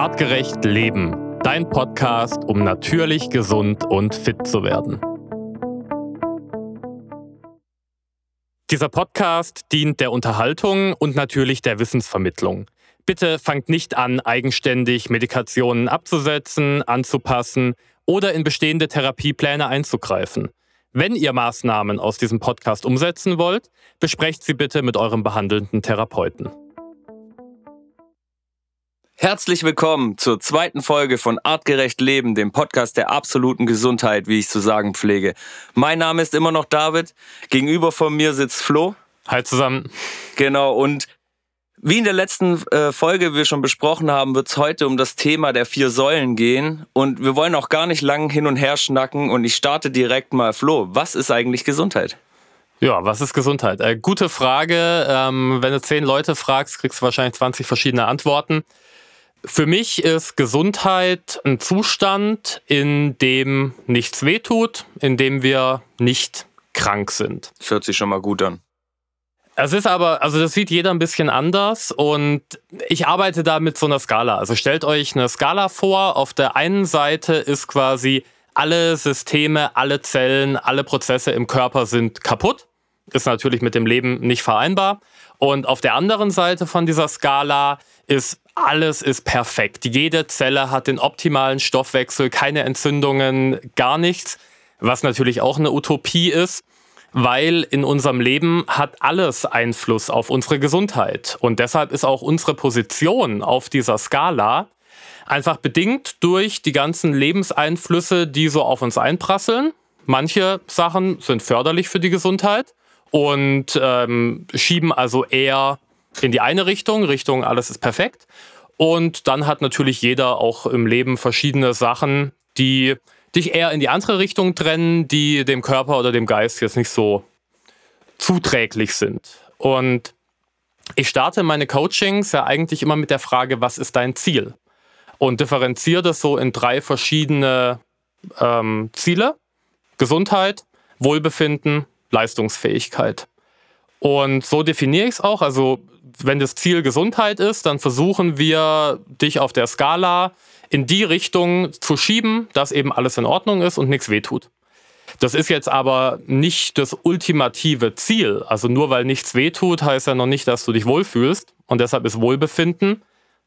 Artgerecht Leben, dein Podcast, um natürlich gesund und fit zu werden. Dieser Podcast dient der Unterhaltung und natürlich der Wissensvermittlung. Bitte fangt nicht an, eigenständig Medikationen abzusetzen, anzupassen oder in bestehende Therapiepläne einzugreifen. Wenn ihr Maßnahmen aus diesem Podcast umsetzen wollt, besprecht sie bitte mit eurem behandelnden Therapeuten. Herzlich willkommen zur zweiten Folge von Artgerecht Leben, dem Podcast der absoluten Gesundheit, wie ich zu sagen pflege. Mein Name ist immer noch David. Gegenüber von mir sitzt Flo. Hi zusammen. Genau, und wie in der letzten äh, Folge wir schon besprochen haben, wird es heute um das Thema der vier Säulen gehen. Und wir wollen auch gar nicht lang hin und her schnacken. Und ich starte direkt mal. Flo, was ist eigentlich Gesundheit? Ja, was ist Gesundheit? Äh, gute Frage. Ähm, wenn du zehn Leute fragst, kriegst du wahrscheinlich 20 verschiedene Antworten. Für mich ist Gesundheit ein Zustand, in dem nichts wehtut, in dem wir nicht krank sind. Das hört sich schon mal gut an. Es ist aber, also das sieht jeder ein bisschen anders und ich arbeite da mit so einer Skala. Also stellt euch eine Skala vor. Auf der einen Seite ist quasi alle Systeme, alle Zellen, alle Prozesse im Körper sind kaputt. Ist natürlich mit dem Leben nicht vereinbar. Und auf der anderen Seite von dieser Skala ist alles ist perfekt. Jede Zelle hat den optimalen Stoffwechsel, keine Entzündungen, gar nichts, was natürlich auch eine Utopie ist, weil in unserem Leben hat alles Einfluss auf unsere Gesundheit. Und deshalb ist auch unsere Position auf dieser Skala einfach bedingt durch die ganzen Lebenseinflüsse, die so auf uns einprasseln. Manche Sachen sind förderlich für die Gesundheit und ähm, schieben also eher in die eine Richtung, Richtung alles ist perfekt. Und dann hat natürlich jeder auch im Leben verschiedene Sachen, die dich eher in die andere Richtung trennen, die dem Körper oder dem Geist jetzt nicht so zuträglich sind. Und ich starte meine Coachings ja eigentlich immer mit der Frage, was ist dein Ziel? Und differenziere das so in drei verschiedene ähm, Ziele. Gesundheit, Wohlbefinden, Leistungsfähigkeit. Und so definiere ich es auch. Also wenn das Ziel Gesundheit ist, dann versuchen wir, dich auf der Skala in die Richtung zu schieben, dass eben alles in Ordnung ist und nichts wehtut. Das ist jetzt aber nicht das ultimative Ziel. Also nur weil nichts wehtut, heißt ja noch nicht, dass du dich wohlfühlst. Und deshalb ist Wohlbefinden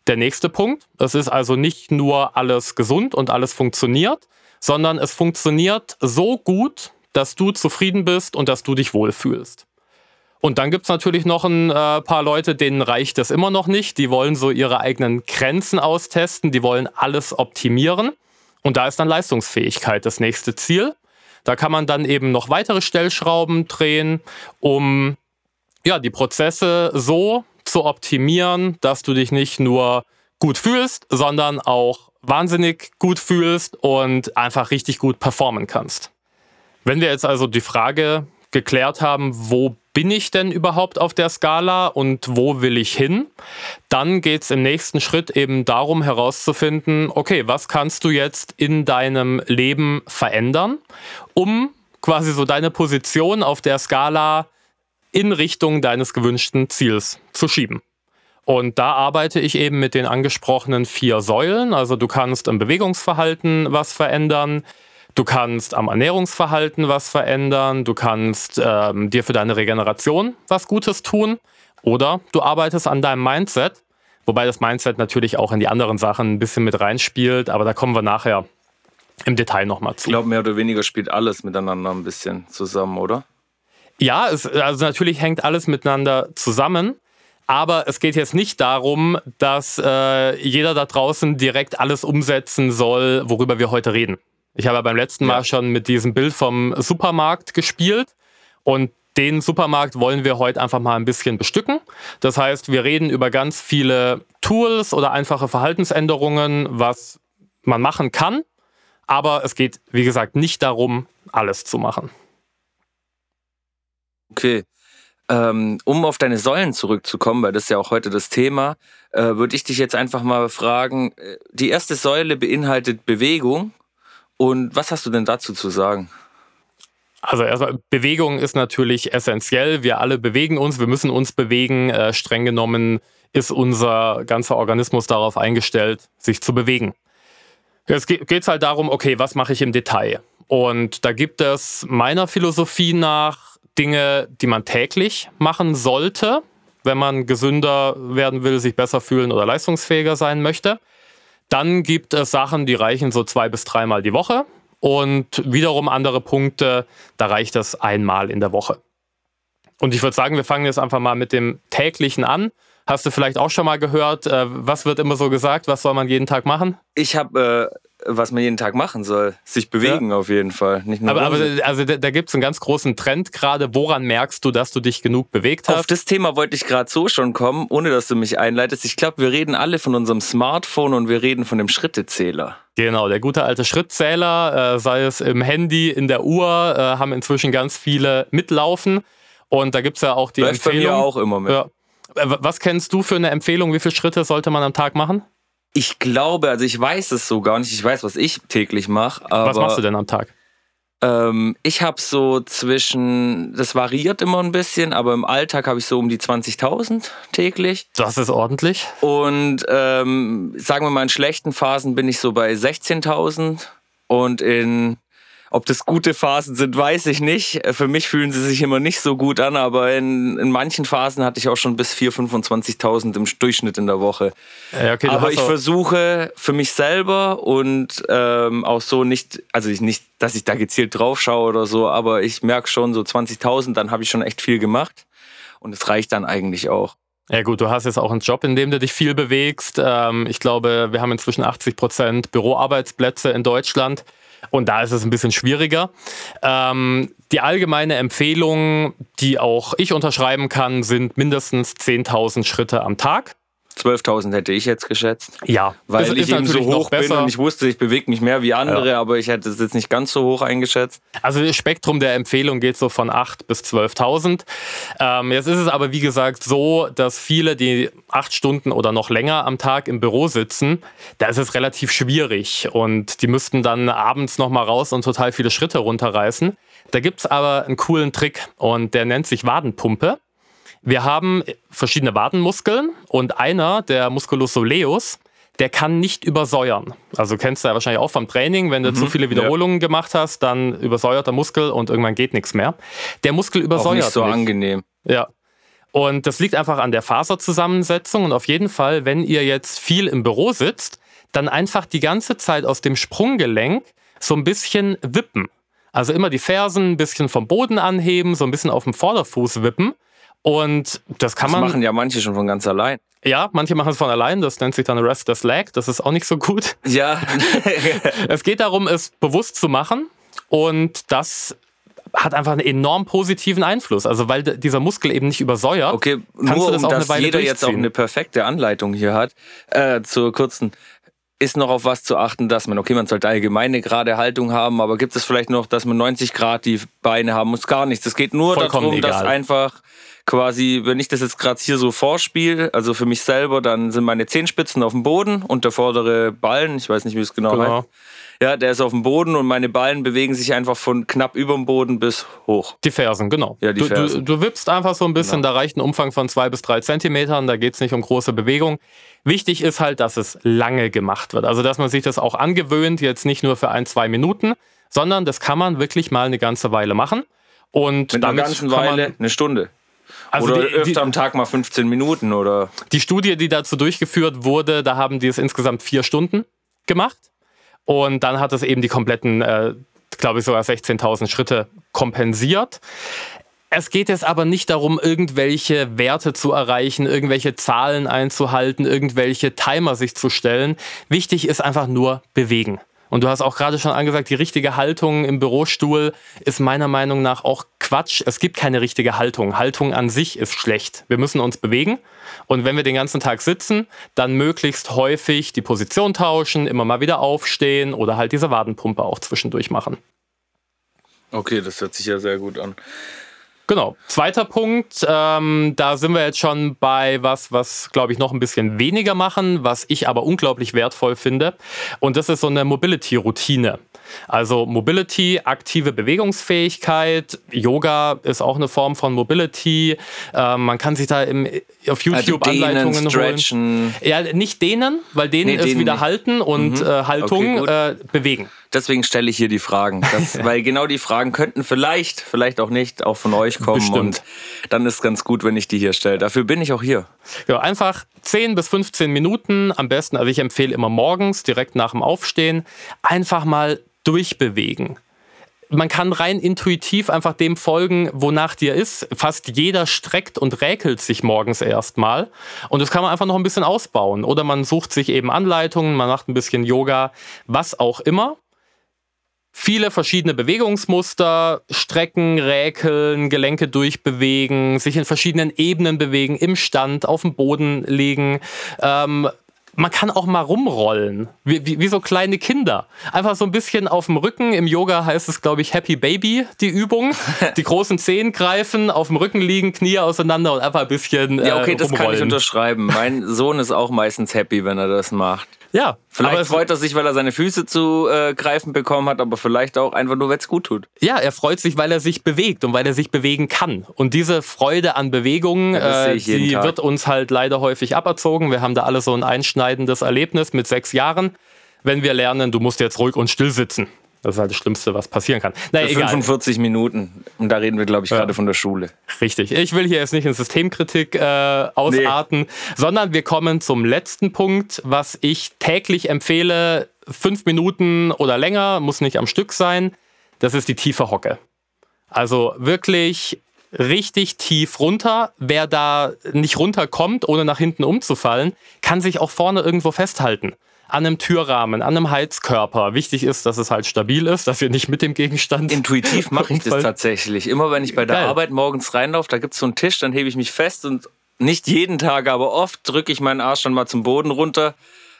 der nächste Punkt. Es ist also nicht nur alles gesund und alles funktioniert, sondern es funktioniert so gut, dass du zufrieden bist und dass du dich wohlfühlst. Und dann gibt es natürlich noch ein äh, paar Leute, denen reicht das immer noch nicht. Die wollen so ihre eigenen Grenzen austesten, die wollen alles optimieren. Und da ist dann Leistungsfähigkeit das nächste Ziel. Da kann man dann eben noch weitere Stellschrauben drehen, um ja, die Prozesse so zu optimieren, dass du dich nicht nur gut fühlst, sondern auch wahnsinnig gut fühlst und einfach richtig gut performen kannst. Wenn wir jetzt also die Frage geklärt haben, wo bin ich denn überhaupt auf der Skala und wo will ich hin? Dann geht es im nächsten Schritt eben darum herauszufinden, okay, was kannst du jetzt in deinem Leben verändern, um quasi so deine Position auf der Skala in Richtung deines gewünschten Ziels zu schieben. Und da arbeite ich eben mit den angesprochenen vier Säulen. Also du kannst im Bewegungsverhalten was verändern, Du kannst am Ernährungsverhalten was verändern, du kannst ähm, dir für deine Regeneration was Gutes tun oder du arbeitest an deinem Mindset, wobei das Mindset natürlich auch in die anderen Sachen ein bisschen mit reinspielt, aber da kommen wir nachher im Detail nochmal zu. Ich glaube, mehr oder weniger spielt alles miteinander ein bisschen zusammen, oder? Ja, es, also natürlich hängt alles miteinander zusammen. Aber es geht jetzt nicht darum, dass äh, jeder da draußen direkt alles umsetzen soll, worüber wir heute reden. Ich habe beim letzten Mal ja. schon mit diesem Bild vom Supermarkt gespielt und den Supermarkt wollen wir heute einfach mal ein bisschen bestücken. Das heißt, wir reden über ganz viele Tools oder einfache Verhaltensänderungen, was man machen kann. Aber es geht, wie gesagt, nicht darum, alles zu machen. Okay. Ähm, um auf deine Säulen zurückzukommen, weil das ist ja auch heute das Thema, äh, würde ich dich jetzt einfach mal fragen. Äh, die erste Säule beinhaltet Bewegung und was hast du denn dazu zu sagen? Also erstmal, Bewegung ist natürlich essentiell. Wir alle bewegen uns, wir müssen uns bewegen. Äh, streng genommen ist unser ganzer Organismus darauf eingestellt, sich zu bewegen. Jetzt geht es halt darum, okay, was mache ich im Detail? Und da gibt es meiner Philosophie nach Dinge, die man täglich machen sollte, wenn man gesünder werden will, sich besser fühlen oder leistungsfähiger sein möchte. Dann gibt es Sachen, die reichen so zwei bis dreimal die Woche. Und wiederum andere Punkte, da reicht das einmal in der Woche. Und ich würde sagen, wir fangen jetzt einfach mal mit dem täglichen an. Hast du vielleicht auch schon mal gehört, äh, was wird immer so gesagt, was soll man jeden Tag machen? Ich habe äh, was man jeden Tag machen soll. Sich bewegen ja. auf jeden Fall. Nicht nur aber, aber also da, da gibt es einen ganz großen Trend gerade. Woran merkst du, dass du dich genug bewegt hast? Auf das Thema wollte ich gerade so schon kommen, ohne dass du mich einleitest. Ich glaube, wir reden alle von unserem Smartphone und wir reden von dem Schrittezähler. Genau, der gute alte Schrittzähler, äh, sei es im Handy, in der Uhr, äh, haben inzwischen ganz viele mitlaufen. Und da gibt es ja auch die Läuft Empfehlung. Bei mir auch immer mit. Ja. Äh, was kennst du für eine Empfehlung? Wie viele Schritte sollte man am Tag machen? Ich glaube, also ich weiß es so gar nicht. Ich weiß, was ich täglich mache. Was machst du denn am Tag? Ähm, ich habe so zwischen, das variiert immer ein bisschen, aber im Alltag habe ich so um die 20.000 täglich. Das ist ordentlich. Und ähm, sagen wir mal, in schlechten Phasen bin ich so bei 16.000 und in ob das gute Phasen sind, weiß ich nicht. Für mich fühlen sie sich immer nicht so gut an, aber in, in manchen Phasen hatte ich auch schon bis 4.000, 25.000 im Durchschnitt in der Woche. Ja, okay, aber ich versuche für mich selber und ähm, auch so nicht, also ich nicht, dass ich da gezielt drauf schaue oder so, aber ich merke schon so 20.000, dann habe ich schon echt viel gemacht und es reicht dann eigentlich auch. Ja gut, du hast jetzt auch einen Job, in dem du dich viel bewegst. Ähm, ich glaube, wir haben inzwischen 80 Prozent Büroarbeitsplätze in Deutschland. Und da ist es ein bisschen schwieriger. Ähm, die allgemeine Empfehlung, die auch ich unterschreiben kann, sind mindestens 10.000 Schritte am Tag. 12.000 hätte ich jetzt geschätzt. Ja, weil ist, ich ist eben so hoch bin und ich wusste, ich bewege mich mehr wie andere, ja. aber ich hätte es jetzt nicht ganz so hoch eingeschätzt. Also das Spektrum der Empfehlung geht so von 8 bis 12.000. Ähm, jetzt ist es aber wie gesagt so, dass viele, die acht Stunden oder noch länger am Tag im Büro sitzen, da ist es relativ schwierig und die müssten dann abends nochmal raus und total viele Schritte runterreißen. Da gibt es aber einen coolen Trick und der nennt sich Wadenpumpe. Wir haben verschiedene Wadenmuskeln und einer, der Musculus soleus, der kann nicht übersäuern. Also kennst du ja wahrscheinlich auch vom Training, wenn du mhm, zu viele Wiederholungen ja. gemacht hast, dann übersäuert der Muskel und irgendwann geht nichts mehr. Der Muskel übersäuert auch nicht so nicht. angenehm. Ja. Und das liegt einfach an der Faserzusammensetzung und auf jeden Fall, wenn ihr jetzt viel im Büro sitzt, dann einfach die ganze Zeit aus dem Sprunggelenk so ein bisschen wippen. Also immer die Fersen ein bisschen vom Boden anheben, so ein bisschen auf dem Vorderfuß wippen und das kann das man. Das machen ja manche schon von ganz allein. Ja, manche machen es von allein. Das nennt sich dann Restless Leg. Das ist auch nicht so gut. Ja. es geht darum, es bewusst zu machen. Und das hat einfach einen enorm positiven Einfluss. Also weil dieser Muskel eben nicht übersäuert. Okay, nur das um dass jeder jetzt auch eine perfekte Anleitung hier hat. Äh, zur kurzen ist noch auf was zu achten, dass man, okay, man sollte allgemeine gerade Haltung haben, aber gibt es vielleicht noch, dass man 90 Grad die Beine haben muss? Gar nichts. Es geht nur Vollkommen darum, egal. dass einfach quasi, wenn ich das jetzt gerade hier so vorspiele, also für mich selber, dann sind meine Zehenspitzen auf dem Boden und der vordere Ballen, ich weiß nicht, wie es genau, genau. heißt. Ja, der ist auf dem Boden und meine Ballen bewegen sich einfach von knapp über dem Boden bis hoch. Die Fersen, genau. Ja, die du, Fersen. Du, du wippst einfach so ein bisschen, genau. da reicht ein Umfang von zwei bis drei Zentimetern, da geht es nicht um große Bewegung. Wichtig ist halt, dass es lange gemacht wird. Also, dass man sich das auch angewöhnt, jetzt nicht nur für ein, zwei Minuten, sondern das kann man wirklich mal eine ganze Weile machen. Und Mit einer ganzen Weile eine Stunde. Also oder die, öfter die, am Tag mal 15 Minuten oder? Die Studie, die dazu durchgeführt wurde, da haben die es insgesamt vier Stunden gemacht. Und dann hat es eben die kompletten, äh, glaube ich, sogar 16.000 Schritte kompensiert. Es geht jetzt aber nicht darum, irgendwelche Werte zu erreichen, irgendwelche Zahlen einzuhalten, irgendwelche Timer sich zu stellen. Wichtig ist einfach nur bewegen. Und du hast auch gerade schon angesagt, die richtige Haltung im Bürostuhl ist meiner Meinung nach auch Quatsch. Es gibt keine richtige Haltung. Haltung an sich ist schlecht. Wir müssen uns bewegen. Und wenn wir den ganzen Tag sitzen, dann möglichst häufig die Position tauschen, immer mal wieder aufstehen oder halt diese Wadenpumpe auch zwischendurch machen. Okay, das hört sich ja sehr gut an. Genau. Zweiter Punkt, ähm, da sind wir jetzt schon bei was, was glaube ich noch ein bisschen weniger machen, was ich aber unglaublich wertvoll finde. Und das ist so eine Mobility-Routine. Also Mobility, aktive Bewegungsfähigkeit, Yoga ist auch eine Form von Mobility. Äh, man kann sich da im, auf also YouTube also dehnen, Anleitungen stretchen. holen. Ja, nicht dehnen, weil dehnen nee, ist dehnen wieder nicht. halten und mhm. äh, Haltung okay, äh, bewegen. Deswegen stelle ich hier die Fragen, das, weil genau die Fragen könnten vielleicht, vielleicht auch nicht, auch von euch kommen Bestimmt. und dann ist ganz gut, wenn ich die hier stelle. Dafür bin ich auch hier. Ja, einfach 10 bis 15 Minuten am besten, also ich empfehle immer morgens direkt nach dem Aufstehen, einfach mal durchbewegen. Man kann rein intuitiv einfach dem folgen, wonach dir ist. Fast jeder streckt und räkelt sich morgens erstmal. Und das kann man einfach noch ein bisschen ausbauen. Oder man sucht sich eben Anleitungen, man macht ein bisschen Yoga, was auch immer. Viele verschiedene Bewegungsmuster, Strecken, Räkeln, Gelenke durchbewegen, sich in verschiedenen Ebenen bewegen, im Stand, auf dem Boden liegen. Ähm, man kann auch mal rumrollen, wie, wie, wie, so kleine Kinder. Einfach so ein bisschen auf dem Rücken. Im Yoga heißt es, glaube ich, Happy Baby, die Übung. Die großen Zehen greifen, auf dem Rücken liegen, Knie auseinander und einfach ein bisschen. Äh, ja, okay, das kann ich unterschreiben. Mein Sohn ist auch meistens happy, wenn er das macht. Ja. Vielleicht freut er sich, weil er seine Füße zu äh, greifen bekommen hat, aber vielleicht auch einfach nur, weil es gut tut. Ja, er freut sich, weil er sich bewegt und weil er sich bewegen kann. Und diese Freude an Bewegung, ja, äh, die Tag. wird uns halt leider häufig aberzogen. Wir haben da alle so ein einschneidendes Erlebnis mit sechs Jahren. Wenn wir lernen, du musst jetzt ruhig und still sitzen. Das ist halt das Schlimmste, was passieren kann. Naja, egal. 45 Minuten. Und da reden wir, glaube ich, ja. gerade von der Schule. Richtig. Ich will hier jetzt nicht in Systemkritik äh, ausarten, nee. sondern wir kommen zum letzten Punkt, was ich täglich empfehle. Fünf Minuten oder länger, muss nicht am Stück sein. Das ist die tiefe Hocke. Also wirklich richtig tief runter. Wer da nicht runterkommt, ohne nach hinten umzufallen, kann sich auch vorne irgendwo festhalten an einem Türrahmen, an einem Heizkörper. Wichtig ist, dass es halt stabil ist, dass ihr nicht mit dem Gegenstand. Intuitiv mache ich das tatsächlich. Immer wenn ich bei der Geil. Arbeit morgens reinlaufe, da gibt es so einen Tisch, dann hebe ich mich fest und nicht jeden Tag, aber oft drücke ich meinen Arsch dann mal zum Boden runter.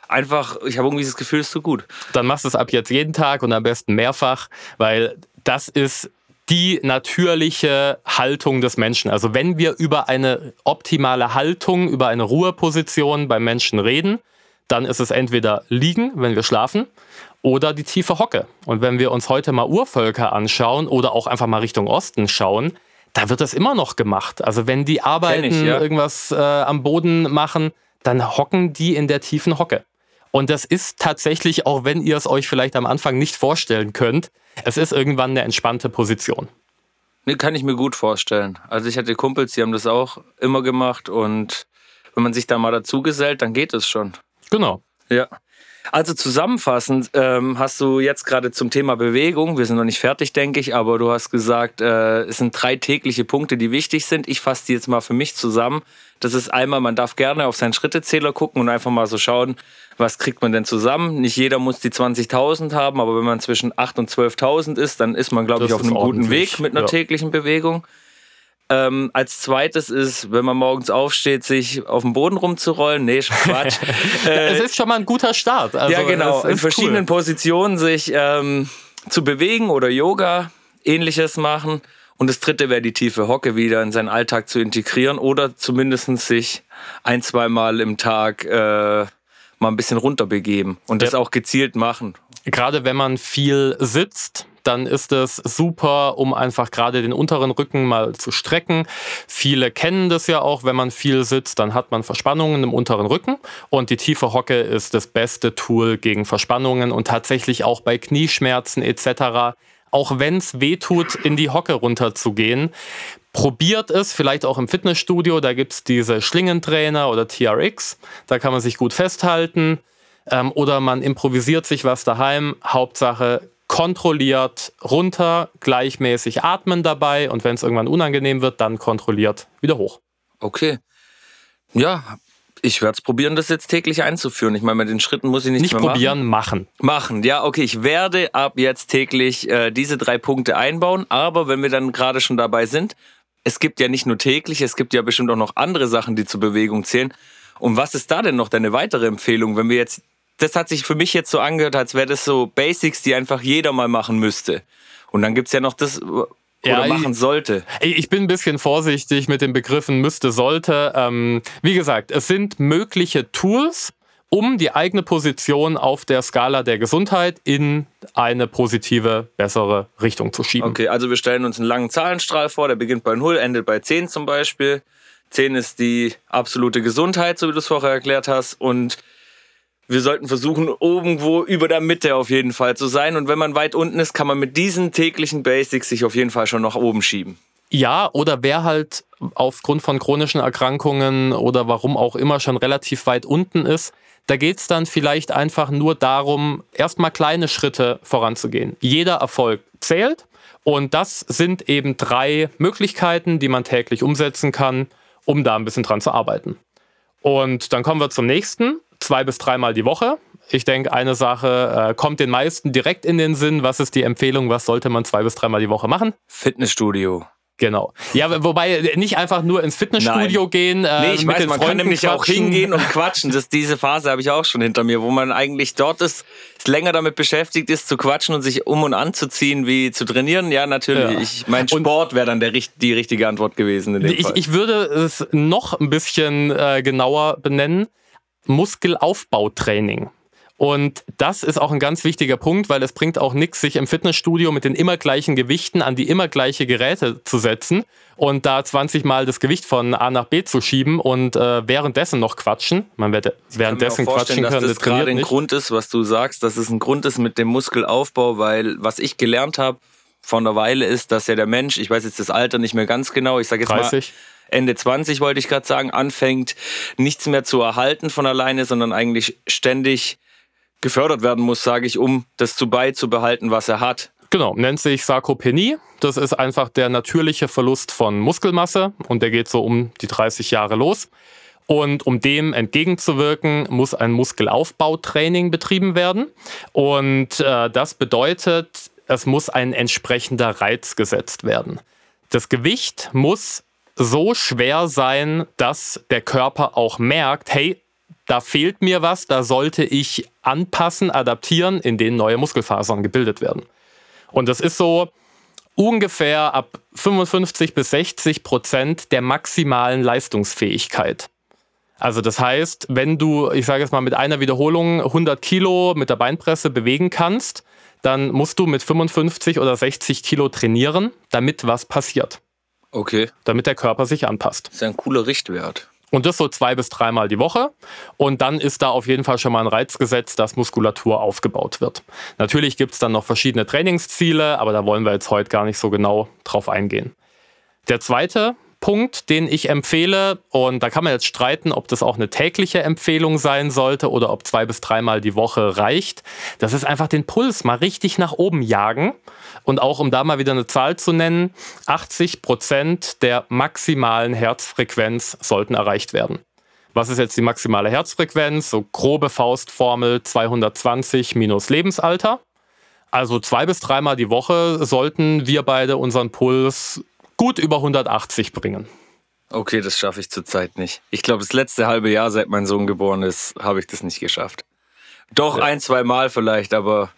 Einfach, ich habe irgendwie das Gefühl, es ist so gut. Dann machst du es ab jetzt jeden Tag und am besten mehrfach, weil das ist die natürliche Haltung des Menschen. Also wenn wir über eine optimale Haltung, über eine Ruheposition beim Menschen reden, dann ist es entweder liegen, wenn wir schlafen, oder die tiefe Hocke. Und wenn wir uns heute mal Urvölker anschauen oder auch einfach mal Richtung Osten schauen, da wird das immer noch gemacht. Also wenn die arbeiten, ich, ja. irgendwas äh, am Boden machen, dann hocken die in der tiefen Hocke. Und das ist tatsächlich, auch wenn ihr es euch vielleicht am Anfang nicht vorstellen könnt, es ist irgendwann eine entspannte Position. Nee, kann ich mir gut vorstellen. Also ich hatte Kumpels, die haben das auch immer gemacht und wenn man sich da mal dazu gesellt, dann geht es schon. Genau. Ja. Also zusammenfassend ähm, hast du jetzt gerade zum Thema Bewegung, wir sind noch nicht fertig, denke ich, aber du hast gesagt, äh, es sind drei tägliche Punkte, die wichtig sind. Ich fasse die jetzt mal für mich zusammen. Das ist einmal, man darf gerne auf seinen Schrittezähler gucken und einfach mal so schauen, was kriegt man denn zusammen. Nicht jeder muss die 20.000 haben, aber wenn man zwischen 8.000 und 12.000 ist, dann ist man, glaube ich, auf einem guten Weg mit einer ja. täglichen Bewegung. Ähm, als zweites ist, wenn man morgens aufsteht, sich auf dem Boden rumzurollen. Nee, Quatsch. äh, es ist schon mal ein guter Start. Also, ja, genau. In verschiedenen cool. Positionen sich ähm, zu bewegen oder Yoga, ähnliches machen. Und das dritte wäre die tiefe Hocke wieder in seinen Alltag zu integrieren oder zumindest sich ein, zwei Mal im Tag äh, mal ein bisschen runterbegeben und ja. das auch gezielt machen. Gerade wenn man viel sitzt, dann ist es super, um einfach gerade den unteren Rücken mal zu strecken. Viele kennen das ja auch, wenn man viel sitzt, dann hat man Verspannungen im unteren Rücken und die tiefe Hocke ist das beste Tool gegen Verspannungen und tatsächlich auch bei Knieschmerzen etc. Auch wenn es weh tut, in die Hocke runterzugehen, Probiert es, vielleicht auch im Fitnessstudio, da gibt es diese Schlingentrainer oder TRX, da kann man sich gut festhalten. Ähm, oder man improvisiert sich was daheim. Hauptsache kontrolliert runter, gleichmäßig atmen dabei und wenn es irgendwann unangenehm wird, dann kontrolliert wieder hoch. Okay. Ja, ich werde es probieren, das jetzt täglich einzuführen. Ich meine, mit den Schritten muss ich nicht, nicht mehr probieren, machen. Machen, ja, okay. Ich werde ab jetzt täglich äh, diese drei Punkte einbauen. Aber wenn wir dann gerade schon dabei sind, es gibt ja nicht nur täglich, es gibt ja bestimmt auch noch andere Sachen, die zur Bewegung zählen. Und was ist da denn noch deine weitere Empfehlung, wenn wir jetzt das hat sich für mich jetzt so angehört, als wäre das so Basics, die einfach jeder mal machen müsste. Und dann gibt es ja noch das, ja, oder machen sollte. Ich bin ein bisschen vorsichtig mit den Begriffen müsste, sollte. Ähm, wie gesagt, es sind mögliche Tools, um die eigene Position auf der Skala der Gesundheit in eine positive, bessere Richtung zu schieben. Okay, also wir stellen uns einen langen Zahlenstrahl vor, der beginnt bei 0, endet bei 10 zum Beispiel. 10 ist die absolute Gesundheit, so wie du es vorher erklärt hast. Und wir sollten versuchen, irgendwo über der Mitte auf jeden Fall zu sein. Und wenn man weit unten ist, kann man mit diesen täglichen Basics sich auf jeden Fall schon nach oben schieben. Ja, oder wer halt aufgrund von chronischen Erkrankungen oder warum auch immer schon relativ weit unten ist, da geht es dann vielleicht einfach nur darum, erstmal kleine Schritte voranzugehen. Jeder Erfolg zählt und das sind eben drei Möglichkeiten, die man täglich umsetzen kann, um da ein bisschen dran zu arbeiten. Und dann kommen wir zum nächsten zwei bis dreimal die Woche. Ich denke, eine Sache äh, kommt den meisten direkt in den Sinn. Was ist die Empfehlung? Was sollte man zwei bis dreimal die Woche machen? Fitnessstudio. Genau. Ja, wobei nicht einfach nur ins Fitnessstudio Nein. gehen. Äh, nee, ich weiß, man Freunden kann nämlich quatschen. auch hingehen und quatschen. Das, diese Phase habe ich auch schon hinter mir, wo man eigentlich dort ist, länger damit beschäftigt ist, zu quatschen und sich um und anzuziehen, wie zu trainieren. Ja, natürlich. Ja. Ich, mein Sport wäre dann der, die richtige Antwort gewesen. In dem ich, Fall. ich würde es noch ein bisschen äh, genauer benennen. Muskelaufbautraining. Und das ist auch ein ganz wichtiger Punkt, weil es bringt auch nichts, sich im Fitnessstudio mit den immer gleichen Gewichten an die immer gleiche Geräte zu setzen und da 20 Mal das Gewicht von A nach B zu schieben und äh, währenddessen noch quatschen. Man wird währenddessen quatschen können. Dass das gerade ein Grund ist, was du sagst, dass es ein Grund ist mit dem Muskelaufbau, weil was ich gelernt habe vor einer Weile ist, dass ja der Mensch, ich weiß jetzt das Alter nicht mehr ganz genau, ich sage jetzt 30. mal Ende 20 wollte ich gerade sagen, anfängt nichts mehr zu erhalten von alleine, sondern eigentlich ständig gefördert werden muss, sage ich, um das zu beizubehalten, was er hat. Genau, nennt sich Sarkopenie. Das ist einfach der natürliche Verlust von Muskelmasse und der geht so um die 30 Jahre los. Und um dem entgegenzuwirken, muss ein Muskelaufbautraining betrieben werden. Und äh, das bedeutet, es muss ein entsprechender Reiz gesetzt werden. Das Gewicht muss so schwer sein, dass der Körper auch merkt, hey, da fehlt mir was, da sollte ich anpassen, adaptieren, in denen neue Muskelfasern gebildet werden. Und das ist so ungefähr ab 55 bis 60 Prozent der maximalen Leistungsfähigkeit. Also das heißt, wenn du, ich sage jetzt mal, mit einer Wiederholung 100 Kilo mit der Beinpresse bewegen kannst, dann musst du mit 55 oder 60 Kilo trainieren, damit was passiert. Okay. Damit der Körper sich anpasst. Das ist ein cooler Richtwert. Und das so zwei bis dreimal die Woche. Und dann ist da auf jeden Fall schon mal ein Reiz gesetzt, dass Muskulatur aufgebaut wird. Natürlich gibt es dann noch verschiedene Trainingsziele, aber da wollen wir jetzt heute gar nicht so genau drauf eingehen. Der zweite Punkt, den ich empfehle, und da kann man jetzt streiten, ob das auch eine tägliche Empfehlung sein sollte oder ob zwei bis dreimal die Woche reicht. Das ist einfach den Puls mal richtig nach oben jagen. Und auch um da mal wieder eine Zahl zu nennen, 80 Prozent der maximalen Herzfrequenz sollten erreicht werden. Was ist jetzt die maximale Herzfrequenz? So grobe Faustformel 220 minus Lebensalter. Also zwei bis dreimal die Woche sollten wir beide unseren Puls gut über 180 bringen. Okay, das schaffe ich zurzeit nicht. Ich glaube, das letzte halbe Jahr, seit mein Sohn geboren ist, habe ich das nicht geschafft. Doch ja. ein, zwei Mal vielleicht, aber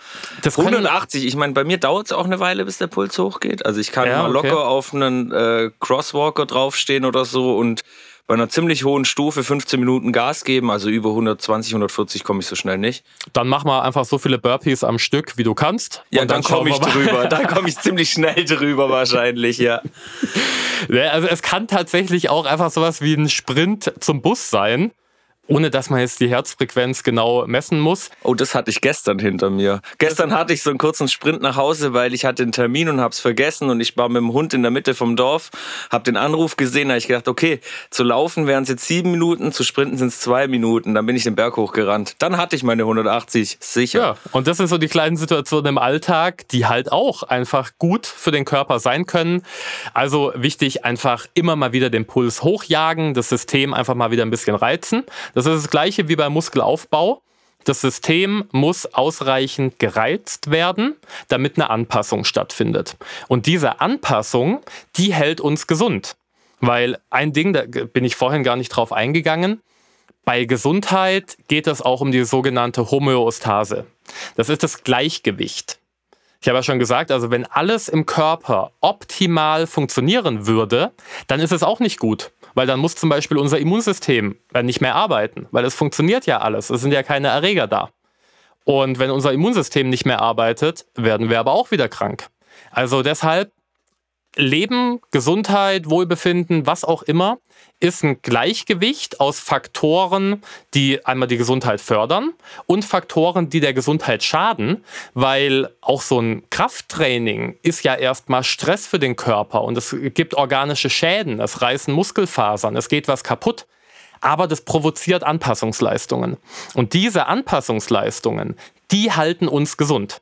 das 180, ich meine, bei mir dauert es auch eine Weile, bis der Puls hochgeht. Also ich kann ja, mal locker okay. auf einen äh, Crosswalker draufstehen oder so und bei einer ziemlich hohen Stufe 15 Minuten Gas geben, also über 120, 140 komme ich so schnell nicht. Dann mach mal einfach so viele Burpees am Stück, wie du kannst. Ja, dann, dann komme ich drüber. dann komme ich ziemlich schnell drüber wahrscheinlich, ja. Also es kann tatsächlich auch einfach sowas wie ein Sprint zum Bus sein ohne dass man jetzt die Herzfrequenz genau messen muss. Oh, das hatte ich gestern hinter mir. Gestern hatte ich so einen kurzen Sprint nach Hause, weil ich hatte einen Termin und habe es vergessen und ich war mit dem Hund in der Mitte vom Dorf, habe den Anruf gesehen, habe ich gedacht, okay, zu laufen wären es jetzt sieben Minuten, zu sprinten sind es zwei Minuten. Dann bin ich den Berg hochgerannt. Dann hatte ich meine 180 sicher. Ja, und das sind so die kleinen Situationen im Alltag, die halt auch einfach gut für den Körper sein können. Also wichtig, einfach immer mal wieder den Puls hochjagen, das System einfach mal wieder ein bisschen reizen. Das ist das gleiche wie beim Muskelaufbau. Das System muss ausreichend gereizt werden, damit eine Anpassung stattfindet. Und diese Anpassung, die hält uns gesund. Weil ein Ding, da bin ich vorhin gar nicht drauf eingegangen, bei Gesundheit geht es auch um die sogenannte Homöostase. Das ist das Gleichgewicht. Ich habe ja schon gesagt, also wenn alles im Körper optimal funktionieren würde, dann ist es auch nicht gut. Weil dann muss zum Beispiel unser Immunsystem nicht mehr arbeiten, weil es funktioniert ja alles. Es sind ja keine Erreger da. Und wenn unser Immunsystem nicht mehr arbeitet, werden wir aber auch wieder krank. Also deshalb Leben, Gesundheit, Wohlbefinden, was auch immer, ist ein Gleichgewicht aus Faktoren, die einmal die Gesundheit fördern und Faktoren, die der Gesundheit schaden, weil auch so ein Krafttraining ist ja erstmal Stress für den Körper und es gibt organische Schäden, es reißen Muskelfasern, es geht was kaputt. Aber das provoziert Anpassungsleistungen. Und diese Anpassungsleistungen, die halten uns gesund.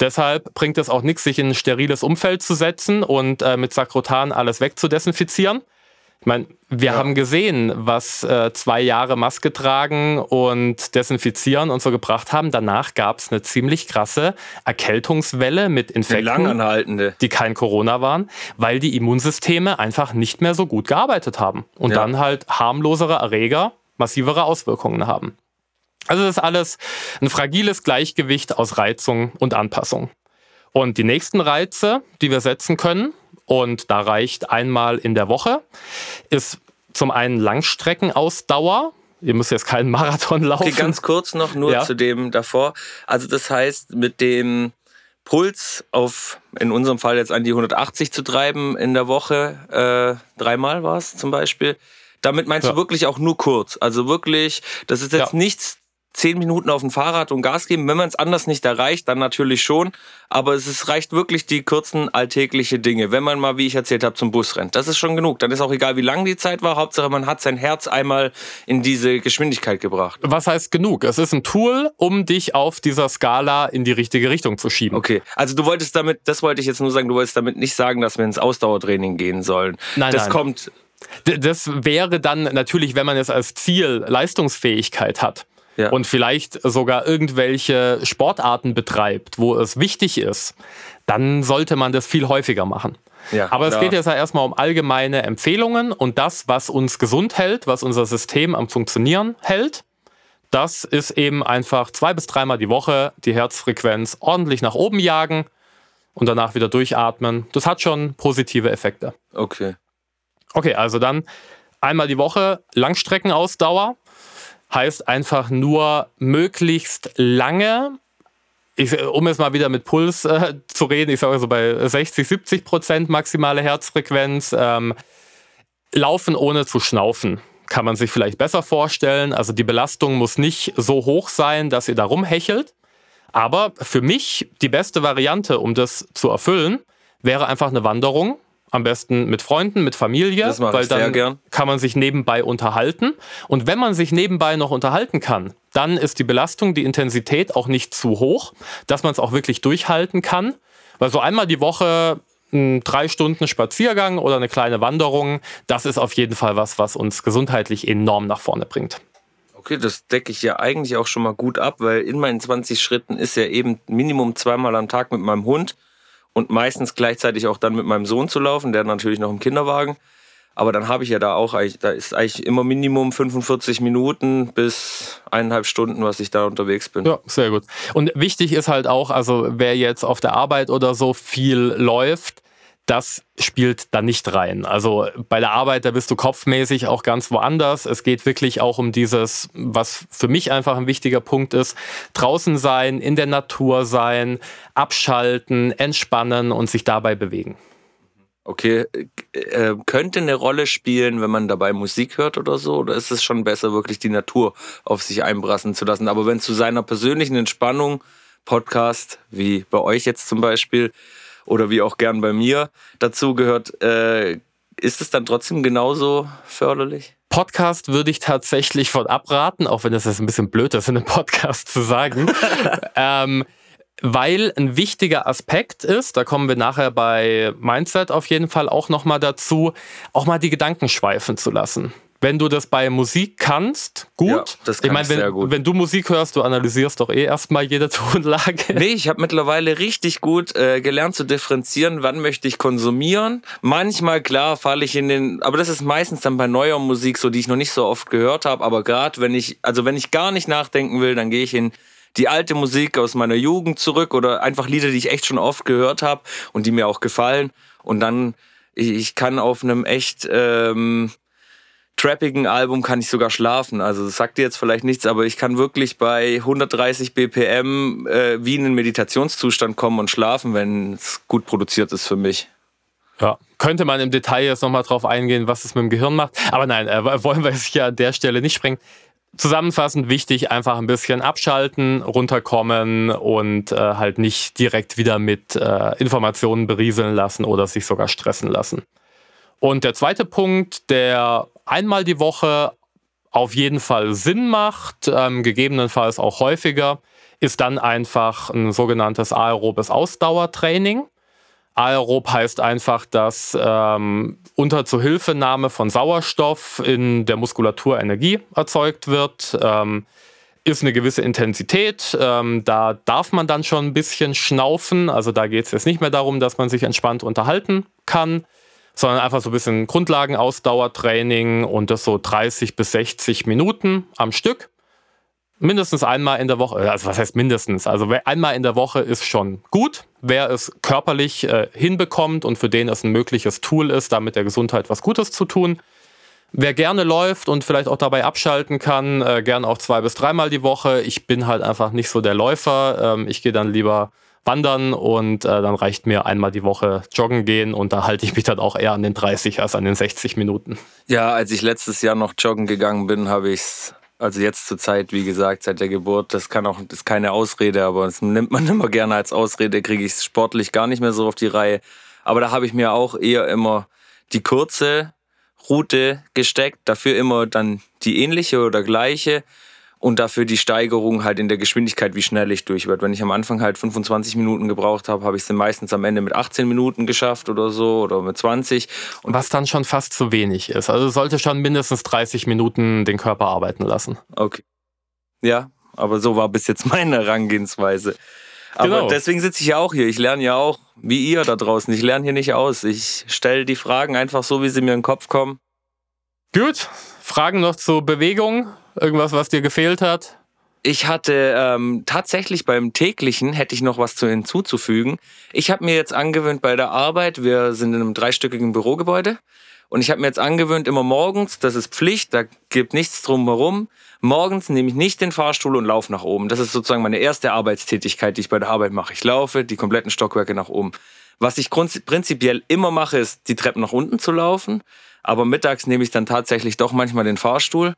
Deshalb bringt es auch nichts, sich in ein steriles Umfeld zu setzen und äh, mit Sakrotan alles wegzudesinfizieren. Ich meine, wir ja. haben gesehen, was äh, zwei Jahre Maske tragen und desinfizieren und so gebracht haben. Danach gab es eine ziemlich krasse Erkältungswelle mit Infekten, die kein Corona waren, weil die Immunsysteme einfach nicht mehr so gut gearbeitet haben und ja. dann halt harmlosere Erreger massivere Auswirkungen haben. Also das ist alles ein fragiles Gleichgewicht aus Reizung und Anpassung. Und die nächsten Reize, die wir setzen können, und da reicht einmal in der Woche, ist zum einen Langstreckenausdauer. Ihr müsst jetzt keinen Marathon laufen. Okay, ganz kurz noch nur ja. zu dem davor. Also das heißt, mit dem Puls auf, in unserem Fall jetzt an die 180 zu treiben in der Woche, äh, dreimal war es zum Beispiel. Damit meinst ja. du wirklich auch nur kurz. Also wirklich, das ist jetzt ja. nichts zehn Minuten auf dem Fahrrad und Gas geben. Wenn man es anders nicht erreicht, dann natürlich schon. Aber es ist, reicht wirklich die kurzen alltägliche Dinge. Wenn man mal, wie ich erzählt habe, zum Bus rennt. Das ist schon genug. Dann ist auch egal, wie lang die Zeit war. Hauptsache, man hat sein Herz einmal in diese Geschwindigkeit gebracht. Was heißt genug? Es ist ein Tool, um dich auf dieser Skala in die richtige Richtung zu schieben. Okay. Also du wolltest damit, das wollte ich jetzt nur sagen, du wolltest damit nicht sagen, dass wir ins Ausdauertraining gehen sollen. Nein, das nein. kommt das wäre dann natürlich, wenn man es als Ziel Leistungsfähigkeit hat ja. und vielleicht sogar irgendwelche Sportarten betreibt, wo es wichtig ist, dann sollte man das viel häufiger machen. Ja, Aber es geht jetzt ja erstmal um allgemeine Empfehlungen und das, was uns gesund hält, was unser System am Funktionieren hält. Das ist eben einfach zwei bis dreimal die Woche die Herzfrequenz ordentlich nach oben jagen und danach wieder durchatmen. Das hat schon positive Effekte. Okay. Okay, also dann einmal die Woche Langstreckenausdauer heißt einfach nur möglichst lange. Ich, um jetzt mal wieder mit Puls äh, zu reden, ich sage so bei 60, 70 Prozent maximale Herzfrequenz, ähm, laufen ohne zu schnaufen. Kann man sich vielleicht besser vorstellen. Also die Belastung muss nicht so hoch sein, dass ihr da rumhechelt. Aber für mich die beste Variante, um das zu erfüllen, wäre einfach eine Wanderung am besten mit Freunden, mit Familie, weil dann kann man sich nebenbei unterhalten. Und wenn man sich nebenbei noch unterhalten kann, dann ist die Belastung, die Intensität auch nicht zu hoch, dass man es auch wirklich durchhalten kann. Weil so einmal die Woche ein drei Stunden Spaziergang oder eine kleine Wanderung, das ist auf jeden Fall was, was uns gesundheitlich enorm nach vorne bringt. Okay, das decke ich ja eigentlich auch schon mal gut ab, weil in meinen 20 Schritten ist ja eben Minimum zweimal am Tag mit meinem Hund und meistens gleichzeitig auch dann mit meinem Sohn zu laufen, der natürlich noch im Kinderwagen. Aber dann habe ich ja da auch, da ist eigentlich immer Minimum 45 Minuten bis eineinhalb Stunden, was ich da unterwegs bin. Ja, sehr gut. Und wichtig ist halt auch, also wer jetzt auf der Arbeit oder so viel läuft, das spielt da nicht rein. Also bei der Arbeit, da bist du kopfmäßig auch ganz woanders. Es geht wirklich auch um dieses, was für mich einfach ein wichtiger Punkt ist, draußen sein, in der Natur sein, abschalten, entspannen und sich dabei bewegen. Okay, äh, könnte eine Rolle spielen, wenn man dabei Musik hört oder so? Oder ist es schon besser, wirklich die Natur auf sich einbrassen zu lassen? Aber wenn zu seiner persönlichen Entspannung, Podcast, wie bei euch jetzt zum Beispiel, oder wie auch gern bei mir dazu gehört, äh, ist es dann trotzdem genauso förderlich? Podcast würde ich tatsächlich von abraten, auch wenn das jetzt ein bisschen blöd ist, in einem Podcast zu sagen. ähm, weil ein wichtiger Aspekt ist, da kommen wir nachher bei Mindset auf jeden Fall auch nochmal dazu, auch mal die Gedanken schweifen zu lassen wenn du das bei Musik kannst, gut. Ja, das kann ich meine, wenn, sehr gut. wenn du Musik hörst, du analysierst doch eh erstmal jede Tonlage. Nee, ich habe mittlerweile richtig gut äh, gelernt zu differenzieren, wann möchte ich konsumieren. Manchmal, klar, falle ich in den, aber das ist meistens dann bei neuer Musik so, die ich noch nicht so oft gehört habe, aber gerade wenn ich, also wenn ich gar nicht nachdenken will, dann gehe ich in die alte Musik aus meiner Jugend zurück oder einfach Lieder, die ich echt schon oft gehört habe und die mir auch gefallen. Und dann, ich kann auf einem echt ähm, trappigen Album kann ich sogar schlafen. Also das sagt dir jetzt vielleicht nichts, aber ich kann wirklich bei 130 BPM äh, wie in einen Meditationszustand kommen und schlafen, wenn es gut produziert ist für mich. Ja, könnte man im Detail jetzt nochmal drauf eingehen, was es mit dem Gehirn macht. Aber nein, äh, wollen wir es hier an der Stelle nicht sprengen. Zusammenfassend wichtig, einfach ein bisschen abschalten, runterkommen und äh, halt nicht direkt wieder mit äh, Informationen berieseln lassen oder sich sogar stressen lassen. Und der zweite Punkt, der einmal die Woche auf jeden Fall Sinn macht, ähm, gegebenenfalls auch häufiger, ist dann einfach ein sogenanntes aerobes Ausdauertraining. Aerob heißt einfach, dass ähm, unter Zuhilfenahme von Sauerstoff in der Muskulatur Energie erzeugt wird. Ähm, ist eine gewisse Intensität. Ähm, da darf man dann schon ein bisschen schnaufen. Also da geht es jetzt nicht mehr darum, dass man sich entspannt unterhalten kann, sondern einfach so ein bisschen Grundlagenausdauertraining und das so 30 bis 60 Minuten am Stück mindestens einmal in der Woche, also was heißt mindestens, also einmal in der Woche ist schon gut. Wer es körperlich äh, hinbekommt und für den es ein mögliches Tool ist, damit der Gesundheit was Gutes zu tun. Wer gerne läuft und vielleicht auch dabei abschalten kann, äh, gern auch zwei bis dreimal die Woche. Ich bin halt einfach nicht so der Läufer. Ähm, ich gehe dann lieber wandern und äh, dann reicht mir einmal die Woche joggen gehen und da halte ich mich dann auch eher an den 30 als an den 60 Minuten. Ja, als ich letztes Jahr noch joggen gegangen bin, habe ich es also jetzt zur Zeit, wie gesagt, seit der Geburt, das kann auch, das ist keine Ausrede, aber das nimmt man immer gerne als Ausrede, kriege ich es sportlich gar nicht mehr so auf die Reihe. Aber da habe ich mir auch eher immer die kurze Route gesteckt, dafür immer dann die ähnliche oder gleiche und dafür die Steigerung halt in der Geschwindigkeit, wie schnell ich durch werde. Wenn ich am Anfang halt 25 Minuten gebraucht habe, habe ich es meistens am Ende mit 18 Minuten geschafft oder so oder mit 20. Und Was dann schon fast zu wenig ist. Also sollte schon mindestens 30 Minuten den Körper arbeiten lassen. Okay. Ja, aber so war bis jetzt meine Herangehensweise. Aber genau. deswegen sitze ich ja auch hier. Ich lerne ja auch, wie ihr da draußen. Ich lerne hier nicht aus. Ich stelle die Fragen einfach so, wie sie mir in den Kopf kommen. Gut. Fragen noch zur Bewegung? Irgendwas, was dir gefehlt hat? Ich hatte ähm, tatsächlich beim täglichen hätte ich noch was zu hinzuzufügen. Ich habe mir jetzt angewöhnt bei der Arbeit, wir sind in einem dreistöckigen Bürogebäude und ich habe mir jetzt angewöhnt, immer morgens, das ist Pflicht, da gibt nichts drum herum, morgens nehme ich nicht den Fahrstuhl und laufe nach oben. Das ist sozusagen meine erste Arbeitstätigkeit, die ich bei der Arbeit mache. Ich laufe die kompletten Stockwerke nach oben. Was ich prinzipiell immer mache, ist, die Treppen nach unten zu laufen. Aber mittags nehme ich dann tatsächlich doch manchmal den Fahrstuhl.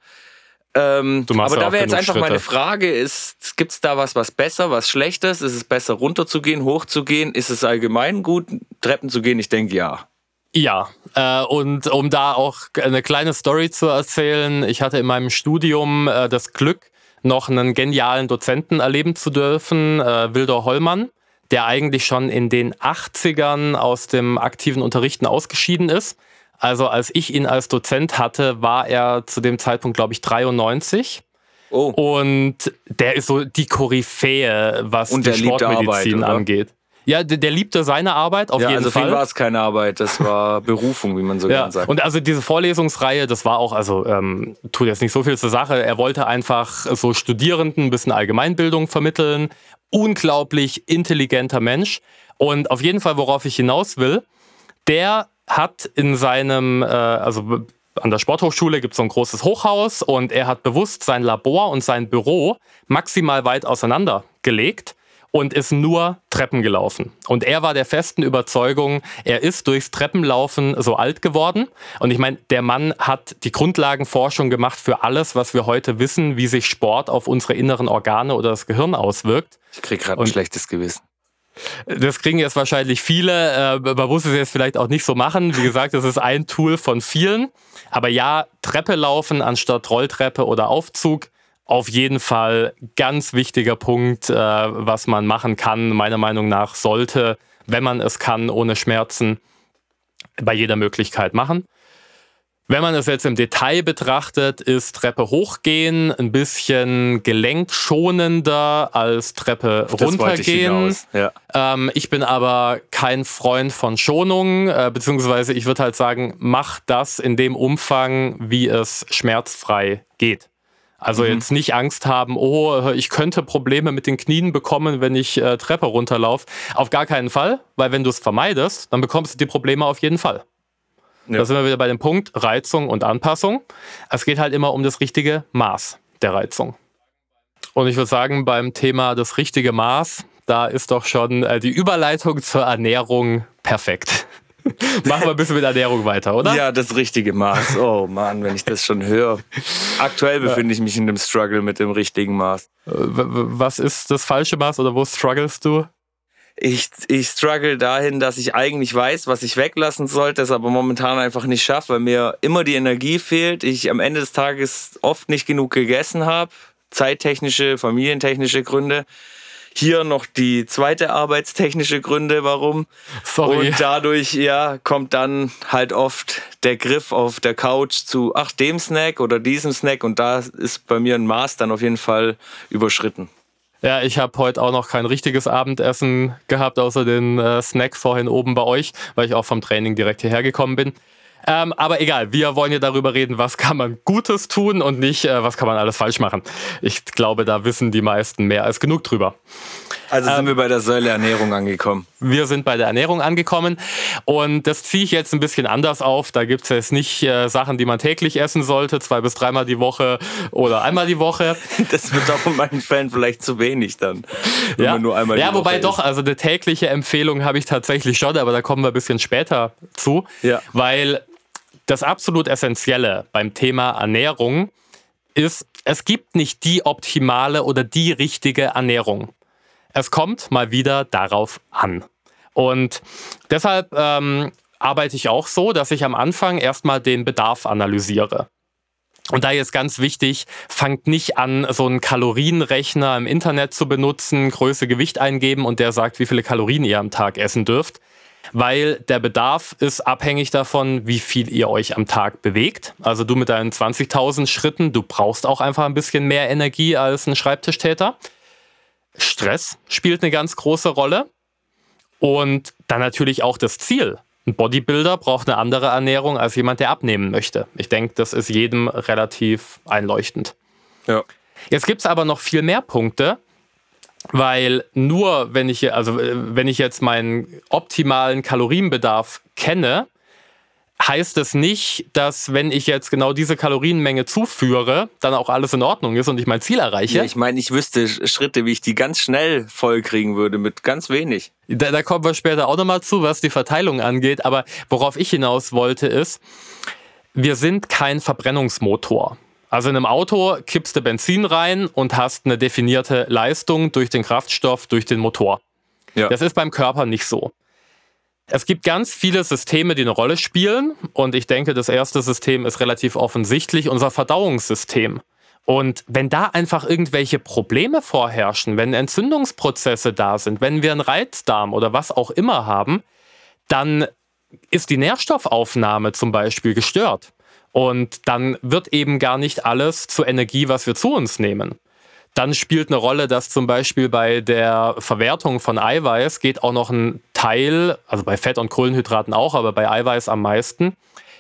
Ähm, aber da wäre jetzt einfach Schritte. meine Frage, gibt es da was, was besser, was schlechtes? Ist es besser runterzugehen, hochzugehen? Ist es allgemein gut, Treppen zu gehen? Ich denke ja. Ja, äh, und um da auch eine kleine Story zu erzählen, ich hatte in meinem Studium äh, das Glück, noch einen genialen Dozenten erleben zu dürfen, äh, Wildor Hollmann, der eigentlich schon in den 80ern aus dem aktiven Unterrichten ausgeschieden ist also als ich ihn als Dozent hatte, war er zu dem Zeitpunkt, glaube ich, 93. Oh. Und der ist so die Koryphäe, was die Sportmedizin Arbeit, angeht. Ja, der, der, liebte seine Arbeit auf ja, jeden also Fall. Also war es keine Arbeit, das war Berufung, wie man so ja. gerne sagt. Und also diese Vorlesungsreihe, das war auch, also ähm, tut jetzt nicht so viel zur Sache. Er wollte einfach so Studierenden ein bisschen Allgemeinbildung vermitteln. Unglaublich intelligenter Mensch. Und auf jeden Fall, worauf ich hinaus will, der hat in seinem, äh, also an der Sporthochschule gibt es so ein großes Hochhaus und er hat bewusst sein Labor und sein Büro maximal weit auseinander gelegt und ist nur Treppen gelaufen. Und er war der festen Überzeugung, er ist durchs Treppenlaufen so alt geworden. Und ich meine, der Mann hat die Grundlagenforschung gemacht für alles, was wir heute wissen, wie sich Sport auf unsere inneren Organe oder das Gehirn auswirkt. Ich kriege gerade ein schlechtes Gewissen. Das kriegen jetzt wahrscheinlich viele. Äh, man muss es jetzt vielleicht auch nicht so machen. Wie gesagt, das ist ein Tool von vielen. Aber ja, Treppe laufen anstatt Rolltreppe oder Aufzug. Auf jeden Fall ganz wichtiger Punkt, äh, was man machen kann. Meiner Meinung nach sollte, wenn man es kann, ohne Schmerzen, bei jeder Möglichkeit machen. Wenn man es jetzt im Detail betrachtet, ist Treppe hochgehen ein bisschen gelenkschonender als Treppe das runtergehen. Ich, ja. ähm, ich, bin aber kein Freund von Schonung, äh, beziehungsweise ich würde halt sagen, mach das in dem Umfang, wie es schmerzfrei geht. Also mhm. jetzt nicht Angst haben, oh, ich könnte Probleme mit den Knien bekommen, wenn ich äh, Treppe runterlaufe. Auf gar keinen Fall, weil wenn du es vermeidest, dann bekommst du die Probleme auf jeden Fall. Ja. Da sind wir wieder bei dem Punkt Reizung und Anpassung. Es geht halt immer um das richtige Maß der Reizung. Und ich würde sagen, beim Thema das richtige Maß, da ist doch schon äh, die Überleitung zur Ernährung perfekt. Machen wir ein bisschen mit Ernährung weiter, oder? Ja, das richtige Maß. Oh Mann, wenn ich das schon höre. Aktuell befinde ich mich in dem Struggle mit dem richtigen Maß. Äh, was ist das falsche Maß oder wo strugglest du? Ich, ich struggle dahin, dass ich eigentlich weiß, was ich weglassen sollte, es aber momentan einfach nicht schaffe, weil mir immer die Energie fehlt. Ich am Ende des Tages oft nicht genug gegessen habe. Zeittechnische, familientechnische Gründe hier noch die zweite arbeitstechnische Gründe, warum. Sorry. Und dadurch, ja, kommt dann halt oft der Griff auf der Couch zu, ach, dem Snack oder diesem Snack. Und da ist bei mir ein Maß dann auf jeden Fall überschritten. Ja, ich habe heute auch noch kein richtiges Abendessen gehabt, außer den äh, Snack vorhin oben bei euch, weil ich auch vom Training direkt hierher gekommen bin. Ähm, aber egal, wir wollen ja darüber reden, was kann man Gutes tun und nicht, äh, was kann man alles falsch machen. Ich glaube, da wissen die meisten mehr als genug drüber. Also sind ähm, wir bei der Säule Ernährung angekommen. Wir sind bei der Ernährung angekommen und das ziehe ich jetzt ein bisschen anders auf. Da gibt es jetzt nicht äh, Sachen, die man täglich essen sollte, zwei bis dreimal die Woche oder einmal die Woche. Das wird auch in meinen Fällen vielleicht zu wenig dann. Wenn ja, man nur einmal ja wobei doch, also eine tägliche Empfehlung habe ich tatsächlich schon, aber da kommen wir ein bisschen später zu. Ja. Weil das absolut Essentielle beim Thema Ernährung ist, es gibt nicht die optimale oder die richtige Ernährung. Es kommt mal wieder darauf an. Und deshalb ähm, arbeite ich auch so, dass ich am Anfang erstmal den Bedarf analysiere. Und da ist ganz wichtig, fangt nicht an, so einen Kalorienrechner im Internet zu benutzen, Größe, Gewicht eingeben und der sagt, wie viele Kalorien ihr am Tag essen dürft weil der Bedarf ist abhängig davon, wie viel ihr euch am Tag bewegt. Also du mit deinen 20.000 Schritten, du brauchst auch einfach ein bisschen mehr Energie als ein Schreibtischtäter. Stress spielt eine ganz große Rolle. Und dann natürlich auch das Ziel. Ein Bodybuilder braucht eine andere Ernährung als jemand, der abnehmen möchte. Ich denke, das ist jedem relativ einleuchtend. Ja. Jetzt gibt es aber noch viel mehr Punkte, weil nur wenn ich, also wenn ich jetzt meinen optimalen Kalorienbedarf kenne, heißt es nicht, dass wenn ich jetzt genau diese Kalorienmenge zuführe, dann auch alles in Ordnung ist und ich mein Ziel erreiche. Ja, ich meine, ich wüsste Schritte, wie ich die ganz schnell vollkriegen würde mit ganz wenig. Da, da kommen wir später auch nochmal zu, was die Verteilung angeht. Aber worauf ich hinaus wollte ist, wir sind kein Verbrennungsmotor. Also in einem Auto kippst du Benzin rein und hast eine definierte Leistung durch den Kraftstoff, durch den Motor. Ja. Das ist beim Körper nicht so. Es gibt ganz viele Systeme, die eine Rolle spielen. Und ich denke, das erste System ist relativ offensichtlich, unser Verdauungssystem. Und wenn da einfach irgendwelche Probleme vorherrschen, wenn Entzündungsprozesse da sind, wenn wir einen Reizdarm oder was auch immer haben, dann ist die Nährstoffaufnahme zum Beispiel gestört. Und dann wird eben gar nicht alles zur Energie, was wir zu uns nehmen. Dann spielt eine Rolle, dass zum Beispiel bei der Verwertung von Eiweiß geht auch noch ein Teil, also bei Fett und Kohlenhydraten auch, aber bei Eiweiß am meisten,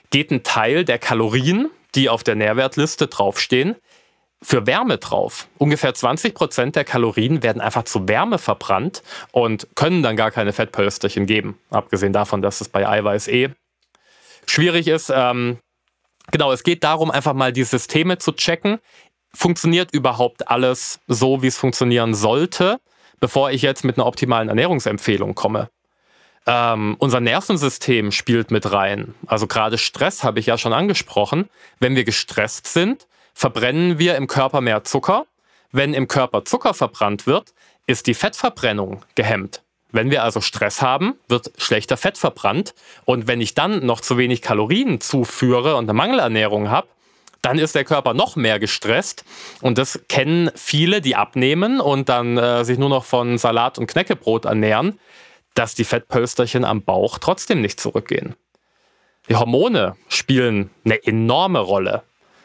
geht ein Teil der Kalorien, die auf der Nährwertliste draufstehen, für Wärme drauf. Ungefähr 20 Prozent der Kalorien werden einfach zu Wärme verbrannt und können dann gar keine Fettpölsterchen geben. Abgesehen davon, dass es bei Eiweiß eh schwierig ist. Ähm, Genau, es geht darum, einfach mal die Systeme zu checken. Funktioniert überhaupt alles so, wie es funktionieren sollte, bevor ich jetzt mit einer optimalen Ernährungsempfehlung komme? Ähm, unser Nervensystem spielt mit rein. Also gerade Stress habe ich ja schon angesprochen. Wenn wir gestresst sind, verbrennen wir im Körper mehr Zucker. Wenn im Körper Zucker verbrannt wird, ist die Fettverbrennung gehemmt. Wenn wir also Stress haben, wird schlechter Fett verbrannt. Und wenn ich dann noch zu wenig Kalorien zuführe und eine Mangelernährung habe, dann ist der Körper noch mehr gestresst. Und das kennen viele, die abnehmen und dann äh, sich nur noch von Salat und Knäckebrot ernähren, dass die Fettpölsterchen am Bauch trotzdem nicht zurückgehen. Die Hormone spielen eine enorme Rolle.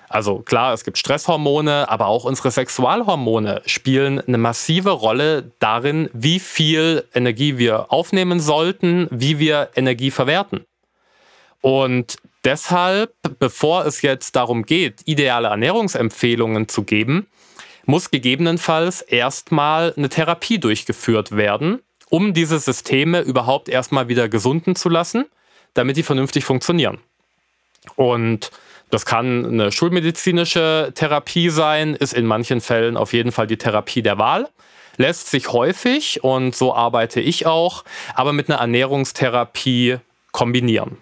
Also klar, es gibt Stresshormone, aber auch unsere Sexualhormone spielen eine massive Rolle darin, wie viel Energie wir aufnehmen sollten, wie wir Energie verwerten. Und deshalb, bevor es jetzt darum geht, ideale Ernährungsempfehlungen zu geben, muss gegebenenfalls erstmal eine Therapie durchgeführt werden, um diese Systeme überhaupt erstmal wieder gesunden zu lassen, damit die vernünftig funktionieren. Und das kann eine schulmedizinische Therapie sein, ist in manchen Fällen auf jeden Fall die Therapie der Wahl. Lässt sich häufig, und so arbeite ich auch, aber mit einer Ernährungstherapie kombinieren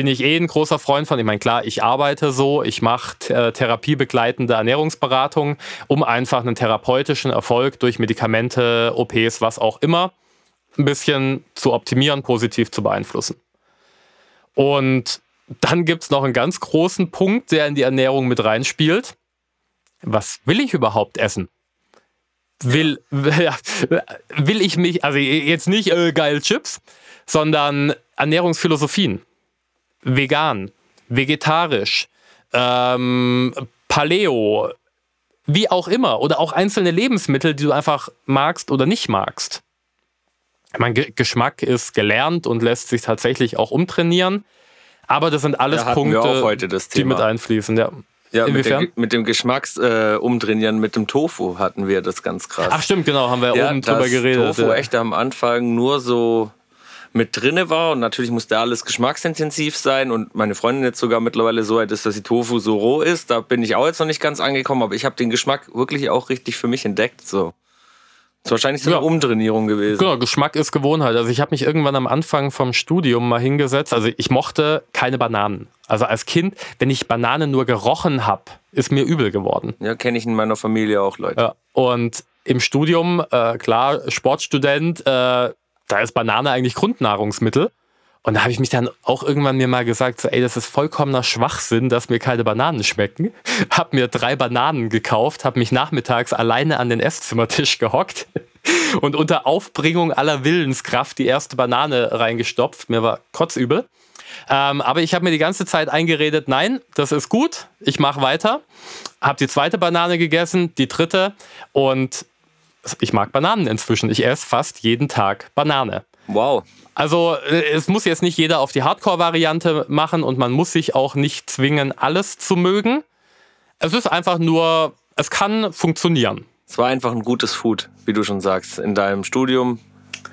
bin ich eh ein großer Freund von. Ich meine, klar, ich arbeite so, ich mache äh, therapiebegleitende Ernährungsberatung, um einfach einen therapeutischen Erfolg durch Medikamente, OPs, was auch immer, ein bisschen zu optimieren, positiv zu beeinflussen. Und dann gibt es noch einen ganz großen Punkt, der in die Ernährung mit reinspielt. Was will ich überhaupt essen? Will, will ich mich, also jetzt nicht äh, geil Chips, sondern Ernährungsphilosophien vegan, vegetarisch, ähm, Paleo, wie auch immer. Oder auch einzelne Lebensmittel, die du einfach magst oder nicht magst. Mein Geschmack ist gelernt und lässt sich tatsächlich auch umtrainieren. Aber das sind alles ja, Punkte, die mit einfließen. Ja. Ja, mit, der, mit, dem Geschmacksumtrainieren, äh, mit dem Tofu hatten wir das ganz krass. Ach stimmt, genau, haben wir ja, oben drüber geredet. Tofu echt am Anfang nur so mit drinne war. Und natürlich musste alles geschmacksintensiv sein. Und meine Freundin jetzt sogar mittlerweile so weit ist, dass die Tofu so roh ist. Da bin ich auch jetzt noch nicht ganz angekommen, aber ich habe den Geschmack wirklich auch richtig für mich entdeckt. So. Das ist wahrscheinlich so eine ja. Umtrainierung gewesen. Genau, Geschmack ist Gewohnheit. Also ich habe mich irgendwann am Anfang vom Studium mal hingesetzt. Also ich mochte keine Bananen. Also als Kind, wenn ich Bananen nur gerochen habe, ist mir übel geworden. Ja, kenne ich in meiner Familie auch, Leute. Ja. Und im Studium, äh, klar, Sportstudent, äh, da ist Banane eigentlich Grundnahrungsmittel. Und da habe ich mich dann auch irgendwann mir mal gesagt, so, ey, das ist vollkommener Schwachsinn, dass mir keine Bananen schmecken. Hab mir drei Bananen gekauft, habe mich nachmittags alleine an den Esszimmertisch gehockt und unter Aufbringung aller Willenskraft die erste Banane reingestopft. Mir war kotzübel. Ähm, aber ich habe mir die ganze Zeit eingeredet, nein, das ist gut, ich mache weiter. Habe die zweite Banane gegessen, die dritte und ich mag Bananen inzwischen. Ich esse fast jeden Tag Banane. Wow. Also äh, es muss jetzt nicht jeder auf die Hardcore-Variante machen und man muss sich auch nicht zwingen, alles zu mögen. Es ist einfach nur, es kann funktionieren. Es war einfach ein gutes Food, wie du schon sagst. In deinem Studium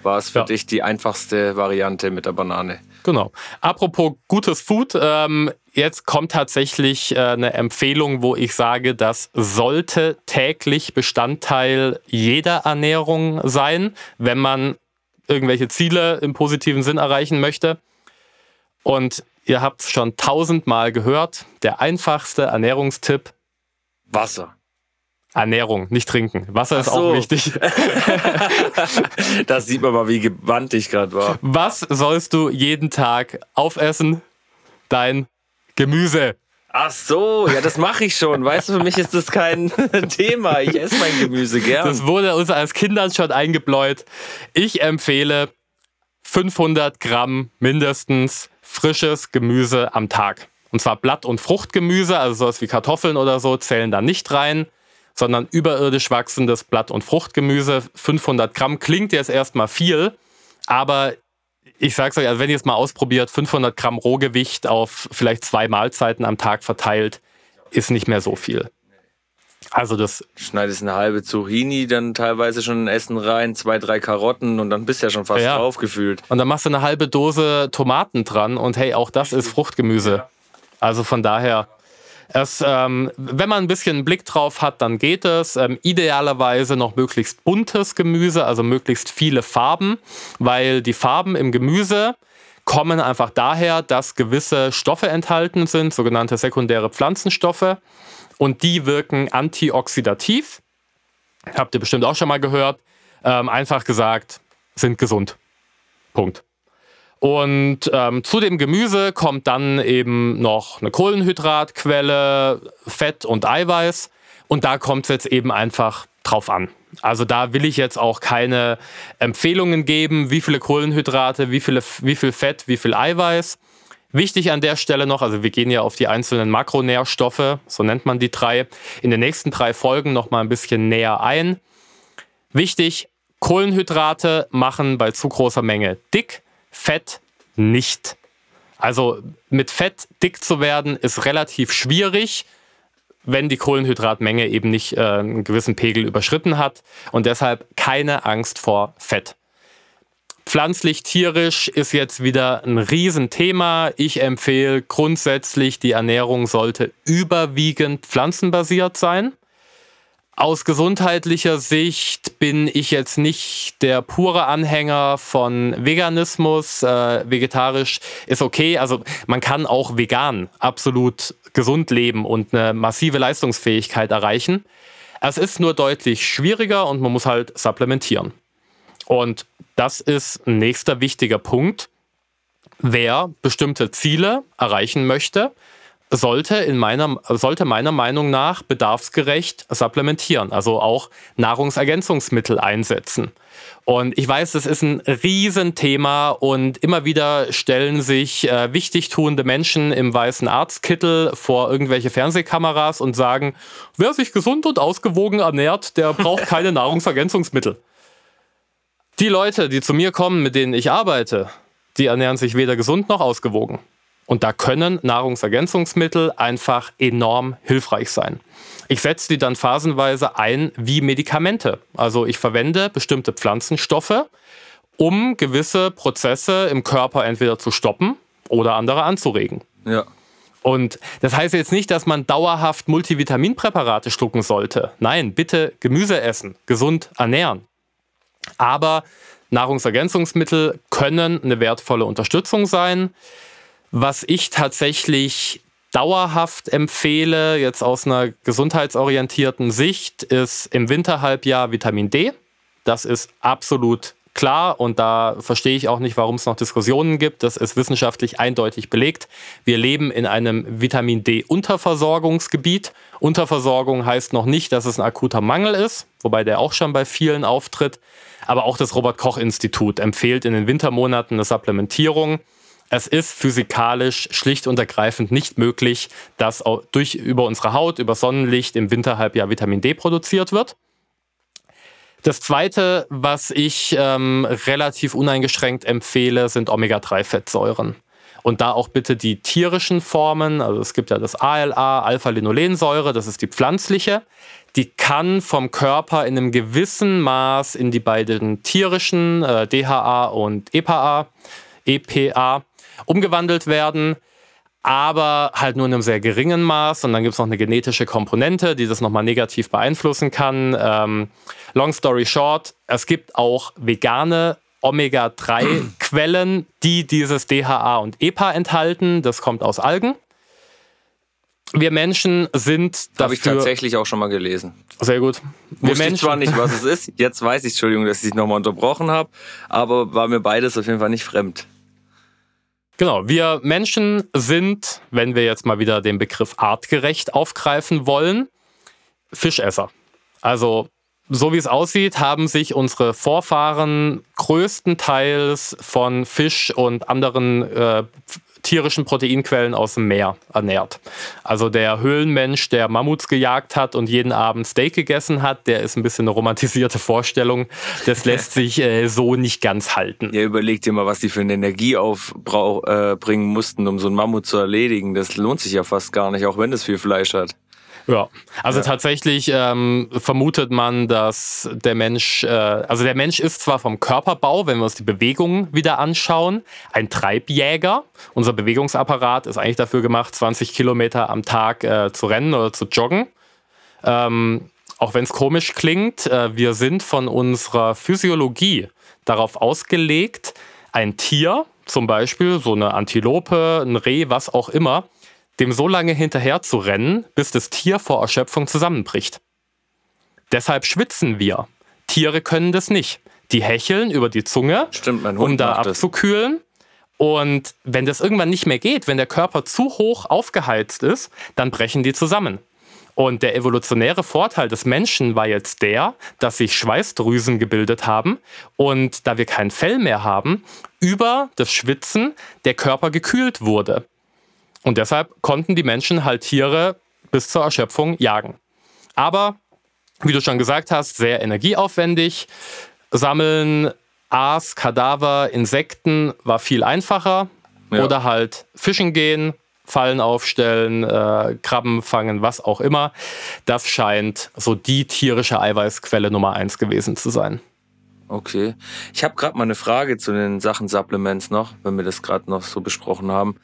war es für ja. dich die einfachste Variante mit der Banane. Genau. Apropos gutes Food, ähm, jetzt kommt tatsächlich äh, eine Empfehlung, wo ich sage, das sollte täglich Bestandteil jeder Ernährung sein, wenn man irgendwelche Ziele im positiven Sinn erreichen möchte. Und ihr habt es schon tausendmal gehört, der einfachste Ernährungstipp. Wasser. Ernährung, nicht trinken. Wasser ist so. auch wichtig. das sieht man mal, wie gewandt ich gerade war. Was sollst du jeden Tag aufessen? Dein Gemüse. Ach so, ja, das mache ich schon. Weißt du, für mich ist das kein Thema. Ich esse mein Gemüse gern. Das wurde uns als Kindern schon eingebläut. Ich empfehle 500 Gramm mindestens frisches Gemüse am Tag. Und zwar Blatt- und Fruchtgemüse, also sowas wie Kartoffeln oder so, zählen da nicht rein, sondern überirdisch wachsendes Blatt- und Fruchtgemüse. 500 Gramm klingt jetzt erstmal viel, aber ich sag's euch, also wenn ihr es mal ausprobiert, 500 Gramm Rohgewicht auf vielleicht zwei Mahlzeiten am Tag verteilt, ist nicht mehr so viel. Also das. Schneidest eine halbe Zucchini dann teilweise schon in Essen rein, zwei, drei Karotten und dann bist du ja schon fast ja. drauf gefühlt. Und dann machst du eine halbe Dose Tomaten dran und hey, auch das ist Fruchtgemüse. Also von daher, es, ähm, wenn man ein bisschen Blick drauf hat, dann geht es. Ähm, idealerweise noch möglichst buntes Gemüse, also möglichst viele Farben, weil die Farben im Gemüse kommen einfach daher, dass gewisse Stoffe enthalten sind, sogenannte sekundäre Pflanzenstoffe, und die wirken antioxidativ. Habt ihr bestimmt auch schon mal gehört. Ähm, einfach gesagt, sind gesund. Punkt. Und ähm, zu dem Gemüse kommt dann eben noch eine Kohlenhydratquelle, Fett und Eiweiß. Und da kommt es jetzt eben einfach drauf an. Also da will ich jetzt auch keine Empfehlungen geben, wie viele Kohlenhydrate, wie, viele, wie viel Fett, wie viel Eiweiß. Wichtig an der Stelle noch, also wir gehen ja auf die einzelnen Makronährstoffe, so nennt man die drei, in den nächsten drei Folgen noch mal ein bisschen näher ein. Wichtig, Kohlenhydrate machen bei zu großer Menge dick. Fett nicht. Also mit Fett dick zu werden ist relativ schwierig, wenn die Kohlenhydratmenge eben nicht äh, einen gewissen Pegel überschritten hat. Und deshalb keine Angst vor Fett. Pflanzlich, tierisch ist jetzt wieder ein Riesenthema. Ich empfehle grundsätzlich, die Ernährung sollte überwiegend pflanzenbasiert sein. Aus gesundheitlicher Sicht bin ich jetzt nicht der pure Anhänger von Veganismus. Äh, vegetarisch ist okay. Also man kann auch vegan absolut gesund leben und eine massive Leistungsfähigkeit erreichen. Es ist nur deutlich schwieriger und man muss halt supplementieren. Und das ist ein nächster wichtiger Punkt. Wer bestimmte Ziele erreichen möchte, sollte, in meiner, sollte meiner Meinung nach bedarfsgerecht supplementieren, also auch Nahrungsergänzungsmittel einsetzen. Und ich weiß, das ist ein Riesenthema und immer wieder stellen sich äh, wichtigtuende Menschen im weißen Arztkittel vor irgendwelche Fernsehkameras und sagen, wer sich gesund und ausgewogen ernährt, der braucht keine Nahrungsergänzungsmittel. Die Leute, die zu mir kommen, mit denen ich arbeite, die ernähren sich weder gesund noch ausgewogen. Und da können Nahrungsergänzungsmittel einfach enorm hilfreich sein. Ich setze die dann phasenweise ein wie Medikamente. Also ich verwende bestimmte Pflanzenstoffe, um gewisse Prozesse im Körper entweder zu stoppen oder andere anzuregen. Ja. Und das heißt jetzt nicht, dass man dauerhaft Multivitaminpräparate schlucken sollte. Nein, bitte Gemüse essen, gesund ernähren. Aber Nahrungsergänzungsmittel können eine wertvolle Unterstützung sein. Was ich tatsächlich dauerhaft empfehle, jetzt aus einer gesundheitsorientierten Sicht, ist im Winterhalbjahr Vitamin D. Das ist absolut klar und da verstehe ich auch nicht, warum es noch Diskussionen gibt. Das ist wissenschaftlich eindeutig belegt. Wir leben in einem Vitamin D-Unterversorgungsgebiet. Unterversorgung heißt noch nicht, dass es ein akuter Mangel ist, wobei der auch schon bei vielen auftritt. Aber auch das Robert Koch Institut empfiehlt in den Wintermonaten eine Supplementierung. Es ist physikalisch schlicht und ergreifend nicht möglich, dass durch, über unsere Haut, über Sonnenlicht im Winterhalbjahr Vitamin D produziert wird. Das zweite, was ich ähm, relativ uneingeschränkt empfehle, sind Omega-3-Fettsäuren. Und da auch bitte die tierischen Formen, also es gibt ja das ALA, Alpha-Linolensäure, das ist die pflanzliche. Die kann vom Körper in einem gewissen Maß in die beiden tierischen, äh, DHA und EPA, EPA, umgewandelt werden, aber halt nur in einem sehr geringen Maß. Und dann gibt es noch eine genetische Komponente, die das nochmal negativ beeinflussen kann. Ähm, long story short, es gibt auch vegane Omega-3-Quellen, die dieses DHA und EPA enthalten. Das kommt aus Algen. Wir Menschen sind Habe ich tatsächlich auch schon mal gelesen. Sehr gut. Wir Wusste Menschen ich zwar nicht, was es ist. Jetzt weiß ich, Entschuldigung, dass ich nochmal unterbrochen habe, aber war mir beides auf jeden Fall nicht fremd. Genau, wir Menschen sind, wenn wir jetzt mal wieder den Begriff artgerecht aufgreifen wollen, Fischesser. Also so wie es aussieht, haben sich unsere Vorfahren größtenteils von Fisch und anderen äh, tierischen Proteinquellen aus dem Meer ernährt. Also der Höhlenmensch, der Mammuts gejagt hat und jeden Abend Steak gegessen hat, der ist ein bisschen eine romantisierte Vorstellung. Das lässt sich äh, so nicht ganz halten. Ja, überleg dir mal, was die für eine Energie aufbringen äh, mussten, um so einen Mammut zu erledigen. Das lohnt sich ja fast gar nicht, auch wenn es viel Fleisch hat. Ja, also ja. tatsächlich ähm, vermutet man, dass der Mensch, äh, also der Mensch ist zwar vom Körperbau, wenn wir uns die Bewegung wieder anschauen, ein Treibjäger. Unser Bewegungsapparat ist eigentlich dafür gemacht, 20 Kilometer am Tag äh, zu rennen oder zu joggen. Ähm, auch wenn es komisch klingt, äh, wir sind von unserer Physiologie darauf ausgelegt, ein Tier, zum Beispiel so eine Antilope, ein Reh, was auch immer, dem so lange hinterher zu rennen, bis das Tier vor Erschöpfung zusammenbricht. Deshalb schwitzen wir. Tiere können das nicht. Die hecheln über die Zunge, Stimmt, um da abzukühlen. Und wenn das irgendwann nicht mehr geht, wenn der Körper zu hoch aufgeheizt ist, dann brechen die zusammen. Und der evolutionäre Vorteil des Menschen war jetzt der, dass sich Schweißdrüsen gebildet haben und da wir kein Fell mehr haben, über das Schwitzen der Körper gekühlt wurde. Und deshalb konnten die Menschen halt Tiere bis zur Erschöpfung jagen. Aber, wie du schon gesagt hast, sehr energieaufwendig. Sammeln Aas, Kadaver, Insekten war viel einfacher. ja. oder halt fischen gehen, Fallen aufstellen, äh, Krabben fangen, was auch immer. Das scheint so die tierische Eiweißquelle Nummer eins gewesen zu sein. Okay. Ich habe gerade mal eine Frage zu den Sachen Supplements noch, wenn wir das gerade noch so besprochen haben.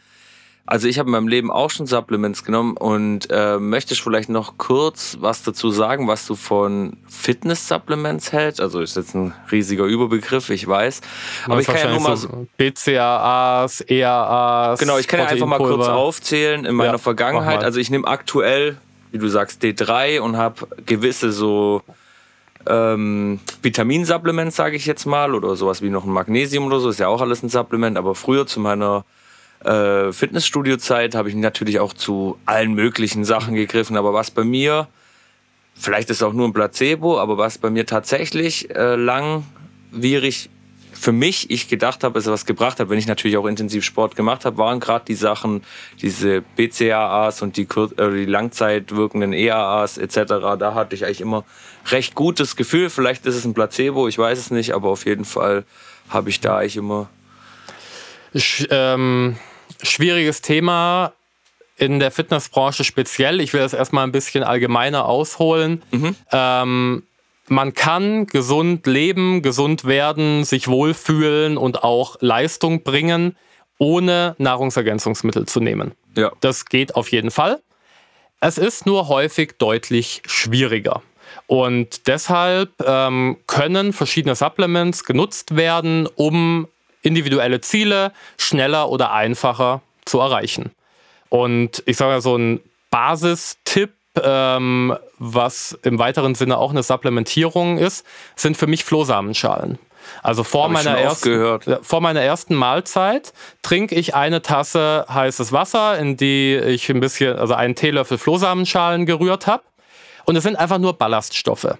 Also ich habe in meinem Leben auch schon Supplements genommen und äh, möchtest vielleicht noch kurz was dazu sagen, was du von Fitness-Supplements hältst? Also ist jetzt ein riesiger Überbegriff, ich weiß. Aber ich kann ja nur mal so BCAAs, EAAs. Genau, ich kann ja einfach mal kurz aufzählen in meiner ja, Vergangenheit. Also ich nehme aktuell, wie du sagst, D3 und habe gewisse so ähm, Vitaminsupplements, sage ich jetzt mal, oder sowas wie noch ein Magnesium oder so, ist ja auch alles ein Supplement. Aber früher zu meiner äh, Fitnessstudio-Zeit habe ich natürlich auch zu allen möglichen Sachen gegriffen. Aber was bei mir, vielleicht ist auch nur ein Placebo, aber was bei mir tatsächlich äh, langwierig für mich, ich gedacht habe, es was gebracht hat, wenn ich natürlich auch intensiv Sport gemacht habe, waren gerade die Sachen, diese BCAAs und die, äh, die langzeit wirkenden EAAs etc. Da hatte ich eigentlich immer recht gutes Gefühl. Vielleicht ist es ein Placebo, ich weiß es nicht, aber auf jeden Fall habe ich da eigentlich immer. Ich, ähm schwieriges Thema in der Fitnessbranche speziell. Ich will das erstmal ein bisschen allgemeiner ausholen. Mhm. Ähm, man kann gesund leben, gesund werden, sich wohlfühlen und auch Leistung bringen, ohne Nahrungsergänzungsmittel zu nehmen. Ja. Das geht auf jeden Fall. Es ist nur häufig deutlich schwieriger. Und deshalb ähm, können verschiedene Supplements genutzt werden, um individuelle Ziele schneller oder einfacher zu erreichen. Und ich sage mal, so ein Basistipp, ähm, was im weiteren Sinne auch eine Supplementierung ist, sind für mich Flohsamenschalen. Also vor meiner, ersten, vor meiner ersten Mahlzeit trinke ich eine Tasse heißes Wasser, in die ich ein bisschen, also einen Teelöffel Flohsamenschalen gerührt habe. Und es sind einfach nur Ballaststoffe.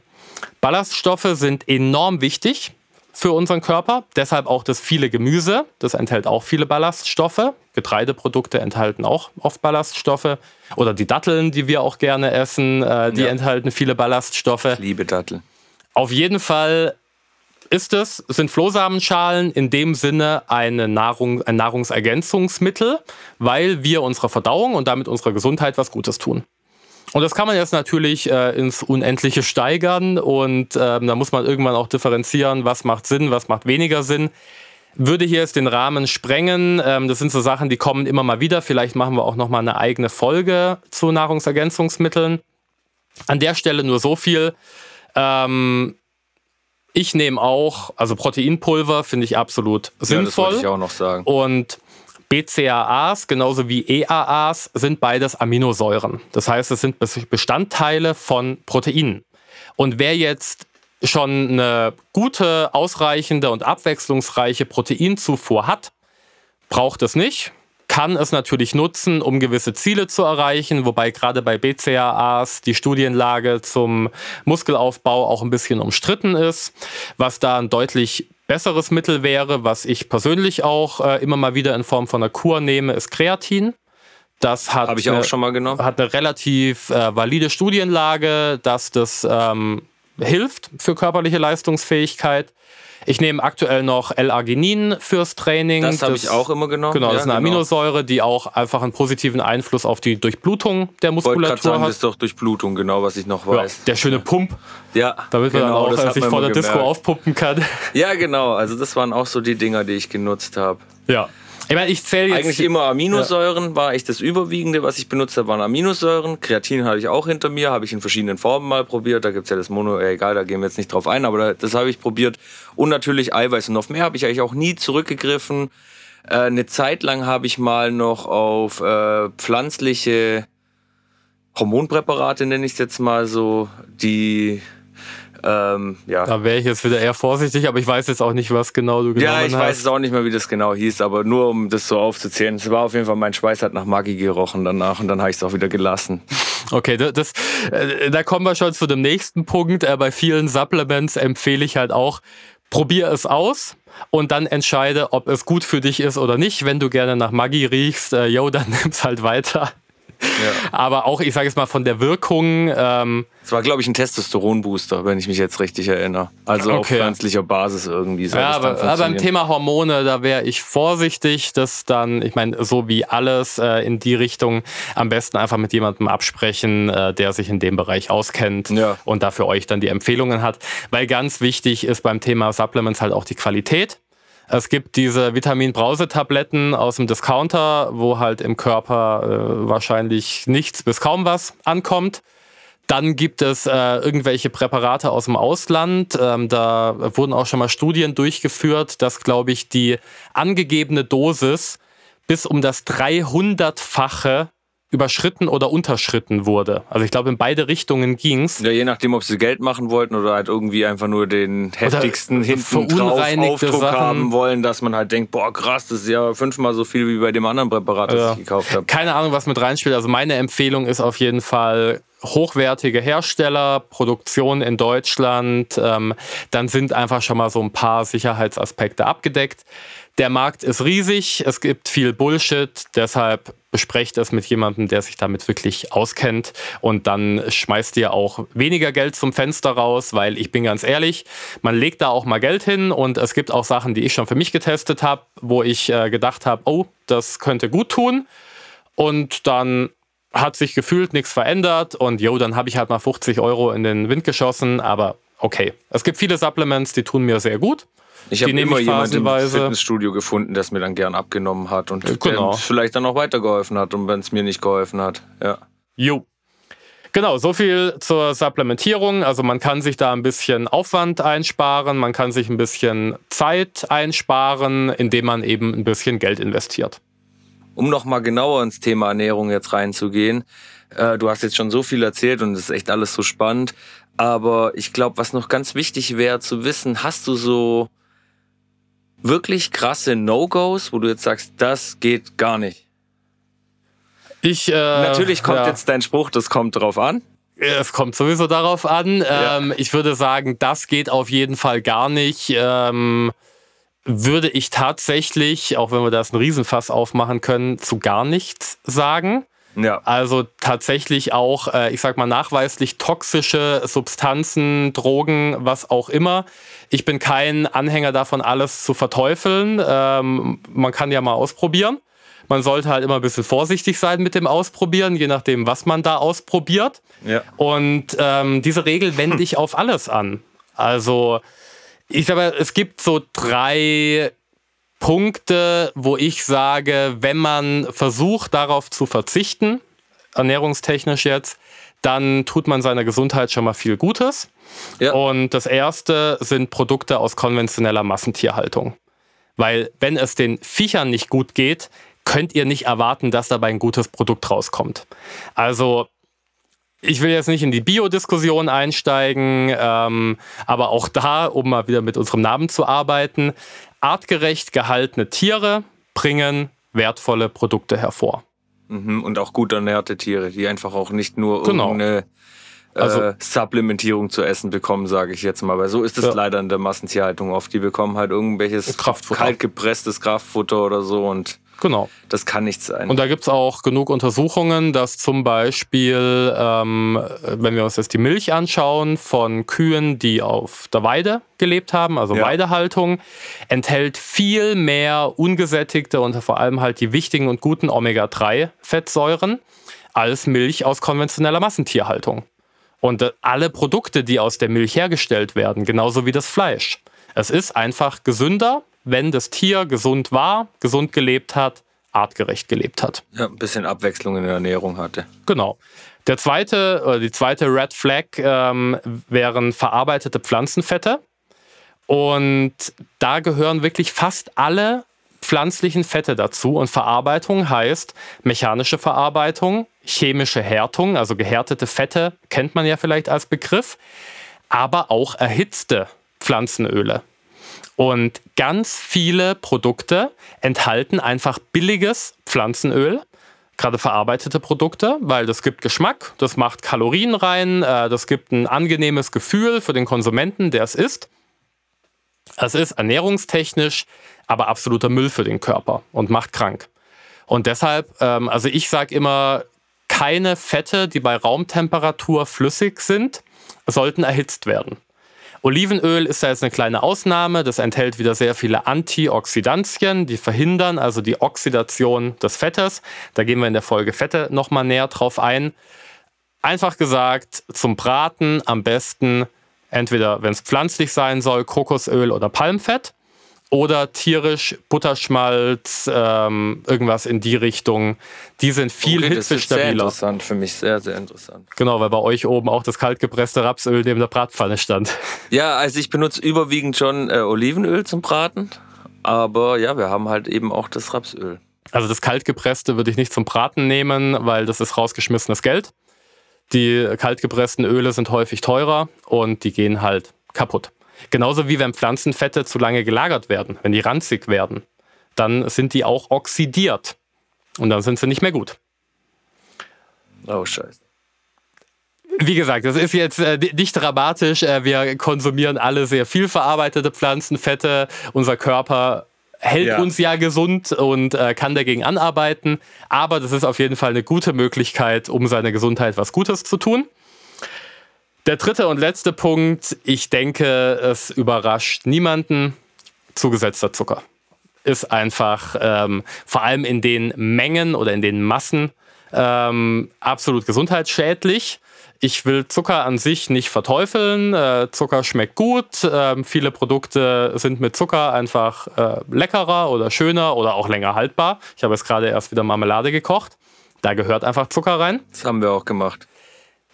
Ballaststoffe sind enorm wichtig für unseren Körper. Deshalb auch das viele Gemüse. Das enthält auch viele Ballaststoffe. Getreideprodukte enthalten auch oft Ballaststoffe. Oder die Datteln, die wir auch gerne essen, äh, die ja. enthalten viele Ballaststoffe. Ich liebe Datteln. Auf jeden Fall ist es, sind Flohsamenschalen in dem Sinne eine Nahrung, ein Nahrungsergänzungsmittel, weil wir unserer Verdauung und damit unserer Gesundheit was Gutes tun. Und das kann man jetzt natürlich äh, ins Unendliche steigern und ähm, da muss man irgendwann auch differenzieren, was macht Sinn, was macht weniger Sinn. Würde hier jetzt den Rahmen sprengen. Ähm, das sind so Sachen, die kommen immer mal wieder. Vielleicht machen wir auch noch mal eine eigene Folge zu Nahrungsergänzungsmitteln. An der Stelle nur so viel. Ähm, ich nehme auch, also Proteinpulver finde ich absolut sinnvoll. Ja, das wollte ich auch noch sagen. Und BCAAs genauso wie EAAs sind beides Aminosäuren. Das heißt, es sind Bestandteile von Proteinen. Und wer jetzt schon eine gute, ausreichende und abwechslungsreiche Proteinzufuhr hat, braucht es nicht kann es natürlich nutzen, um gewisse Ziele zu erreichen, wobei gerade bei BCAAs die Studienlage zum Muskelaufbau auch ein bisschen umstritten ist, was da ein deutlich besseres Mittel wäre, was ich persönlich auch äh, immer mal wieder in Form von einer Kur nehme, ist Kreatin. Das hat, ich auch schon mal genommen. hat eine relativ äh, valide Studienlage, dass das ähm, hilft für körperliche Leistungsfähigkeit. Ich nehme aktuell noch L-Arginin fürs Training. Das habe ich auch immer genommen. Genau, das ist eine genau. Aminosäure, die auch einfach einen positiven Einfluss auf die Durchblutung der Muskulatur sagen, hat. Das ist doch Durchblutung, genau, was ich noch weiß. Ja, der schöne Pump. Ja, damit genau, man dann auch äh, sich vor der gemerkt. Disco aufpumpen kann. Ja, genau. Also das waren auch so die Dinger, die ich genutzt habe. Ja. Ich meine, ich zähle jetzt. Eigentlich immer Aminosäuren ja. war eigentlich das Überwiegende, was ich benutzt habe, waren Aminosäuren. Kreatin hatte ich auch hinter mir, habe ich in verschiedenen Formen mal probiert. Da gibt es ja das Mono, äh, egal, da gehen wir jetzt nicht drauf ein, aber das habe ich probiert. Und natürlich Eiweiß. Und auf mehr habe ich eigentlich auch nie zurückgegriffen. Äh, eine Zeit lang habe ich mal noch auf äh, pflanzliche Hormonpräparate, nenne ich es jetzt mal so, die ähm, ja. Da wäre ich jetzt wieder eher vorsichtig, aber ich weiß jetzt auch nicht, was genau du genau hast. Ja, ich weiß es auch nicht mehr, wie das genau hieß, aber nur um das so aufzuzählen. Es war auf jeden Fall, mein Schweiß hat nach Maggi gerochen danach und dann habe ich es auch wieder gelassen. Okay, das, äh, da kommen wir schon zu dem nächsten Punkt. Äh, bei vielen Supplements empfehle ich halt auch, probier es aus und dann entscheide, ob es gut für dich ist oder nicht. Wenn du gerne nach Maggi riechst, äh, yo, dann nimm's halt weiter. Ja. Aber auch, ich sage es mal, von der Wirkung. Ähm, es war, glaube ich, ein Testosteronbooster, wenn ich mich jetzt richtig erinnere. Also okay. auf pflanzlicher Basis irgendwie. Ja, aber, aber beim Thema Hormone, da wäre ich vorsichtig, dass dann, ich meine, so wie alles äh, in die Richtung, am besten einfach mit jemandem absprechen, äh, der sich in dem Bereich auskennt ja. und dafür euch dann die Empfehlungen hat. Weil ganz wichtig ist beim Thema Supplements halt auch die Qualität. Es gibt diese Vitamin-Brause-Tabletten aus dem Discounter, wo halt im Körper äh, wahrscheinlich nichts bis kaum was ankommt. Dann gibt es äh, irgendwelche Präparate aus dem Ausland. Ähm, da wurden auch schon mal Studien durchgeführt, dass, glaube ich, die angegebene Dosis bis um das 300-fache überschritten oder unterschritten wurde. Also ich glaube, in beide Richtungen ging's. Ja, je nachdem, ob sie Geld machen wollten oder halt irgendwie einfach nur den heftigsten oder hinten drauf Aufdruck Sachen. haben wollen, dass man halt denkt, boah krass, das ist ja fünfmal so viel wie bei dem anderen Präparat, das ja. ich gekauft habe. Keine Ahnung, was mit reinspielt. Also meine Empfehlung ist auf jeden Fall hochwertige Hersteller, Produktion in Deutschland, ähm, dann sind einfach schon mal so ein paar Sicherheitsaspekte abgedeckt. Der Markt ist riesig, es gibt viel Bullshit, deshalb besprecht es mit jemandem, der sich damit wirklich auskennt und dann schmeißt ihr auch weniger Geld zum Fenster raus, weil ich bin ganz ehrlich, man legt da auch mal Geld hin und es gibt auch Sachen, die ich schon für mich getestet habe, wo ich äh, gedacht habe, oh, das könnte gut tun und dann hat sich gefühlt nichts verändert und jo, dann habe ich halt mal 50 Euro in den Wind geschossen, aber okay. Es gibt viele Supplements, die tun mir sehr gut. Ich habe immer jemanden im Fitnessstudio gefunden, der es mir dann gern abgenommen hat und genau. der vielleicht dann auch weitergeholfen hat und wenn es mir nicht geholfen hat. Ja. Jo. Genau, so viel zur Supplementierung. Also man kann sich da ein bisschen Aufwand einsparen, man kann sich ein bisschen Zeit einsparen, indem man eben ein bisschen Geld investiert. Um nochmal genauer ins Thema Ernährung jetzt reinzugehen, äh, du hast jetzt schon so viel erzählt und es ist echt alles so spannend. Aber ich glaube, was noch ganz wichtig wäre zu wissen, hast du so wirklich krasse No-Gos, wo du jetzt sagst, das geht gar nicht? Ich, äh, Natürlich kommt ja. jetzt dein Spruch, das kommt drauf an. Es kommt sowieso darauf an. Ja. Ähm, ich würde sagen, das geht auf jeden Fall gar nicht. Ähm, würde ich tatsächlich, auch wenn wir das einen Riesenfass aufmachen können, zu gar nichts sagen. Ja. Also tatsächlich auch, äh, ich sag mal, nachweislich toxische Substanzen, Drogen, was auch immer. Ich bin kein Anhänger davon, alles zu verteufeln. Ähm, man kann ja mal ausprobieren. Man sollte halt immer ein bisschen vorsichtig sein mit dem Ausprobieren, je nachdem, was man da ausprobiert. Ja. Und ähm, diese Regel wende ich auf alles an. Also, ich sage, es gibt so drei Punkte, wo ich sage, wenn man versucht, darauf zu verzichten, ernährungstechnisch jetzt, dann tut man seiner Gesundheit schon mal viel Gutes. Ja. Und das erste sind Produkte aus konventioneller Massentierhaltung. Weil wenn es den Viechern nicht gut geht, könnt ihr nicht erwarten, dass dabei ein gutes Produkt rauskommt. Also ich will jetzt nicht in die Biodiskussion einsteigen, ähm, aber auch da, um mal wieder mit unserem Namen zu arbeiten, artgerecht gehaltene Tiere bringen wertvolle Produkte hervor. Mhm, und auch gut ernährte Tiere, die einfach auch nicht nur genau. irgendeine also, äh, Supplementierung zu essen bekommen, sage ich jetzt mal. Weil so ist es ja. leider in der Massentierhaltung oft. Die bekommen halt irgendwelches Kraftfutter. kaltgepresstes Kraftfutter oder so und Genau. Das kann nicht sein. Und da gibt es auch genug Untersuchungen, dass zum Beispiel, ähm, wenn wir uns jetzt die Milch anschauen von Kühen, die auf der Weide gelebt haben, also ja. Weidehaltung, enthält viel mehr ungesättigte und vor allem halt die wichtigen und guten Omega-3-Fettsäuren als Milch aus konventioneller Massentierhaltung. Und äh, alle Produkte, die aus der Milch hergestellt werden, genauso wie das Fleisch. Es ist einfach gesünder, wenn das Tier gesund war, gesund gelebt hat, artgerecht gelebt hat. Ja, ein bisschen Abwechslung in der Ernährung hatte. Genau. Der zweite, oder die zweite Red Flag ähm, wären verarbeitete Pflanzenfette. Und da gehören wirklich fast alle pflanzlichen Fette dazu. Und Verarbeitung heißt mechanische Verarbeitung, chemische Härtung, also gehärtete Fette kennt man ja vielleicht als Begriff, aber auch erhitzte Pflanzenöle. Und ganz viele Produkte enthalten einfach billiges Pflanzenöl, gerade verarbeitete Produkte, weil das gibt Geschmack, das macht Kalorien rein, äh, das gibt ein angenehmes Gefühl für den Konsumenten, der es isst. Es ist ernährungstechnisch aber absoluter Müll für den Körper und macht krank. Und deshalb, ähm, also ich sage immer, keine Fette, die bei Raumtemperatur flüssig sind, sollten erhitzt werden. Olivenöl ist da jetzt eine kleine Ausnahme. Das enthält wieder sehr viele Antioxidantien, die verhindern also die Oxidation des Fettes. Da gehen wir in der Folge Fette nochmal näher drauf ein. Einfach gesagt, zum Braten am besten entweder, wenn es pflanzlich sein soll, Kokosöl oder Palmfett oder tierisch, Butterschmalz, ähm, irgendwas in die Richtung. Die sind viel okay, hitzestabiler. Sehr interessant, für mich sehr, sehr interessant. Genau, weil bei euch oben auch das kaltgepresste Rapsöl neben der Bratpfanne stand. Ja, also ich benutze überwiegend schon äh, Olivenöl zum Braten, aber ja, wir haben halt eben auch das Rapsöl. Also das kaltgepresste würde ich nicht zum Braten nehmen, weil das ist rausgeschmissenes Geld. Die kaltgepressten Öle sind häufig teurer und die gehen halt kaputt. Genauso wie wenn Pflanzenfette zu lange gelagert werden, wenn die ranzig werden, dann sind die auch oxidiert und dann sind sie nicht mehr gut. Oh, scheiße. Wie gesagt, das ist jetzt äh, nicht dramatisch. Äh, wir konsumieren alle sehr viel verarbeitete Pflanzenfette. Unser Körper hält ja. uns ja gesund und äh, kann dagegen anarbeiten. Aber das ist auf jeden Fall eine gute Möglichkeit, um seiner Gesundheit was Gutes zu tun. Der dritte und letzte Punkt, ich denke, es überrascht niemanden, zugesetzter Zucker ist einfach ähm, vor allem in den Mengen oder in den Massen ähm, absolut gesundheitsschädlich. Ich will Zucker an sich nicht verteufeln. Äh, Zucker schmeckt gut. Äh, viele Produkte sind mit Zucker einfach äh, leckerer oder schöner oder auch länger haltbar. Ich habe jetzt gerade erst wieder Marmelade gekocht. Da gehört einfach Zucker rein. Das haben wir auch gemacht.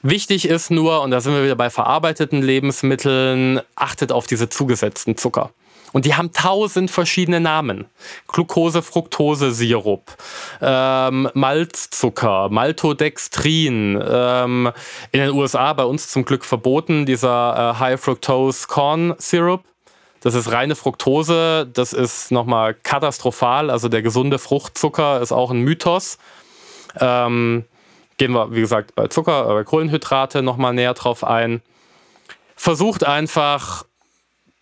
Wichtig ist nur, und da sind wir wieder bei verarbeiteten Lebensmitteln, achtet auf diese zugesetzten Zucker. Und die haben tausend verschiedene Namen. Glucose, Fructose, Sirup, ähm, Malzzucker, Maltodextrin. Ähm, in den USA bei uns zum Glück verboten, dieser äh, High Fructose Corn Syrup. Das ist reine Fructose, das ist nochmal katastrophal. Also der gesunde Fruchtzucker ist auch ein Mythos. Ähm, gehen wir, wie gesagt, bei Zucker, äh, bei Kohlenhydrate nochmal näher drauf ein. Versucht einfach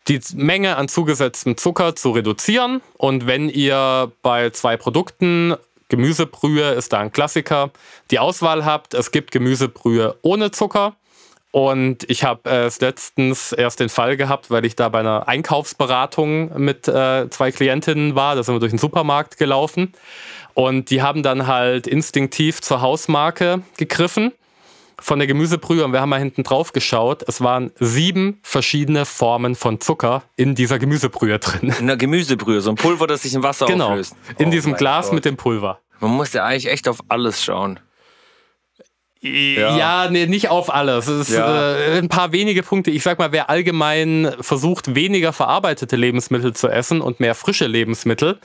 die Menge an zugesetztem Zucker zu reduzieren. Und wenn ihr bei zwei Produkten, Gemüsebrühe ist da ein Klassiker, die Auswahl habt, es gibt Gemüsebrühe ohne Zucker. Und ich habe es letztens erst den Fall gehabt, weil ich da bei einer Einkaufsberatung mit äh, zwei Klientinnen war. Da sind wir durch den Supermarkt gelaufen. Und die haben dann halt instinktiv zur Hausmarke gegriffen von der Gemüsebrühe und wir haben mal hinten drauf geschaut. Es waren sieben verschiedene Formen von Zucker in dieser Gemüsebrühe drin. In der Gemüsebrühe, so ein Pulver, das sich in Wasser genau, auflöst. In oh diesem Glas Gott. mit dem Pulver. Man muss ja eigentlich echt auf alles schauen. Ja, ja nee, nicht auf alles. Es ist ja. äh, ein paar wenige Punkte. Ich sag mal, wer allgemein versucht, weniger verarbeitete Lebensmittel zu essen und mehr frische Lebensmittel,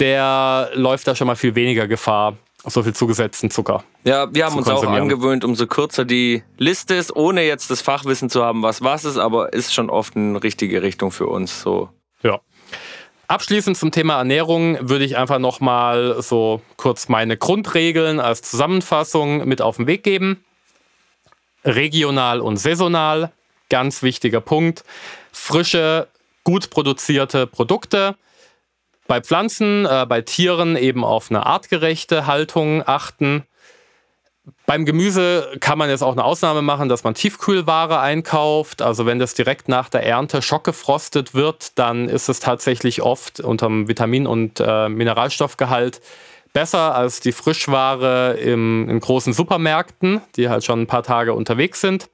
der läuft da schon mal viel weniger Gefahr, so viel zugesetzten Zucker. Ja, wir haben uns auch angewöhnt, umso kürzer die Liste ist, ohne jetzt das Fachwissen zu haben, was was ist, aber ist schon oft eine richtige Richtung für uns. So. Ja. Abschließend zum Thema Ernährung würde ich einfach nochmal so kurz meine Grundregeln als Zusammenfassung mit auf den Weg geben. Regional und saisonal, ganz wichtiger Punkt. Frische, gut produzierte Produkte bei Pflanzen, äh, bei Tieren eben auf eine artgerechte Haltung achten. Beim Gemüse kann man jetzt auch eine Ausnahme machen, dass man Tiefkühlware einkauft. Also wenn das direkt nach der Ernte schockgefrostet wird, dann ist es tatsächlich oft unterm Vitamin- und äh, Mineralstoffgehalt besser als die Frischware im, in großen Supermärkten, die halt schon ein paar Tage unterwegs sind.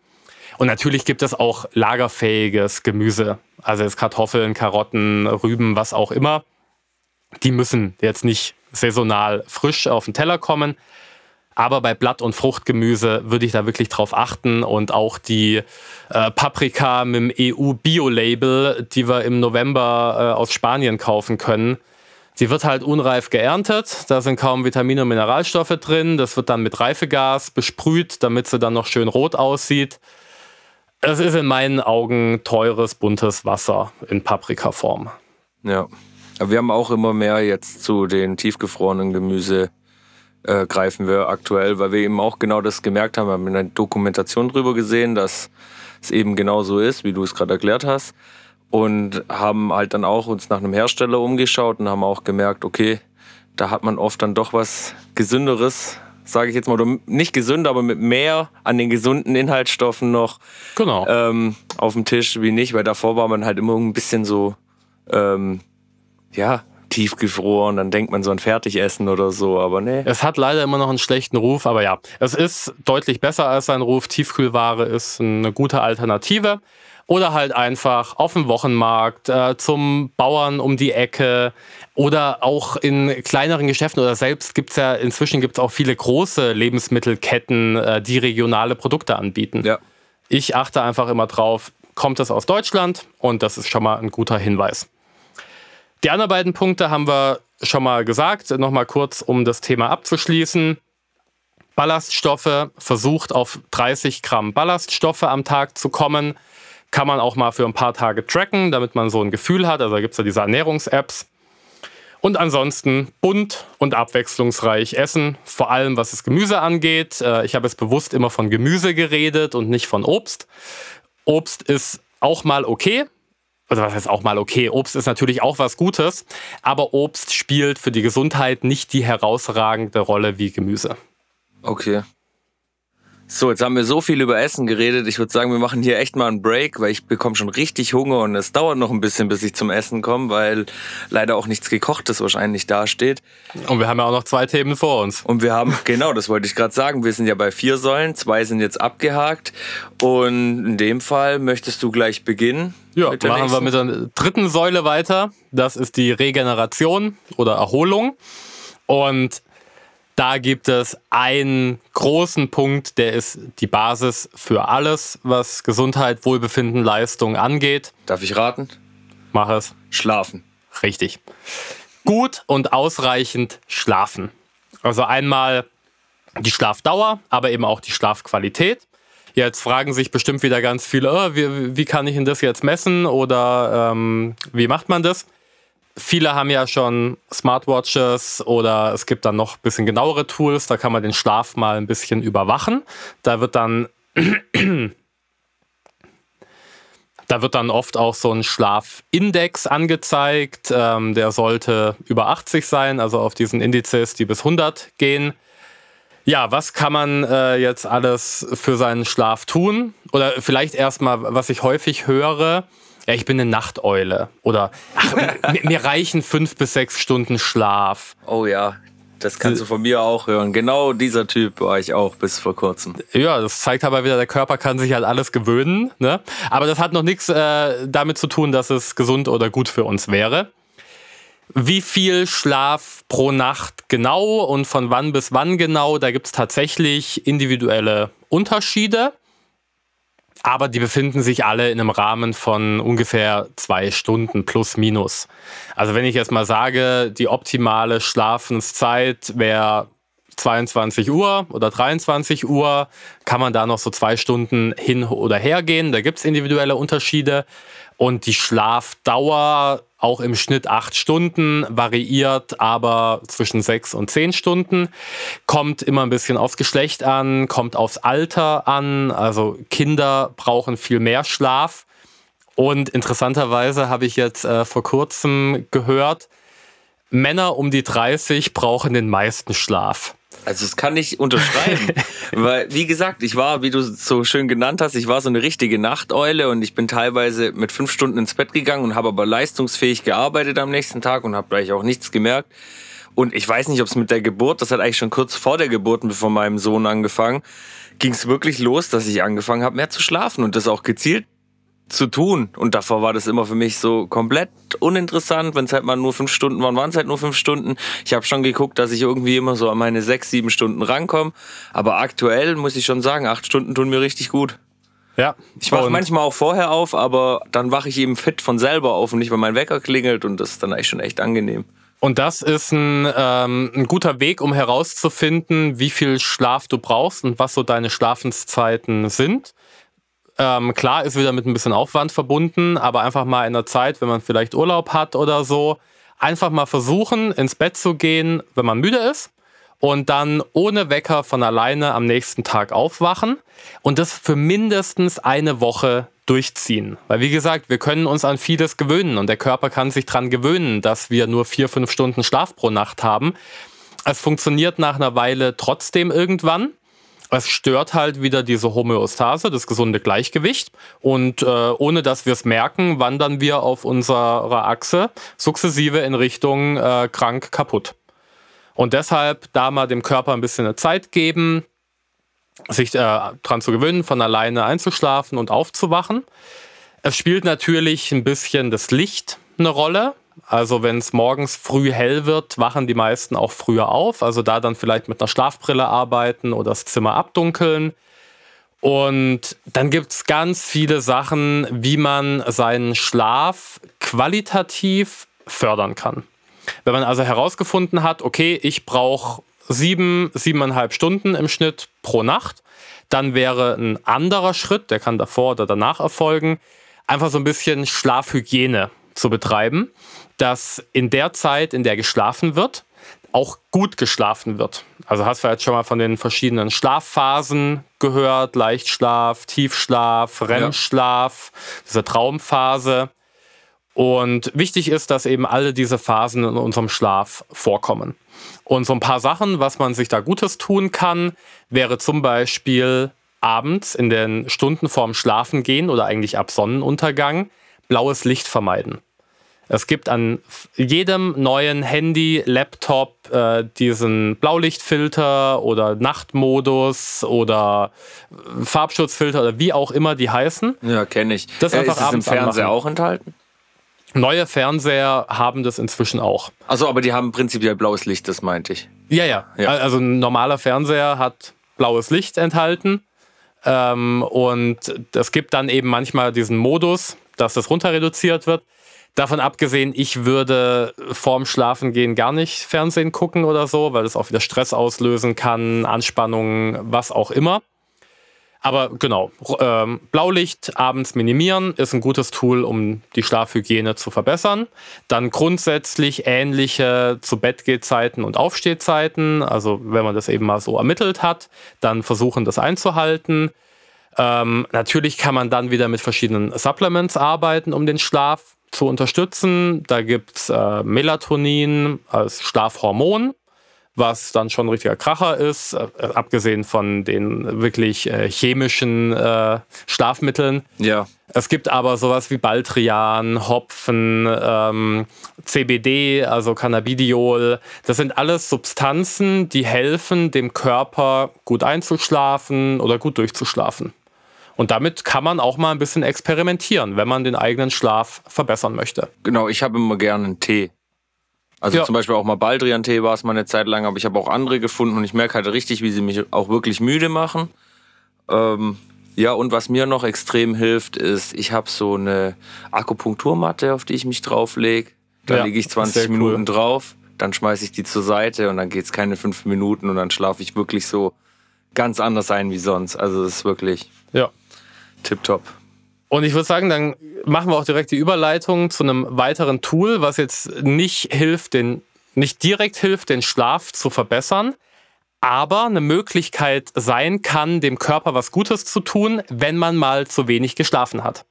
Und natürlich gibt es auch lagerfähiges Gemüse, also jetzt Kartoffeln, Karotten, Rüben, was auch immer die müssen jetzt nicht saisonal frisch auf den Teller kommen. Aber bei Blatt- und Fruchtgemüse würde ich da wirklich drauf achten und auch die äh, Paprika mit dem EU-Bio-Label, die wir im November äh, aus Spanien kaufen können. Sie wird halt unreif geerntet, da sind kaum Vitamine und Mineralstoffe drin. Das wird dann mit Reifegas besprüht, damit sie dann noch schön rot aussieht. Es ist in meinen Augen teures, buntes Wasser in Paprikaform. Ja, aber wir haben auch immer mehr jetzt zu den tiefgefrorenen Gemüse äh, greifen wir aktuell, weil wir eben auch genau das gemerkt haben. Wir haben eine Dokumentation drüber gesehen, dass es eben genau so ist, wie du es gerade erklärt hast. Und haben halt dann auch uns nach einem Hersteller umgeschaut und haben auch gemerkt, okay, da hat man oft dann doch was Gesünderes sage ich jetzt mal, oder nicht gesünder, aber mit mehr an den gesunden Inhaltsstoffen noch genau. ähm, auf dem Tisch wie nicht, weil davor war man halt immer ein bisschen so, ähm, ja, tiefgefroren, dann denkt man so an Fertigessen oder so, aber nee. Es hat leider immer noch einen schlechten Ruf, aber ja, es ist deutlich besser als sein Ruf. Tiefkühlware ist eine gute Alternative. Oder halt einfach auf dem Wochenmarkt, äh, zum Bauern um die Ecke oder auch in kleineren Geschäften oder selbst gibt es ja, inzwischen gibt es auch viele große Lebensmittelketten, äh, die regionale Produkte anbieten. Ja. Ich achte einfach immer drauf, kommt es aus Deutschland und das ist schon mal ein guter Hinweis. Die anderen beiden Punkte haben wir schon mal gesagt. Nochmal kurz, um das Thema abzuschließen. Ballaststoffe, versucht auf 30 Gramm Ballaststoffe am Tag zu kommen. Kann man auch mal für ein paar Tage tracken, damit man so ein Gefühl hat. Also gibt es ja diese Ernährungs-Apps. Und ansonsten bunt und abwechslungsreich essen, vor allem was das Gemüse angeht. Äh, ich habe jetzt bewusst immer von Gemüse geredet und nicht von Obst. Obst ist auch mal okay. Also was heißt auch mal okay? Obst ist natürlich auch was Gutes, aber Obst spielt für die Gesundheit nicht die herausragende Rolle wie Gemüse. Okay. So, jetzt haben wir so viel über Essen geredet. Ich würde sagen, wir machen hier echt mal einen Break, weil ich bekomme schon richtig Hunger und es dauert noch ein bisschen, bis ich zum Essen komme, weil leider auch nichts gekochtes wahrscheinlich dasteht. Und wir haben ja auch noch zwei Themen vor uns. Und wir haben, genau, das wollte ich gerade sagen, wir sind ja bei vier Säulen, zwei sind jetzt abgehakt und in dem Fall möchtest du gleich beginnen. Ja, machen nächsten? wir mit der dritten Säule weiter. Das ist die Regeneration oder Erholung. Und da gibt es einen großen Punkt, der ist die Basis für alles, was Gesundheit, Wohlbefinden, Leistung angeht. Darf ich raten? Mach es. Schlafen. Richtig. Gut und ausreichend schlafen. Also einmal die Schlafdauer, aber eben auch die Schlafqualität. Jetzt fragen sich bestimmt wieder ganz viele, oh, wie, wie, kann ich denn das jetzt messen oder ähm, wie macht man das? Viele haben ja schon Smartwatches oder es gibt dann noch ein bisschen genauere Tools, da kann man den Schlaf mal ein bisschen überwachen. Da wird dann da wird dann oft auch so ein Schlafindex angezeigt. Ähm, der sollte über 80 sein, also auf diesen Indizes, die bis 100 gehen. Ja, was kann man äh, jetzt alles für seinen Schlaf tun? Oder vielleicht erstmal, was ich häufig höre, ja, ich bin eine Nachteule. Oder ach, mir, mir reichen fünf bis sechs Stunden Schlaf. Oh ja, das kannst du von mir auch hören. Genau dieser Typ war ich auch bis vor kurzem. Ja, das zeigt aber wieder, der Körper kann sich halt alles gewöhnen. Ne? Aber das hat noch nichts äh, damit zu tun, dass es gesund oder gut für uns wäre. Wie viel Schlaf pro Nacht genau und von wann bis wann genau, da gibt es tatsächlich individuelle Unterschiede aber die befinden sich alle in einem Rahmen von ungefähr zwei Stunden plus minus. Also wenn ich jetzt mal sage, die optimale Schlafenszeit wäre 22 Uhr oder 23 Uhr, kann man da noch so zwei Stunden hin oder her gehen. Da gibt es individuelle Unterschiede. Und die Schlafdauer auch im Schnitt acht Stunden, variiert aber zwischen sechs und zehn Stunden. Kommt immer ein bisschen aufs Geschlecht an, kommt aufs Alter an. Also Kinder brauchen viel mehr Schlaf. Und interessanterweise habe ich jetzt äh, vor kurzem gehört, Männer um die 30 brauchen den meisten Schlaf. Also das kann ich unterschreiben. Weil, wie gesagt, ich war, wie du so schön genannt hast, ich war so eine richtige Nachteule und ich bin teilweise mit fünf Stunden ins Bett gegangen und habe aber leistungsfähig gearbeitet am nächsten Tag und habe gleich auch nichts gemerkt. Und ich weiß nicht, ob es mit der Geburt, das hat eigentlich schon kurz vor der Geburt von meinem Sohn angefangen, ging es wirklich los, dass ich angefangen habe, mehr zu schlafen und das auch gezielt zu tun. Und davor war das immer für mich so komplett uninteressant. Wenn es halt mal nur fünf Stunden waren, waren es halt nur fünf Stunden. Ich habe schon geguckt, dass ich irgendwie immer so an meine sechs, sieben Stunden rankomme. Aber aktuell muss ich schon sagen, acht Stunden tun mir richtig gut. Ja. Ich wache manchmal auch vorher auf, aber dann wache ich eben fit von selber auf und nicht, weil mein Wecker klingelt und das ist dann eigentlich schon echt angenehm. Und das ist ein, ähm, ein guter Weg, um herauszufinden, wie viel Schlaf du brauchst und was so deine Schlafenszeiten sind. Ähm, klar ist wieder mit ein bisschen Aufwand verbunden, aber einfach mal in der Zeit, wenn man vielleicht Urlaub hat oder so, einfach mal versuchen, ins Bett zu gehen, wenn man müde ist und dann ohne Wecker von alleine am nächsten Tag aufwachen und das für mindestens eine Woche durchziehen. Weil wie gesagt, wir können uns an vieles gewöhnen und der Körper kann sich daran gewöhnen, dass wir nur vier, fünf Stunden Schlaf pro Nacht haben. Es funktioniert nach einer Weile trotzdem irgendwann. Es stört halt wieder diese Homöostase, das gesunde Gleichgewicht. Und äh, ohne dass wir es merken, wandern wir auf unserer Achse sukzessive in Richtung äh, krank kaputt. Und deshalb da mal dem Körper ein bisschen eine Zeit geben, sich äh, dran zu gewöhnen, von alleine einzuschlafen und aufzuwachen. Es spielt natürlich ein bisschen das Licht eine Rolle. Also wenn es morgens früh hell wird, wachen die meisten auch früher auf. Also da dann vielleicht mit einer Schlafbrille arbeiten oder das Zimmer abdunkeln. Und dann gibt es ganz viele Sachen, wie man seinen Schlaf qualitativ fördern kann. Wenn man also herausgefunden hat, okay, ich brauche sieben, siebeneinhalb Stunden im Schnitt pro Nacht, dann wäre ein anderer Schritt, der kann davor oder danach erfolgen, einfach so ein bisschen Schlafhygiene zu betreiben, dass in der Zeit, in der geschlafen wird, auch gut geschlafen wird. Also hast du jetzt schon mal von den verschiedenen Schlafphasen gehört, Leichtschlaf, Tiefschlaf, REM-Schlaf, ja. diese Traumphase. Und wichtig ist, dass eben alle diese Phasen in unserem Schlaf vorkommen. Und so ein paar Sachen, was man sich da Gutes tun kann, wäre zum Beispiel abends in den Stunden vorm Schlafengehen oder eigentlich ab Sonnenuntergang blaues Licht vermeiden. Es gibt an jedem neuen Handy, Laptop äh, diesen Blaulichtfilter oder Nachtmodus oder Farbschutzfilter oder wie auch immer die heißen. Ja, kenne ich. Das äh, einfach ist es im Fernseher anmachen. auch enthalten? Neue Fernseher haben das inzwischen auch. Also, aber die haben prinzipiell blaues Licht, das meinte ich. Ja, ja. ja. Also ein normaler Fernseher hat blaues Licht enthalten. Ähm, und es gibt dann eben manchmal diesen Modus, dass das runter reduziert wird. Davon abgesehen, ich würde vorm Schlafengehen gar nicht Fernsehen gucken oder so, weil das auch wieder Stress auslösen kann, Anspannung, was auch immer. Aber genau, ähm, Blaulicht abends minimieren ist ein gutes Tool, um die Schlafhygiene zu verbessern. Dann grundsätzlich ähnliche zu Bettgehzeiten und Aufstehzeiten. Also wenn man das eben mal so ermittelt hat, dann versuchen das einzuhalten. Ähm, natürlich kann man dann wieder mit verschiedenen Supplements arbeiten, um den Schlaf zu unterstützen. Da gibt es äh, Melatonin als Schlafhormon, was dann schon ein richtiger Kracher ist, äh, abgesehen von den wirklich äh, chemischen äh, Schlafmitteln. Ja. Es gibt aber sowas wie Baldrian, Hopfen, ähm, CBD, also Cannabidiol. Das sind alles Substanzen, die helfen, dem Körper gut einzuschlafen oder gut durchzuschlafen. Und damit kann man auch mal ein bisschen experimentieren, wenn man den eigenen Schlaf verbessern möchte. Genau, ich habe immer gerne einen Tee. Also ja. zum Beispiel auch mal Baldrian-Tee war es mal eine Zeit lang, aber ich habe auch andere gefunden und ich merke halt richtig, wie sie mich auch wirklich müde machen. Ähm, ja, und was mir noch extrem hilft, ist, ich habe so eine Akupunkturmatte, auf die ich mich drauflege. Da ja, liege ich 20 Minuten cool. drauf, dann schmeiße ich die zur Seite und dann geht es keine fünf Minuten und dann schlafe ich wirklich so ganz anders ein wie sonst. Also das ist wirklich. Tipptopp. Und ich würde sagen, dann machen wir auch direkt die Überleitung zu einem weiteren Tool, was jetzt nicht hilft, den, nicht direkt hilft, den Schlaf zu verbessern, aber eine Möglichkeit sein kann, dem Körper was Gutes zu tun, wenn man mal zu wenig geschlafen hat.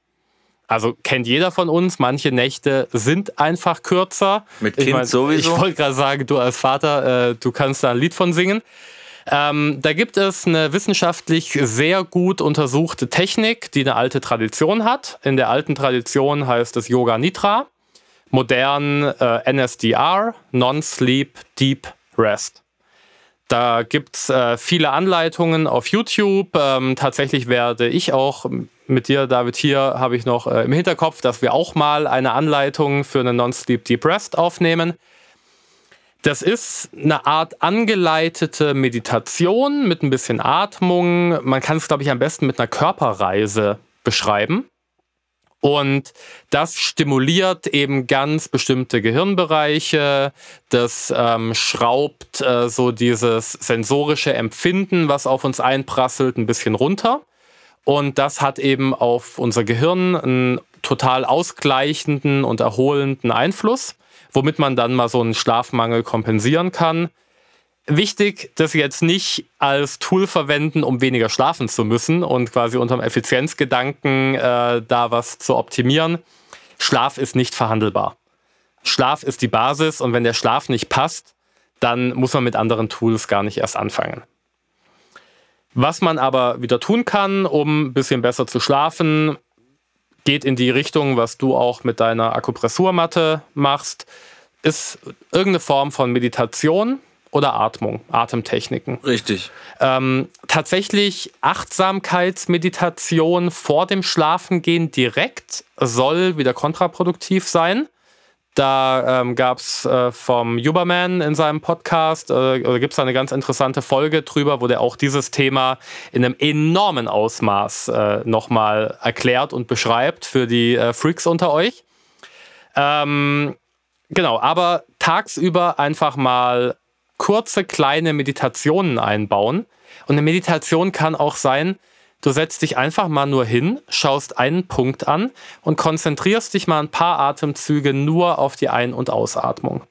Also kennt jeder von uns, manche Nächte sind einfach kürzer. Mit Kind ich mein, sowieso. Ich wollte gerade sagen, du als Vater, äh, du kannst da ein Lied von singen. Ähm, da gibt es eine wissenschaftlich sehr gut untersuchte Technik, die eine alte Tradition hat. In der alten Tradition heißt es Yoga Nitra, modern äh, NSDR, Non-Sleep Deep Rest. Da gibt es äh, viele Anleitungen auf YouTube. Ähm, tatsächlich werde ich auch mit dir, David, hier habe ich noch äh, im Hinterkopf, dass wir auch mal eine Anleitung für eine Non-Sleep Deep Rest aufnehmen. Das ist eine Art angeleitete Meditation mit ein bisschen Atmung. Man kann es, glaube ich, am besten mit einer Körperreise beschreiben. Und das stimuliert eben ganz bestimmte Gehirnbereiche. Das ähm, schraubt äh, so dieses sensorische Empfinden, was auf uns einprasselt, ein bisschen runter. Und das hat eben auf unser Gehirn einen total ausgleichenden und erholenden Einfluss womit man dann mal so einen Schlafmangel kompensieren kann. Wichtig, das jetzt nicht als Tool verwenden, um weniger schlafen zu müssen und quasi unterm Effizienzgedanken äh, da was zu optimieren. Schlaf ist nicht verhandelbar. Schlaf ist die Basis und wenn der Schlaf nicht passt, dann muss man mit anderen Tools gar nicht erst anfangen. Was man aber wieder tun kann, um ein bisschen besser zu schlafen, geht in die Richtung, was du auch mit deiner Akupressurmatte machst, ist irgendeine Form von Meditation oder Atmung, Atemtechniken. Richtig. Ähm, tatsächlich Achtsamkeitsmeditation vor dem Schlafengehen direkt soll wieder kontraproduktiv sein. Da ähm, gab es äh, vom Uberman in seinem Podcast, äh, gibt es eine ganz interessante Folge drüber, wo der auch dieses Thema in einem enormen Ausmaß äh, nochmal erklärt und beschreibt für die äh, Freaks unter euch. Ähm, genau, aber tagsüber einfach mal kurze kleine Meditationen einbauen. Und eine Meditation kann auch sein, Du setzt dich einfach mal nur hin, schaust einen Punkt an und konzentrierst dich mal ein paar Atemzüge nur auf die Ein- und Ausatmung.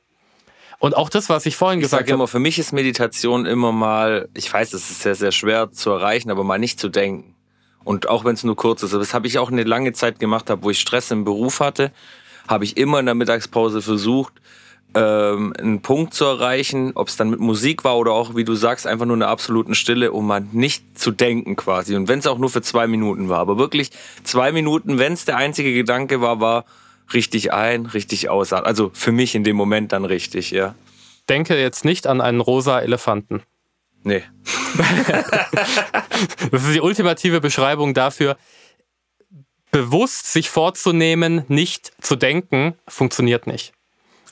Und auch das, was ich vorhin ich gesagt habe. immer, für mich ist Meditation immer mal, ich weiß, es ist sehr, sehr schwer zu erreichen, aber mal nicht zu denken. Und auch wenn es nur kurz ist. Das habe ich auch eine lange Zeit gemacht, habe, wo ich Stress im Beruf hatte, habe ich immer in der Mittagspause versucht, ähm, einen Punkt zu erreichen, ob es dann mit Musik war oder auch, wie du sagst, einfach nur eine absoluten Stille, um mal nicht zu denken quasi. Und wenn es auch nur für zwei Minuten war, aber wirklich zwei Minuten, wenn es der einzige Gedanke war, war richtig ein, richtig aus. Also für mich in dem Moment dann richtig, ja. Denke jetzt nicht an einen rosa Elefanten. Nee. das ist die ultimative Beschreibung dafür, bewusst sich vorzunehmen, nicht zu denken, funktioniert nicht.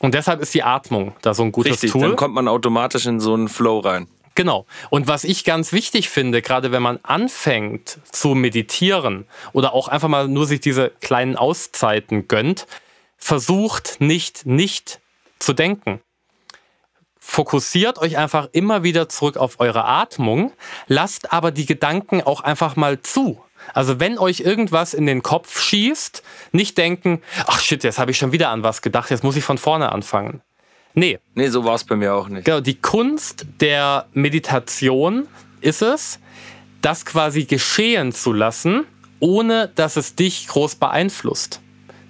Und deshalb ist die Atmung da so ein gutes Richtig, Tool. Dann kommt man automatisch in so einen Flow rein. Genau. Und was ich ganz wichtig finde, gerade wenn man anfängt zu meditieren oder auch einfach mal nur sich diese kleinen Auszeiten gönnt, versucht nicht nicht zu denken. Fokussiert euch einfach immer wieder zurück auf eure Atmung, lasst aber die Gedanken auch einfach mal zu. Also wenn euch irgendwas in den Kopf schießt, nicht denken, ach shit, jetzt habe ich schon wieder an was gedacht, jetzt muss ich von vorne anfangen. Nee. Nee, so war es bei mir auch nicht. Genau, die Kunst der Meditation ist es, das quasi geschehen zu lassen, ohne dass es dich groß beeinflusst.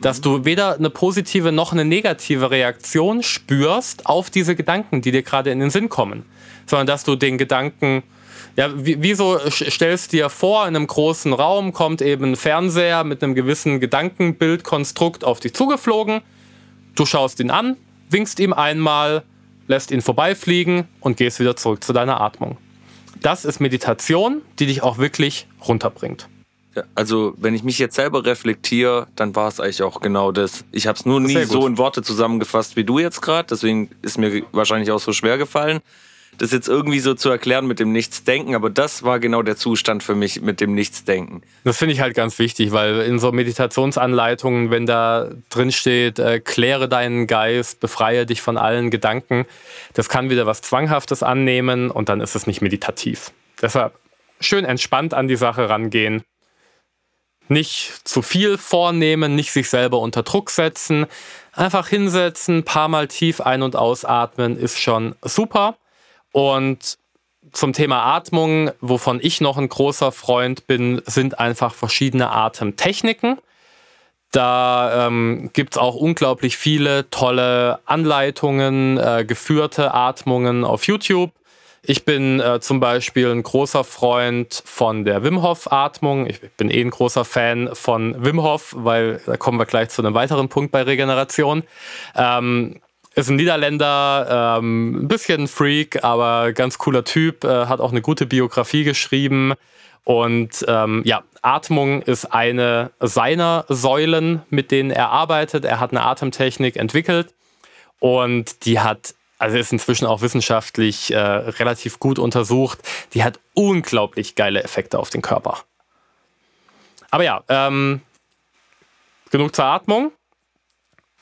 Dass du weder eine positive noch eine negative Reaktion spürst auf diese Gedanken, die dir gerade in den Sinn kommen, sondern dass du den Gedanken ja, wieso stellst du dir vor, in einem großen Raum kommt eben ein Fernseher mit einem gewissen Gedankenbildkonstrukt auf dich zugeflogen. Du schaust ihn an, winkst ihm einmal, lässt ihn vorbeifliegen und gehst wieder zurück zu deiner Atmung. Das ist Meditation, die dich auch wirklich runterbringt. Also, wenn ich mich jetzt selber reflektiere, dann war es eigentlich auch genau das. Ich habe es nur nie so in Worte zusammengefasst wie du jetzt gerade, deswegen ist mir wahrscheinlich auch so schwer gefallen das jetzt irgendwie so zu erklären mit dem Nichtsdenken, aber das war genau der Zustand für mich mit dem Nichtsdenken. Das finde ich halt ganz wichtig, weil in so Meditationsanleitungen, wenn da drin steht, äh, kläre deinen Geist, befreie dich von allen Gedanken, das kann wieder was Zwanghaftes annehmen und dann ist es nicht meditativ. Deshalb schön entspannt an die Sache rangehen. Nicht zu viel vornehmen, nicht sich selber unter Druck setzen. Einfach hinsetzen, paar Mal tief ein- und ausatmen ist schon super. Und zum Thema Atmung, wovon ich noch ein großer Freund bin, sind einfach verschiedene Atemtechniken. Da ähm, gibt es auch unglaublich viele tolle Anleitungen, äh, geführte Atmungen auf YouTube. Ich bin äh, zum Beispiel ein großer Freund von der Wim Hof Atmung. Ich bin eh ein großer Fan von Wim Hof, weil da kommen wir gleich zu einem weiteren Punkt bei Regeneration. Ähm, ist ein Niederländer, ähm, ein bisschen Freak, aber ganz cooler Typ, äh, hat auch eine gute Biografie geschrieben. Und ähm, ja, Atmung ist eine seiner Säulen, mit denen er arbeitet. Er hat eine Atemtechnik entwickelt und die hat, also ist inzwischen auch wissenschaftlich äh, relativ gut untersucht. Die hat unglaublich geile Effekte auf den Körper. Aber ja, ähm, genug zur Atmung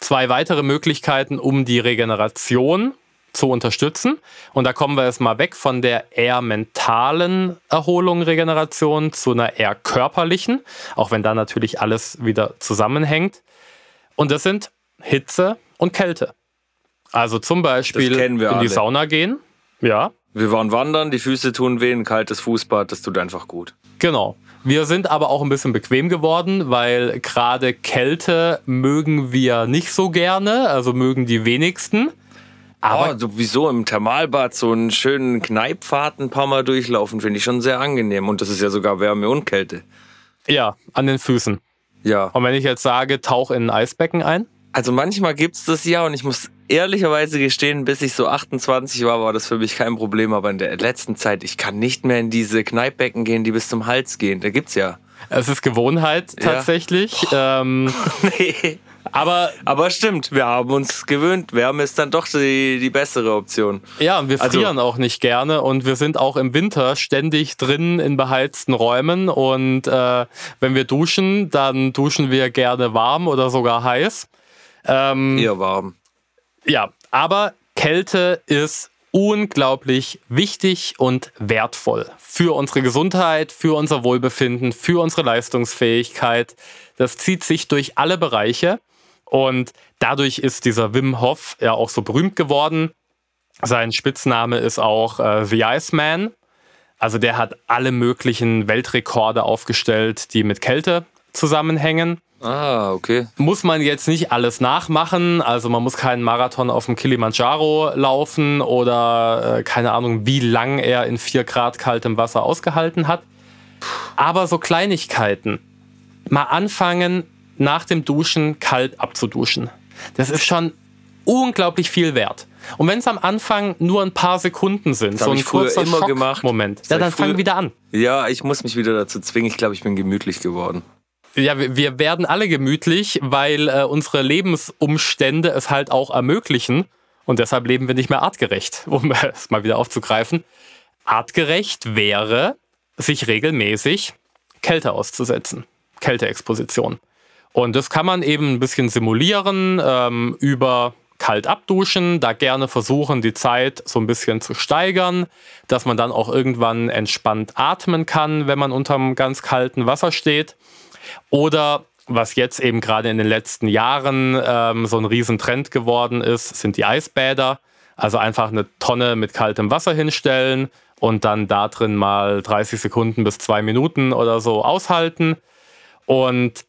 zwei weitere Möglichkeiten, um die Regeneration zu unterstützen. Und da kommen wir jetzt mal weg von der eher mentalen Erholung, Regeneration zu einer eher körperlichen, auch wenn da natürlich alles wieder zusammenhängt. Und das sind Hitze und Kälte. Also zum Beispiel in die alle. Sauna gehen. Ja. Wir waren wandern, die Füße tun weh, ein kaltes Fußbad, das tut einfach gut. Genau. Wir sind aber auch ein bisschen bequem geworden, weil gerade Kälte mögen wir nicht so gerne, also mögen die wenigsten. Aber oh, sowieso im Thermalbad so einen schönen Kneippfad ein paar Mal durchlaufen, finde ich schon sehr angenehm. Und das ist ja sogar Wärme und Kälte. Ja, an den Füßen. Ja. Und wenn ich jetzt sage, tauch in ein Eisbecken ein? Also manchmal gibt es das ja und ich muss ehrlicherweise gestehen, bis ich so 28 war, war das für mich kein Problem. Aber in der letzten Zeit, ich kann nicht mehr in diese Kneippbecken gehen, die bis zum Hals gehen. Da gibt's ja. Es ist Gewohnheit tatsächlich. Ja. Ähm, nee. Aber, aber stimmt, wir haben uns gewöhnt. Wärme ist dann doch die, die bessere Option. Ja, und wir also frieren also, auch nicht gerne und wir sind auch im Winter ständig drin in beheizten Räumen. Und äh, wenn wir duschen, dann duschen wir gerne warm oder sogar heiß. Ähm, Eher warm. Ja, aber Kälte ist unglaublich wichtig und wertvoll für unsere Gesundheit, für unser Wohlbefinden, für unsere Leistungsfähigkeit. Das zieht sich durch alle Bereiche und dadurch ist dieser Wim Hof ja auch so berühmt geworden. Sein Spitzname ist auch äh, The Iceman. Also der hat alle möglichen Weltrekorde aufgestellt, die mit Kälte zusammenhängen. Ah, okay. Muss man jetzt nicht alles nachmachen. Also man muss keinen Marathon auf dem Kilimanjaro laufen oder äh, keine Ahnung, wie lang er in 4 Grad kaltem Wasser ausgehalten hat. Aber so Kleinigkeiten. Mal anfangen, nach dem Duschen kalt abzuduschen. Das ist schon unglaublich viel wert. Und wenn es am Anfang nur ein paar Sekunden sind, das so ein kurzer immer gemacht. Moment, ja, dann fang wieder an. Ja, ich muss mich wieder dazu zwingen. Ich glaube, ich bin gemütlich geworden. Ja, wir werden alle gemütlich, weil äh, unsere Lebensumstände es halt auch ermöglichen. Und deshalb leben wir nicht mehr artgerecht, um es mal wieder aufzugreifen. Artgerecht wäre, sich regelmäßig Kälte auszusetzen. Kälteexposition. Und das kann man eben ein bisschen simulieren ähm, über kalt abduschen, da gerne versuchen, die Zeit so ein bisschen zu steigern, dass man dann auch irgendwann entspannt atmen kann, wenn man unterm ganz kalten Wasser steht. Oder was jetzt eben gerade in den letzten Jahren ähm, so ein Riesentrend geworden ist, sind die Eisbäder. Also einfach eine Tonne mit kaltem Wasser hinstellen und dann da drin mal 30 Sekunden bis zwei Minuten oder so aushalten. Und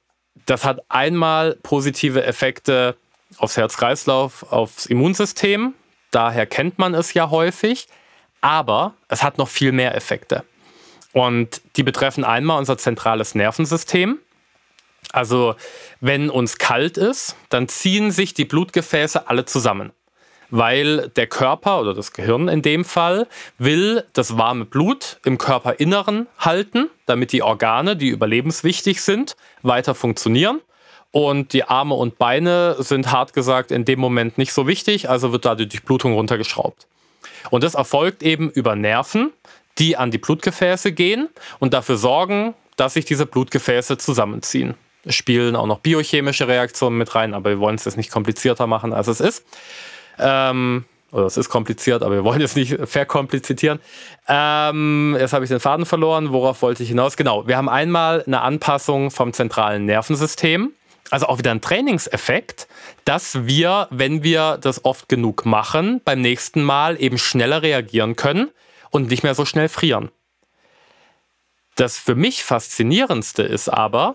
das hat einmal positive Effekte aufs Herz-Kreislauf, aufs Immunsystem. Daher kennt man es ja häufig. Aber es hat noch viel mehr Effekte. Und die betreffen einmal unser zentrales Nervensystem. Also wenn uns kalt ist, dann ziehen sich die Blutgefäße alle zusammen, weil der Körper oder das Gehirn in dem Fall will das warme Blut im Körperinneren halten, damit die Organe, die überlebenswichtig sind, weiter funktionieren. Und die Arme und Beine sind hart gesagt in dem Moment nicht so wichtig, also wird da die Durchblutung runtergeschraubt. Und das erfolgt eben über Nerven, die an die Blutgefäße gehen und dafür sorgen, dass sich diese Blutgefäße zusammenziehen spielen auch noch biochemische Reaktionen mit rein, aber wir wollen es jetzt nicht komplizierter machen, als es ist. Ähm, oder es ist kompliziert, aber wir wollen es nicht verkomplizieren. Ähm, jetzt habe ich den Faden verloren. Worauf wollte ich hinaus? Genau, wir haben einmal eine Anpassung vom zentralen Nervensystem. Also auch wieder ein Trainingseffekt, dass wir, wenn wir das oft genug machen, beim nächsten Mal eben schneller reagieren können und nicht mehr so schnell frieren. Das für mich faszinierendste ist aber,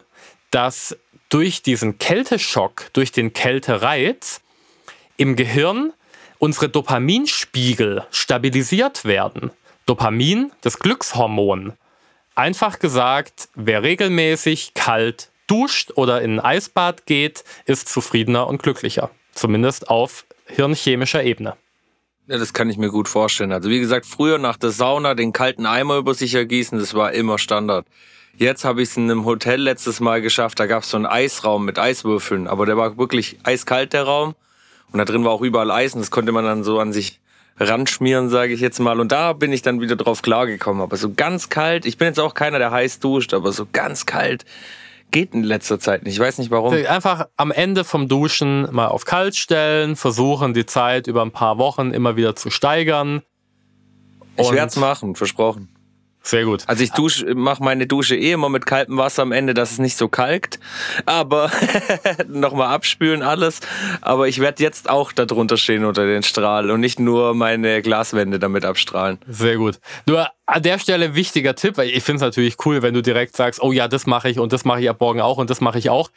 dass durch diesen Kälteschock, durch den Kältereiz im Gehirn unsere Dopaminspiegel stabilisiert werden. Dopamin, das Glückshormon. Einfach gesagt, wer regelmäßig kalt duscht oder in ein Eisbad geht, ist zufriedener und glücklicher. Zumindest auf hirnchemischer Ebene. Ja, das kann ich mir gut vorstellen. Also wie gesagt, früher nach der Sauna den kalten Eimer über sich ergießen, das war immer Standard. Jetzt habe ich es in einem Hotel letztes Mal geschafft. Da gab es so einen Eisraum mit Eiswürfeln. Aber der war wirklich eiskalt, der Raum. Und da drin war auch überall Eis. Und das konnte man dann so an sich ranschmieren, sage ich jetzt mal. Und da bin ich dann wieder drauf klargekommen. Aber so ganz kalt, ich bin jetzt auch keiner, der heiß duscht, aber so ganz kalt geht in letzter Zeit nicht. Ich weiß nicht warum. Einfach am Ende vom Duschen mal auf kalt stellen, versuchen die Zeit über ein paar Wochen immer wieder zu steigern. Ich werde es machen, versprochen. Sehr gut. Also ich dusche, mache meine Dusche eh immer mit kaltem Wasser am Ende, dass es nicht so kalkt. Aber nochmal abspülen alles. Aber ich werde jetzt auch darunter stehen unter den Strahl und nicht nur meine Glaswände damit abstrahlen. Sehr gut. Nur an der Stelle wichtiger Tipp, weil ich finde es natürlich cool, wenn du direkt sagst, oh ja, das mache ich und das mache ich ab morgen auch und das mache ich auch.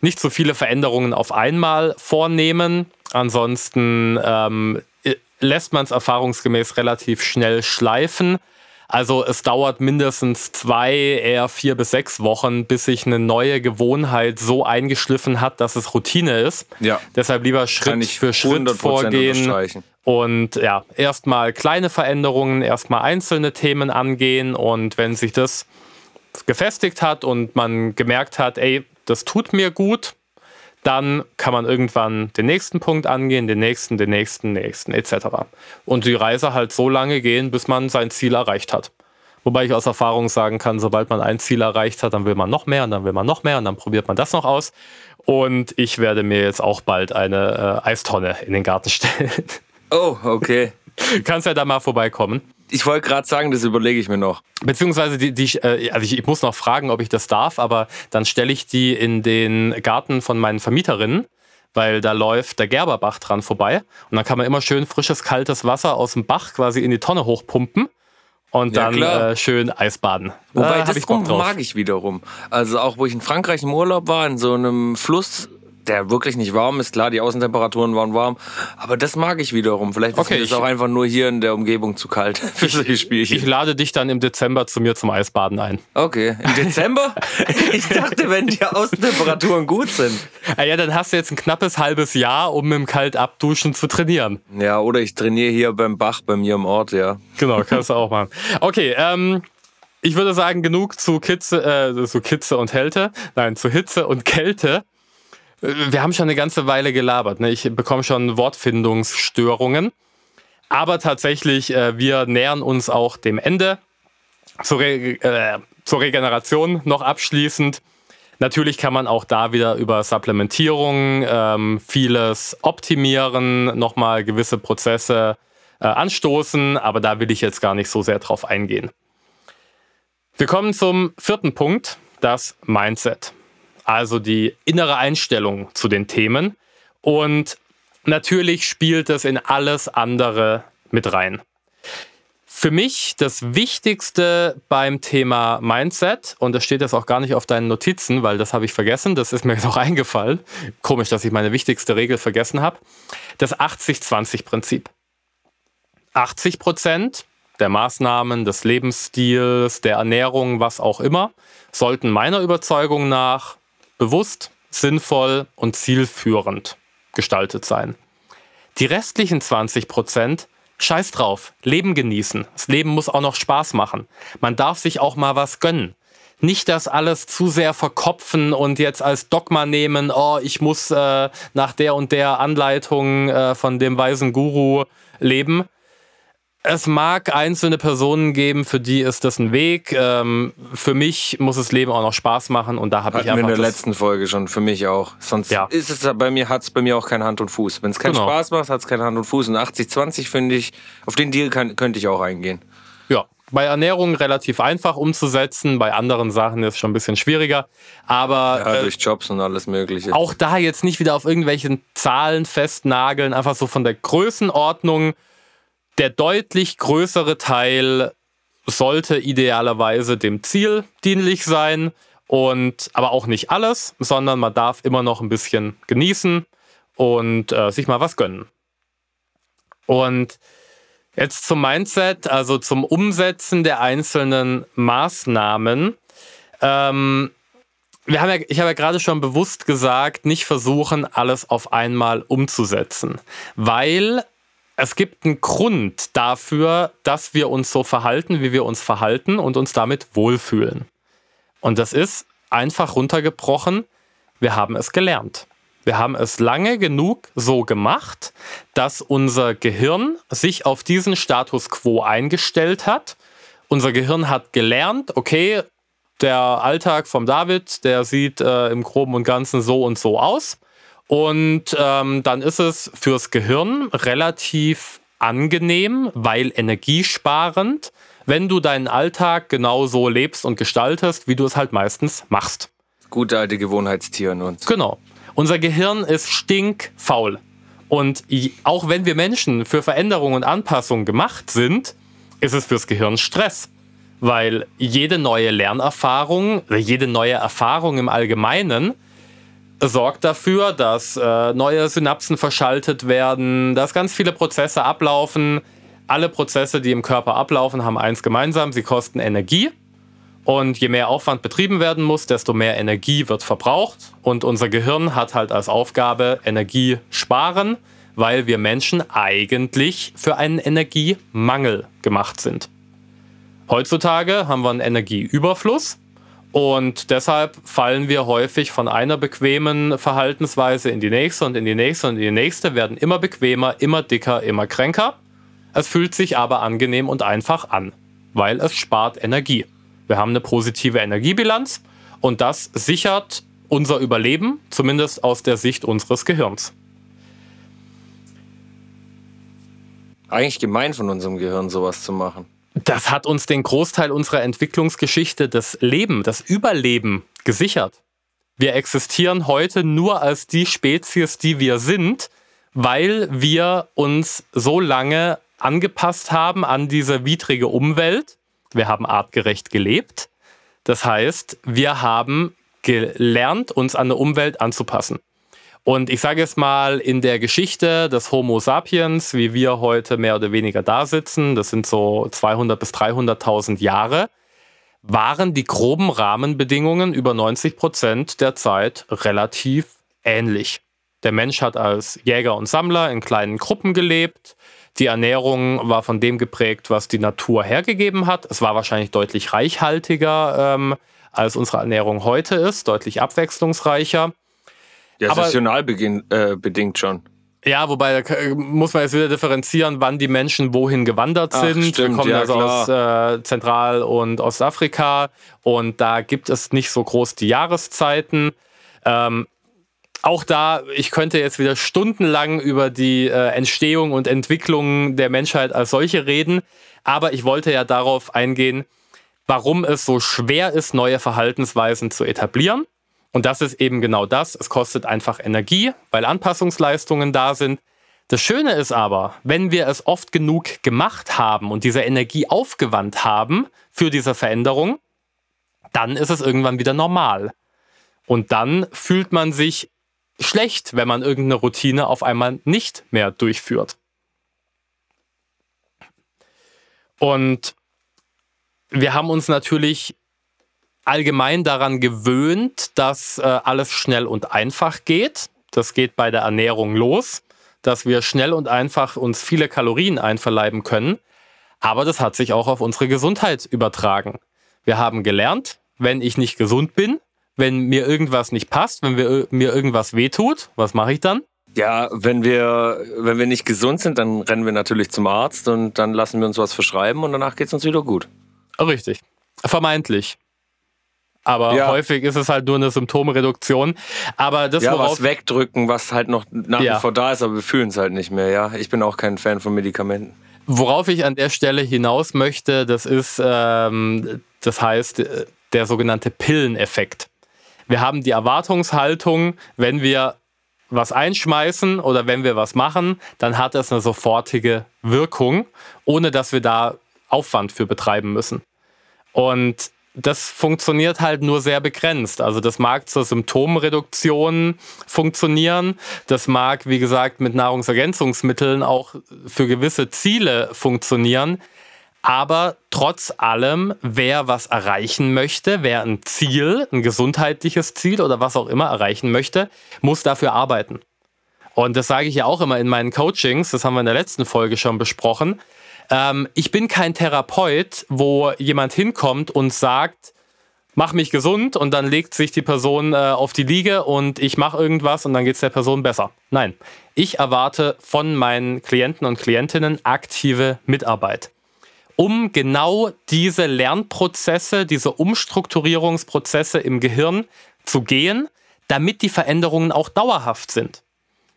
Nicht so viele Veränderungen auf einmal vornehmen. Ansonsten ähm, lässt man es erfahrungsgemäß relativ schnell schleifen. Also es dauert mindestens zwei, eher vier bis sechs Wochen, bis sich eine neue Gewohnheit so eingeschliffen hat, dass es Routine ist. Ja. Deshalb lieber Schritt für Schritt vorgehen. Und ja, erstmal kleine Veränderungen, erstmal einzelne Themen angehen. Und wenn sich das gefestigt hat und man gemerkt hat, ey, das tut mir gut, dann kann man irgendwann den nächsten Punkt angehen, den nächsten, den nächsten, nächsten etc. Und die Reise halt so lange gehen, bis man sein Ziel erreicht hat. Wobei ich aus Erfahrung sagen kann, sobald man ein Ziel erreicht hat, dann will man noch mehr und dann will man noch mehr und dann probiert man das noch aus. Und ich werde mir jetzt auch bald eine äh, Eistonne in den Garten stellen. Oh, okay. Kannst ja da mal vorbeikommen ich wollte gerade sagen, das überlege ich mir noch. Beziehungsweise, die, die, äh, also ich, ich, muss noch fragen, ob ich das darf, aber dann stelle ich die in den Garten von meinen Vermieterinnen, weil da läuft der Gerberbach dran vorbei. Und dann kann man immer schön frisches, kaltes Wasser aus dem Bach quasi in die Tonne hochpumpen und dann ja, äh, schön Eisbaden. Wobei, das ich mag ich wiederum. Also auch, wo ich in Frankreich im Urlaub war, in so einem Fluss, der wirklich nicht warm ist. Klar, die Außentemperaturen waren warm, aber das mag ich wiederum. Vielleicht okay, ist es auch einfach nur hier in der Umgebung zu kalt für solche Spielchen. Ich lade dich dann im Dezember zu mir zum Eisbaden ein. Okay, im Dezember? ich dachte, wenn die Außentemperaturen gut sind. Ah ja, dann hast du jetzt ein knappes halbes Jahr, um im Kaltabduschen zu trainieren. Ja, oder ich trainiere hier beim Bach bei mir im Ort, ja. Genau, kannst du auch machen. Okay, ähm, ich würde sagen, genug zu Kitze, äh, zu Kitze und Kälte. Nein, zu Hitze und Kälte. Wir haben schon eine ganze Weile gelabert. Ne? Ich bekomme schon Wortfindungsstörungen. Aber tatsächlich, äh, wir nähern uns auch dem Ende. Zur, Re äh, zur Regeneration noch abschließend. Natürlich kann man auch da wieder über Supplementierung ähm, vieles optimieren, nochmal gewisse Prozesse äh, anstoßen, aber da will ich jetzt gar nicht so sehr drauf eingehen. Wir kommen zum vierten Punkt, das Mindset also die innere Einstellung zu den Themen. Und natürlich spielt es in alles andere mit rein. Für mich das Wichtigste beim Thema Mindset, und das steht jetzt auch gar nicht auf deinen Notizen, weil das habe ich vergessen, das ist mir jetzt auch eingefallen. Komisch, dass ich meine wichtigste Regel vergessen habe. Das 80-20-Prinzip. 80 Prozent der Maßnahmen, des Lebensstils, der Ernährung, was auch immer, sollten meiner Überzeugung nach bewusst, sinnvoll und zielführend gestaltet sein. Die restlichen 20 Prozent, scheiß drauf, Leben genießen. Das Leben muss auch noch Spaß machen. Man darf sich auch mal was gönnen. Nicht das alles zu sehr verkopfen und jetzt als Dogma nehmen, oh, ich muss äh, nach der und der Anleitung äh, von dem weisen Guru leben, es mag einzelne Personen geben, für die ist das ein Weg. Ähm, für mich muss das Leben auch noch Spaß machen und da habe ich einfach. in der letzten Folge schon, für mich auch. Sonst ja. ist es bei mir, hat es bei mir auch kein Hand und Fuß. Wenn es keinen genau. Spaß macht, hat es kein Hand und Fuß. Und 80-20 finde ich, auf den Deal kann, könnte ich auch eingehen. Ja, bei Ernährung relativ einfach umzusetzen, bei anderen Sachen ist es schon ein bisschen schwieriger. Aber ja, durch Jobs und alles Mögliche. Auch da jetzt nicht wieder auf irgendwelchen Zahlen festnageln, einfach so von der Größenordnung der deutlich größere Teil sollte idealerweise dem Ziel dienlich sein und aber auch nicht alles, sondern man darf immer noch ein bisschen genießen und äh, sich mal was gönnen. Und jetzt zum Mindset, also zum Umsetzen der einzelnen Maßnahmen. Ähm, wir haben ja, ich habe ja gerade schon bewusst gesagt, nicht versuchen, alles auf einmal umzusetzen, weil es gibt einen Grund dafür, dass wir uns so verhalten, wie wir uns verhalten und uns damit wohlfühlen. Und das ist einfach runtergebrochen, wir haben es gelernt. Wir haben es lange genug so gemacht, dass unser Gehirn sich auf diesen Status quo eingestellt hat. Unser Gehirn hat gelernt, okay, der Alltag vom David, der sieht äh, im groben und ganzen so und so aus. Und ähm, dann ist es fürs Gehirn relativ angenehm, weil energiesparend, wenn du deinen Alltag genauso lebst und gestaltest, wie du es halt meistens machst. Gute alte Gewohnheitstieren und. Genau. Unser Gehirn ist stinkfaul. Und auch wenn wir Menschen für Veränderungen und Anpassungen gemacht sind, ist es fürs Gehirn Stress. Weil jede neue Lernerfahrung, jede neue Erfahrung im Allgemeinen sorgt dafür, dass äh, neue Synapsen verschaltet werden, dass ganz viele Prozesse ablaufen. Alle Prozesse, die im Körper ablaufen, haben eins gemeinsam, sie kosten Energie. Und je mehr Aufwand betrieben werden muss, desto mehr Energie wird verbraucht. Und unser Gehirn hat halt als Aufgabe Energie sparen, weil wir Menschen eigentlich für einen Energiemangel gemacht sind. Heutzutage haben wir einen Energieüberfluss und deshalb fallen wir häufig von einer bequemen Verhaltensweise in die nächste und in die nächste und in die nächste, werden immer bequemer, immer dicker, immer kränker. Es fühlt sich aber angenehm und einfach an, weil es spart Energie. Wir haben eine positive Energiebilanz und das sichert unser Überleben, zumindest aus der Sicht unseres Gehirns. Eigentlich gemein von unserem Gehirn, sowas zu machen. Das hat uns den Großteil unserer Entwicklungsgeschichte, das Leben, das Überleben gesichert. Wir existieren heute nur als die Spezies, die wir sind, weil wir uns so lange angepasst haben an diese widrige Umwelt wir haben artgerecht gelebt. Das heißt, wir haben gelernt, uns an eine Umwelt anzupassen. Und ich sage es mal, in der Geschichte des Homo sapiens, wie wir heute mehr oder weniger da sitzen, das sind so 200 bis 300.000 Jahre, waren die groben Rahmenbedingungen über 90 Prozent der Zeit relativ ähnlich. Der Mensch hat als Jäger und Sammler in kleinen Gruppen gelebt. Die Ernährung war von dem geprägt, was die Natur hergegeben hat. Es war wahrscheinlich deutlich reichhaltiger, ähm, als unsere Ernährung heute ist, deutlich abwechslungsreicher. Ja, saisonal äh, bedingt schon. Ja, wobei da muss man jetzt wieder differenzieren, wann die Menschen wohin gewandert sind. Stimmt, Wir kommen ja, also klar. aus äh, Zentral- und Ostafrika und da gibt es nicht so groß die Jahreszeiten. Ähm, auch da, ich könnte jetzt wieder stundenlang über die äh, Entstehung und Entwicklung der Menschheit als solche reden, aber ich wollte ja darauf eingehen, warum es so schwer ist, neue Verhaltensweisen zu etablieren. Und das ist eben genau das. Es kostet einfach Energie, weil Anpassungsleistungen da sind. Das Schöne ist aber, wenn wir es oft genug gemacht haben und diese Energie aufgewandt haben für diese Veränderung, dann ist es irgendwann wieder normal. Und dann fühlt man sich schlecht, wenn man irgendeine Routine auf einmal nicht mehr durchführt. Und wir haben uns natürlich allgemein daran gewöhnt, dass äh, alles schnell und einfach geht. Das geht bei der Ernährung los, dass wir schnell und einfach uns viele Kalorien einverleiben können. Aber das hat sich auch auf unsere Gesundheit übertragen. Wir haben gelernt, wenn ich nicht gesund bin, wenn mir irgendwas nicht passt, wenn wir, mir irgendwas wehtut, was mache ich dann? Ja, wenn wir, wenn wir nicht gesund sind, dann rennen wir natürlich zum Arzt und dann lassen wir uns was verschreiben und danach geht es uns wieder gut. Richtig. Vermeintlich. Aber ja. häufig ist es halt nur eine Symptomreduktion. Aber das, ja, was wegdrücken, was halt noch nach ja. wie vor da ist, aber wir fühlen es halt nicht mehr. Ja, ich bin auch kein Fan von Medikamenten. Worauf ich an der Stelle hinaus möchte, das ist, ähm, das heißt, äh, der sogenannte Pilleneffekt. Wir haben die Erwartungshaltung, wenn wir was einschmeißen oder wenn wir was machen, dann hat das eine sofortige Wirkung, ohne dass wir da Aufwand für betreiben müssen. Und das funktioniert halt nur sehr begrenzt. Also das mag zur Symptomreduktion funktionieren. Das mag, wie gesagt, mit Nahrungsergänzungsmitteln auch für gewisse Ziele funktionieren. Aber trotz allem, wer was erreichen möchte, wer ein Ziel, ein gesundheitliches Ziel oder was auch immer erreichen möchte, muss dafür arbeiten. Und das sage ich ja auch immer in meinen Coachings, das haben wir in der letzten Folge schon besprochen. Ähm, ich bin kein Therapeut, wo jemand hinkommt und sagt, mach mich gesund und dann legt sich die Person äh, auf die Liege und ich mache irgendwas und dann geht es der Person besser. Nein, ich erwarte von meinen Klienten und Klientinnen aktive Mitarbeit um genau diese Lernprozesse, diese Umstrukturierungsprozesse im Gehirn zu gehen, damit die Veränderungen auch dauerhaft sind.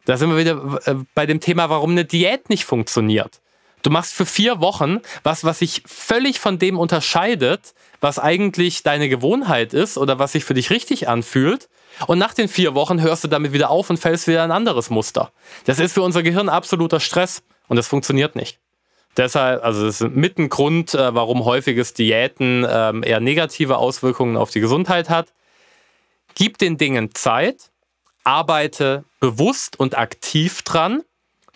Da sind wir wieder äh, bei dem Thema, warum eine Diät nicht funktioniert. Du machst für vier Wochen was, was sich völlig von dem unterscheidet, was eigentlich deine Gewohnheit ist oder was sich für dich richtig anfühlt. Und nach den vier Wochen hörst du damit wieder auf und fällst wieder ein anderes Muster. Das ist für unser Gehirn absoluter Stress und das funktioniert nicht. Deshalb, also das ist mit ein Grund, äh, warum häufiges Diäten ähm, eher negative Auswirkungen auf die Gesundheit hat. Gib den Dingen Zeit, arbeite bewusst und aktiv dran.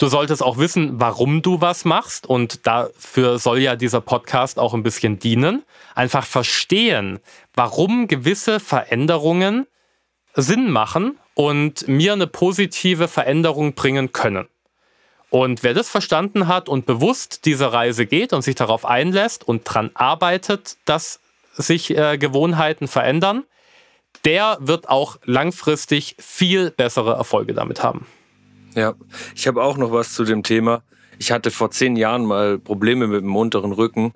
Du solltest auch wissen, warum du was machst. Und dafür soll ja dieser Podcast auch ein bisschen dienen. Einfach verstehen, warum gewisse Veränderungen Sinn machen und mir eine positive Veränderung bringen können. Und wer das verstanden hat und bewusst diese Reise geht und sich darauf einlässt und daran arbeitet, dass sich äh, Gewohnheiten verändern, der wird auch langfristig viel bessere Erfolge damit haben. Ja, ich habe auch noch was zu dem Thema. Ich hatte vor zehn Jahren mal Probleme mit dem unteren Rücken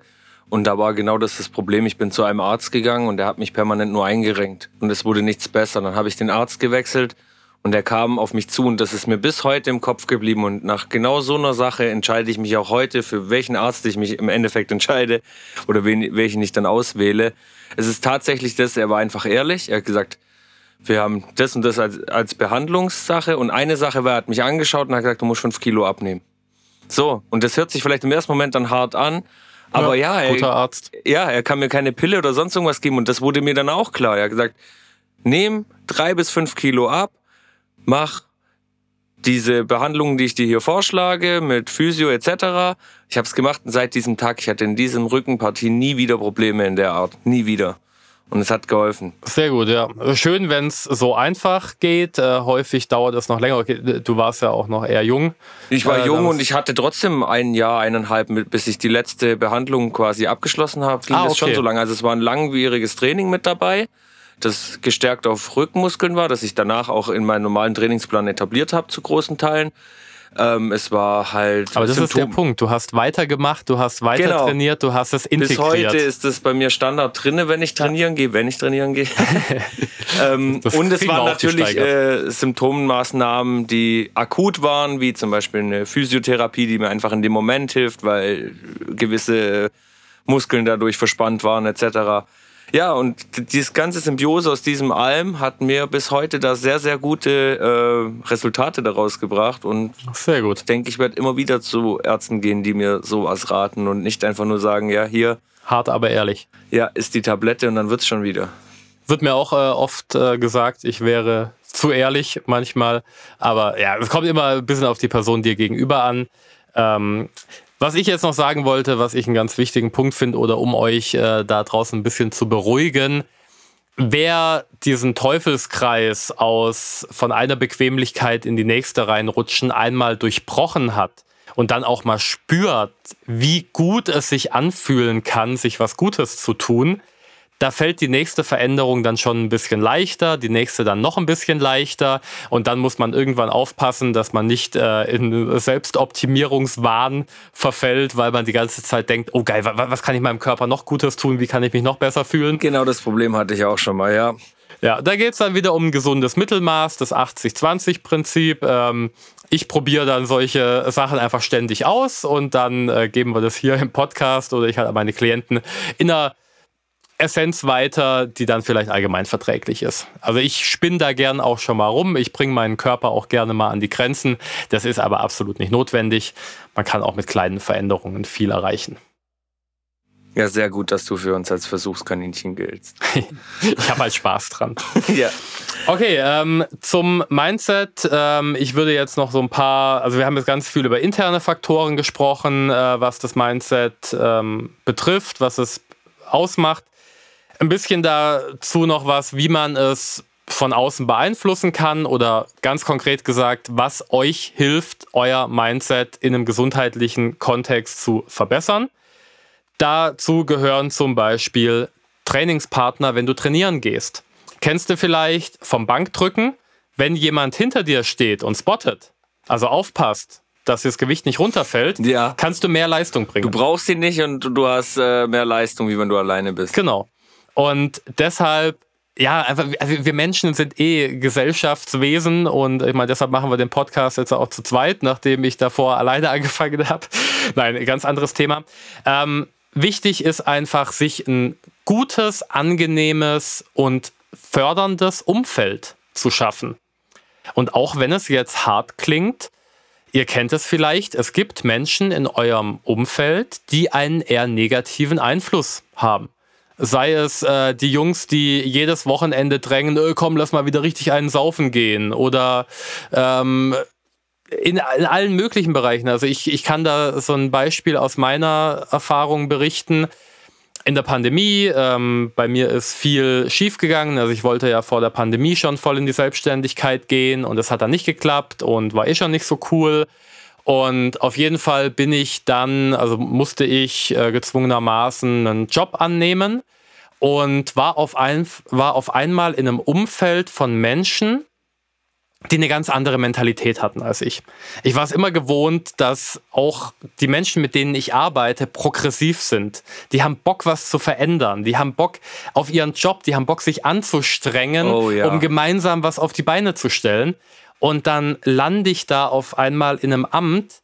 und da war genau das das Problem. Ich bin zu einem Arzt gegangen und der hat mich permanent nur eingerenkt und es wurde nichts besser. Dann habe ich den Arzt gewechselt und er kam auf mich zu und das ist mir bis heute im Kopf geblieben. Und nach genau so einer Sache entscheide ich mich auch heute, für welchen Arzt ich mich im Endeffekt entscheide oder wen, welchen ich dann auswähle. Es ist tatsächlich das, er war einfach ehrlich. Er hat gesagt, wir haben das und das als, als Behandlungssache. Und eine Sache war, er hat mich angeschaut und hat gesagt, du musst fünf Kilo abnehmen. So, und das hört sich vielleicht im ersten Moment dann hart an. Aber ja, ja er, Arzt. ja, er kann mir keine Pille oder sonst irgendwas geben. Und das wurde mir dann auch klar. Er hat gesagt, nehm drei bis fünf Kilo ab mach diese Behandlungen, die ich dir hier vorschlage, mit Physio etc. Ich habe es gemacht und seit diesem Tag, ich hatte in diesem Rückenpartie nie wieder Probleme in der Art. Nie wieder. Und es hat geholfen. Sehr gut, ja. Schön, wenn es so einfach geht. Äh, häufig dauert es noch länger. Du warst ja auch noch eher jung. Ich war äh, jung und ich hatte trotzdem ein Jahr, eineinhalb, bis ich die letzte Behandlung quasi abgeschlossen habe. Ging ah, okay. das schon so lange. Also es war ein langwieriges Training mit dabei das gestärkt auf Rückenmuskeln war, das ich danach auch in meinen normalen Trainingsplan etabliert habe zu großen Teilen. Ähm, es war halt. Aber das Symptom. ist der Punkt. Du hast weitergemacht, du hast weiter genau. trainiert, du hast es integriert. Bis heute ist das bei mir Standard drinne, wenn ich trainieren gehe, wenn ich trainieren gehe. ähm, und es waren natürlich äh, Symptommaßnahmen, die akut waren, wie zum Beispiel eine Physiotherapie, die mir einfach in dem Moment hilft, weil gewisse Muskeln dadurch verspannt waren, etc. Ja, und dieses ganze Symbiose aus diesem Alm hat mir bis heute da sehr, sehr gute äh, Resultate daraus gebracht. Und sehr gut. Ich denke, ich werde immer wieder zu Ärzten gehen, die mir sowas raten und nicht einfach nur sagen, ja, hier. Hart, aber ehrlich. Ja, ist die Tablette und dann wird's schon wieder. Wird mir auch äh, oft äh, gesagt, ich wäre zu ehrlich manchmal. Aber ja, es kommt immer ein bisschen auf die Person dir gegenüber an. Ähm, was ich jetzt noch sagen wollte, was ich einen ganz wichtigen Punkt finde, oder um euch äh, da draußen ein bisschen zu beruhigen, wer diesen Teufelskreis aus von einer Bequemlichkeit in die nächste reinrutschen einmal durchbrochen hat und dann auch mal spürt, wie gut es sich anfühlen kann, sich was Gutes zu tun, da fällt die nächste Veränderung dann schon ein bisschen leichter, die nächste dann noch ein bisschen leichter und dann muss man irgendwann aufpassen, dass man nicht äh, in Selbstoptimierungswahn verfällt, weil man die ganze Zeit denkt, oh geil, was kann ich meinem Körper noch Gutes tun, wie kann ich mich noch besser fühlen? Genau das Problem hatte ich auch schon mal, ja. Ja, da geht es dann wieder um ein gesundes Mittelmaß, das 80-20-Prinzip. Ähm, ich probiere dann solche Sachen einfach ständig aus und dann äh, geben wir das hier im Podcast oder ich halt meine Klienten in einer Essenz weiter, die dann vielleicht allgemein verträglich ist. Also ich spinne da gern auch schon mal rum. Ich bringe meinen Körper auch gerne mal an die Grenzen. Das ist aber absolut nicht notwendig. Man kann auch mit kleinen Veränderungen viel erreichen. Ja, sehr gut, dass du für uns als Versuchskaninchen giltst. ich habe halt Spaß dran. ja. Okay, ähm, zum Mindset. Ähm, ich würde jetzt noch so ein paar, also wir haben jetzt ganz viel über interne Faktoren gesprochen, äh, was das Mindset ähm, betrifft, was es ausmacht. Ein bisschen dazu noch was, wie man es von außen beeinflussen kann oder ganz konkret gesagt, was euch hilft, euer Mindset in einem gesundheitlichen Kontext zu verbessern. Dazu gehören zum Beispiel Trainingspartner, wenn du trainieren gehst. Kennst du vielleicht vom Bankdrücken, wenn jemand hinter dir steht und spottet, also aufpasst, dass das Gewicht nicht runterfällt, ja. kannst du mehr Leistung bringen. Du brauchst ihn nicht und du hast äh, mehr Leistung, wie wenn du alleine bist. Genau. Und deshalb ja, also wir Menschen sind eh Gesellschaftswesen und ich meine, deshalb machen wir den Podcast jetzt auch zu zweit, nachdem ich davor alleine angefangen habe. Nein, ganz anderes Thema. Ähm, wichtig ist einfach, sich ein gutes, angenehmes und förderndes Umfeld zu schaffen. Und auch wenn es jetzt hart klingt, ihr kennt es vielleicht, es gibt Menschen in eurem Umfeld, die einen eher negativen Einfluss haben. Sei es äh, die Jungs, die jedes Wochenende drängen, öh, komm, lass mal wieder richtig einen saufen gehen. Oder ähm, in, in, allen möglichen Bereichen. Also ich, ich kann da so ein Beispiel aus meiner Erfahrung berichten. In der Pandemie, ähm, bei mir ist viel schiefgegangen. Also ich wollte ja vor der Pandemie schon voll in die Selbstständigkeit gehen und das hat dann nicht geklappt und war eh schon nicht so cool. Und auf jeden Fall bin ich dann, also musste ich äh, gezwungenermaßen einen Job annehmen und war auf, ein, war auf einmal in einem Umfeld von Menschen, die eine ganz andere Mentalität hatten als ich. Ich war es immer gewohnt, dass auch die Menschen, mit denen ich arbeite, progressiv sind. Die haben Bock, was zu verändern. Die haben Bock auf ihren Job. Die haben Bock, sich anzustrengen, oh, ja. um gemeinsam was auf die Beine zu stellen und dann lande ich da auf einmal in einem Amt.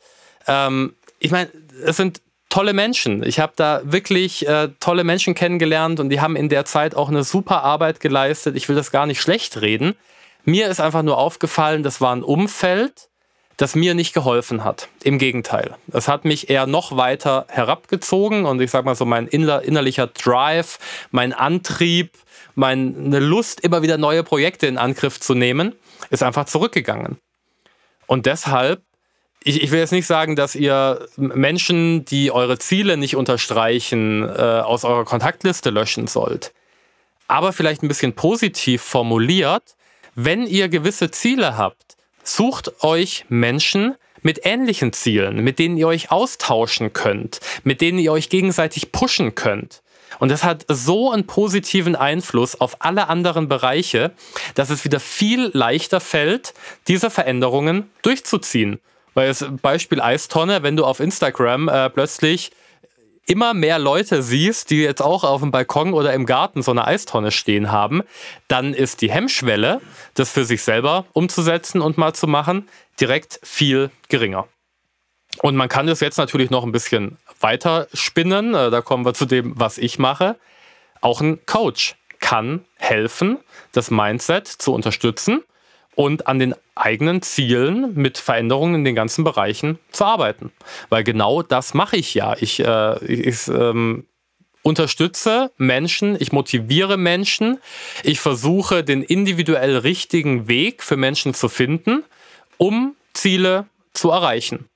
Ähm, ich meine, es sind tolle Menschen. Ich habe da wirklich äh, tolle Menschen kennengelernt und die haben in der Zeit auch eine super Arbeit geleistet. Ich will das gar nicht schlecht reden. Mir ist einfach nur aufgefallen, das war ein Umfeld, das mir nicht geholfen hat. Im Gegenteil. Es hat mich eher noch weiter herabgezogen und ich sag mal so, mein innerlicher Drive, mein Antrieb, meine Lust, immer wieder neue Projekte in Angriff zu nehmen, ist einfach zurückgegangen. Und deshalb, ich, ich will jetzt nicht sagen, dass ihr Menschen, die eure Ziele nicht unterstreichen, äh, aus eurer Kontaktliste löschen sollt. Aber vielleicht ein bisschen positiv formuliert, wenn ihr gewisse Ziele habt, sucht euch Menschen, mit ähnlichen Zielen, mit denen ihr euch austauschen könnt, mit denen ihr euch gegenseitig pushen könnt. Und das hat so einen positiven Einfluss auf alle anderen Bereiche, dass es wieder viel leichter fällt, diese Veränderungen durchzuziehen. Weil das Beispiel Eistonne, wenn du auf Instagram äh, plötzlich immer mehr Leute siehst, die jetzt auch auf dem Balkon oder im Garten so eine Eistonne stehen haben, dann ist die Hemmschwelle, das für sich selber umzusetzen und mal zu machen, direkt viel geringer. Und man kann das jetzt natürlich noch ein bisschen weiter spinnen. Äh, da kommen wir zu dem, was ich mache. Auch ein Coach kann helfen, das Mindset zu unterstützen und an den eigenen Zielen mit Veränderungen in den ganzen Bereichen zu arbeiten. Weil genau das mache ich ja. Ich, äh, ich ähm, unterstütze Menschen, ich motiviere Menschen, ich versuche den individuell richtigen Weg für Menschen zu finden, um Ziele zu erreichen.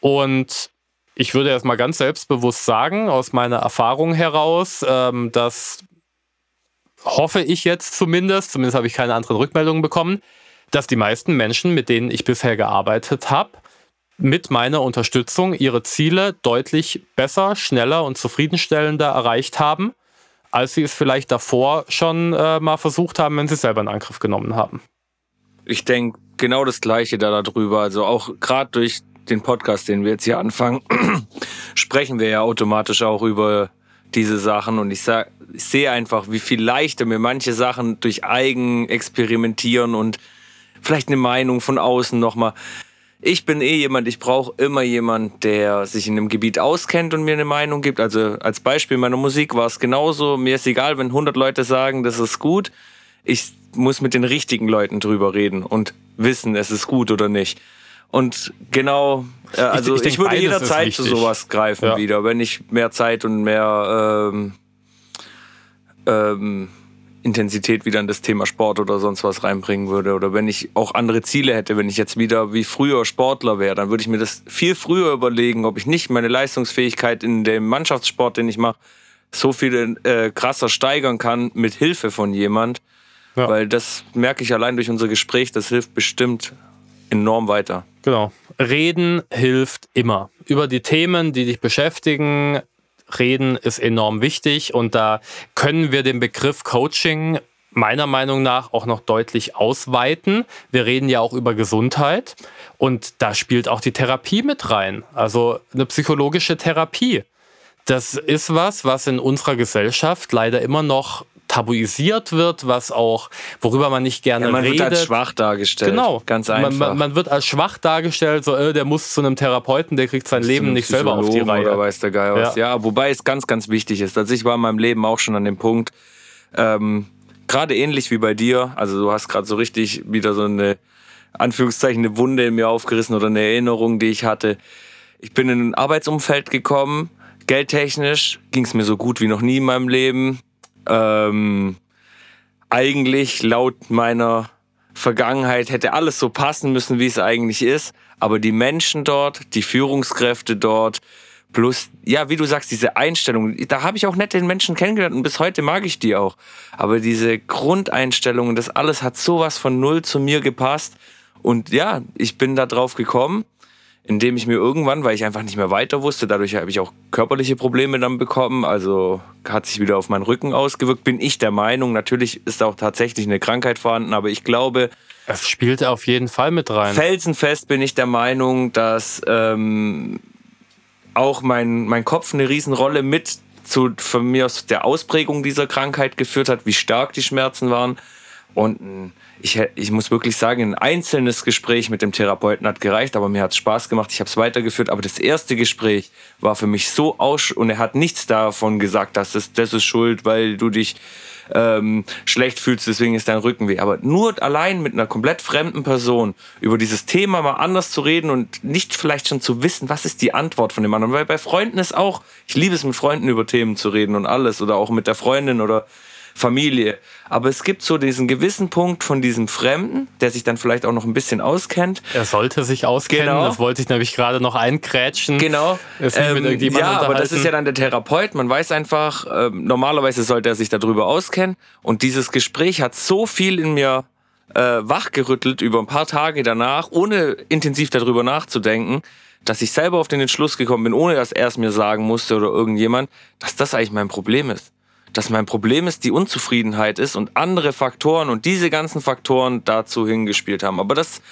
Und ich würde erst mal ganz selbstbewusst sagen, aus meiner Erfahrung heraus, ähm, dass hoffe ich jetzt zumindest, zumindest habe ich keine anderen Rückmeldungen bekommen, dass die meisten Menschen, mit denen ich bisher gearbeitet habe, mit meiner Unterstützung ihre Ziele deutlich besser, schneller und zufriedenstellender erreicht haben, als sie es vielleicht davor schon äh, mal versucht haben, wenn sie selber in Angriff genommen haben. Ich denke genau das Gleiche da darüber. Also auch gerade durch den Podcast, den wir jetzt hier anfangen, sprechen wir ja automatisch auch über diese Sachen und ich sag, ich sehe einfach, wie viel leichter mir manche Sachen durch Eigen experimentieren und vielleicht eine Meinung von außen nochmal. Ich bin eh jemand, ich brauche immer jemand, der sich in einem Gebiet auskennt und mir eine Meinung gibt. Also als Beispiel meiner Musik war es genauso. Mir ist egal, wenn 100 Leute sagen, das ist gut. Ich muss mit den richtigen Leuten drüber reden und wissen, es ist gut oder nicht. Und genau, äh, also ich, ich, ich würde jederzeit zu sowas greifen ja. wieder, wenn ich mehr Zeit und mehr ähm, ähm, Intensität wieder in das Thema Sport oder sonst was reinbringen würde. Oder wenn ich auch andere Ziele hätte, wenn ich jetzt wieder wie früher Sportler wäre, dann würde ich mir das viel früher überlegen, ob ich nicht meine Leistungsfähigkeit in dem Mannschaftssport, den ich mache, so viel äh, krasser steigern kann mit Hilfe von jemand. Ja. Weil das merke ich allein durch unser Gespräch, das hilft bestimmt enorm weiter. Genau. Reden hilft immer. Über die Themen, die dich beschäftigen, reden ist enorm wichtig und da können wir den Begriff Coaching meiner Meinung nach auch noch deutlich ausweiten. Wir reden ja auch über Gesundheit und da spielt auch die Therapie mit rein, also eine psychologische Therapie. Das ist was, was in unserer Gesellschaft leider immer noch tabuisiert wird, was auch, worüber man nicht gerne ja, man redet. Man wird als schwach dargestellt. Genau. Ganz einfach. Man, man, wird als schwach dargestellt, so, äh, der muss zu einem Therapeuten, der kriegt sein Leben nicht selber auf die Reihe. Oder weiß der Geil was. Ja. ja, wobei es ganz, ganz wichtig ist. Also ich war in meinem Leben auch schon an dem Punkt, ähm, gerade ähnlich wie bei dir, also du hast gerade so richtig wieder so eine, Anführungszeichen, eine Wunde in mir aufgerissen oder eine Erinnerung, die ich hatte. Ich bin in ein Arbeitsumfeld gekommen, geldtechnisch ging es mir so gut wie noch nie in meinem Leben Ähm, eigentlich laut meiner Vergangenheit hätte alles so passen müssen, wie es eigentlich ist. Aber die Menschen dort, die Führungskräfte dort, plus, ja, wie du sagst, diese Einstellung, da habe ich auch nette Menschen kennengelernt und bis heute mag ich die auch. Aber diese Grundeinstellungen, das alles hat sowas von null zu mir gepasst. Und ja, ich bin da drauf gekommen indem ich mir irgendwann, weil ich einfach nicht mehr weiter wusste, dadurch habe ich auch körperliche Probleme dann bekommen, also hat sich wieder auf meinen Rücken ausgewirkt, bin ich der Meinung, natürlich ist auch tatsächlich eine Krankheit vorhanden, aber ich glaube... Es spielt auf jeden Fall mit rein. Felsenfest bin ich der Meinung, dass ähm, auch mein, mein Kopf eine Riesenrolle mit zu, von mir aus der Ausprägung dieser Krankheit geführt hat, wie stark die Schmerzen waren und ich, ich muss wirklich sagen, ein einzelnes Gespräch mit dem Therapeuten hat gereicht, aber mir hat es Spaß gemacht. Ich habe es weitergeführt. Aber das erste Gespräch war für mich so aus und er hat nichts davon gesagt, dass das, das ist schuld, weil du dich ähm, schlecht fühlst, deswegen ist dein Rücken weh. Aber nur allein mit einer komplett fremden Person über dieses Thema mal anders zu reden und nicht vielleicht schon zu wissen, was ist die Antwort von dem anderen. Weil bei Freunden ist auch, ich liebe es mit Freunden über Themen zu reden und alles oder auch mit der Freundin oder Familie. Aber es gibt so diesen gewissen Punkt von diesem Fremden, der sich dann vielleicht auch noch ein bisschen auskennt. Er sollte sich auskennen, genau. das wollte ich nämlich gerade noch einkrätschen. Genau. Ähm, ja, aber das ist ja dann der Therapeut. Man weiß einfach, äh, normalerweise sollte er sich darüber auskennen. Und dieses Gespräch hat so viel in mir äh, wachgerüttelt über ein paar Tage danach, ohne intensiv darüber nachzudenken, dass ich selber auf den Entschluss gekommen bin, ohne dass er es mir sagen musste oder irgendjemand, dass das eigentlich mein Problem ist dass mein Problem ist, die Unzufriedenheit ist und andere Faktoren und diese ganzen Faktoren dazu hingespielt haben. Aber das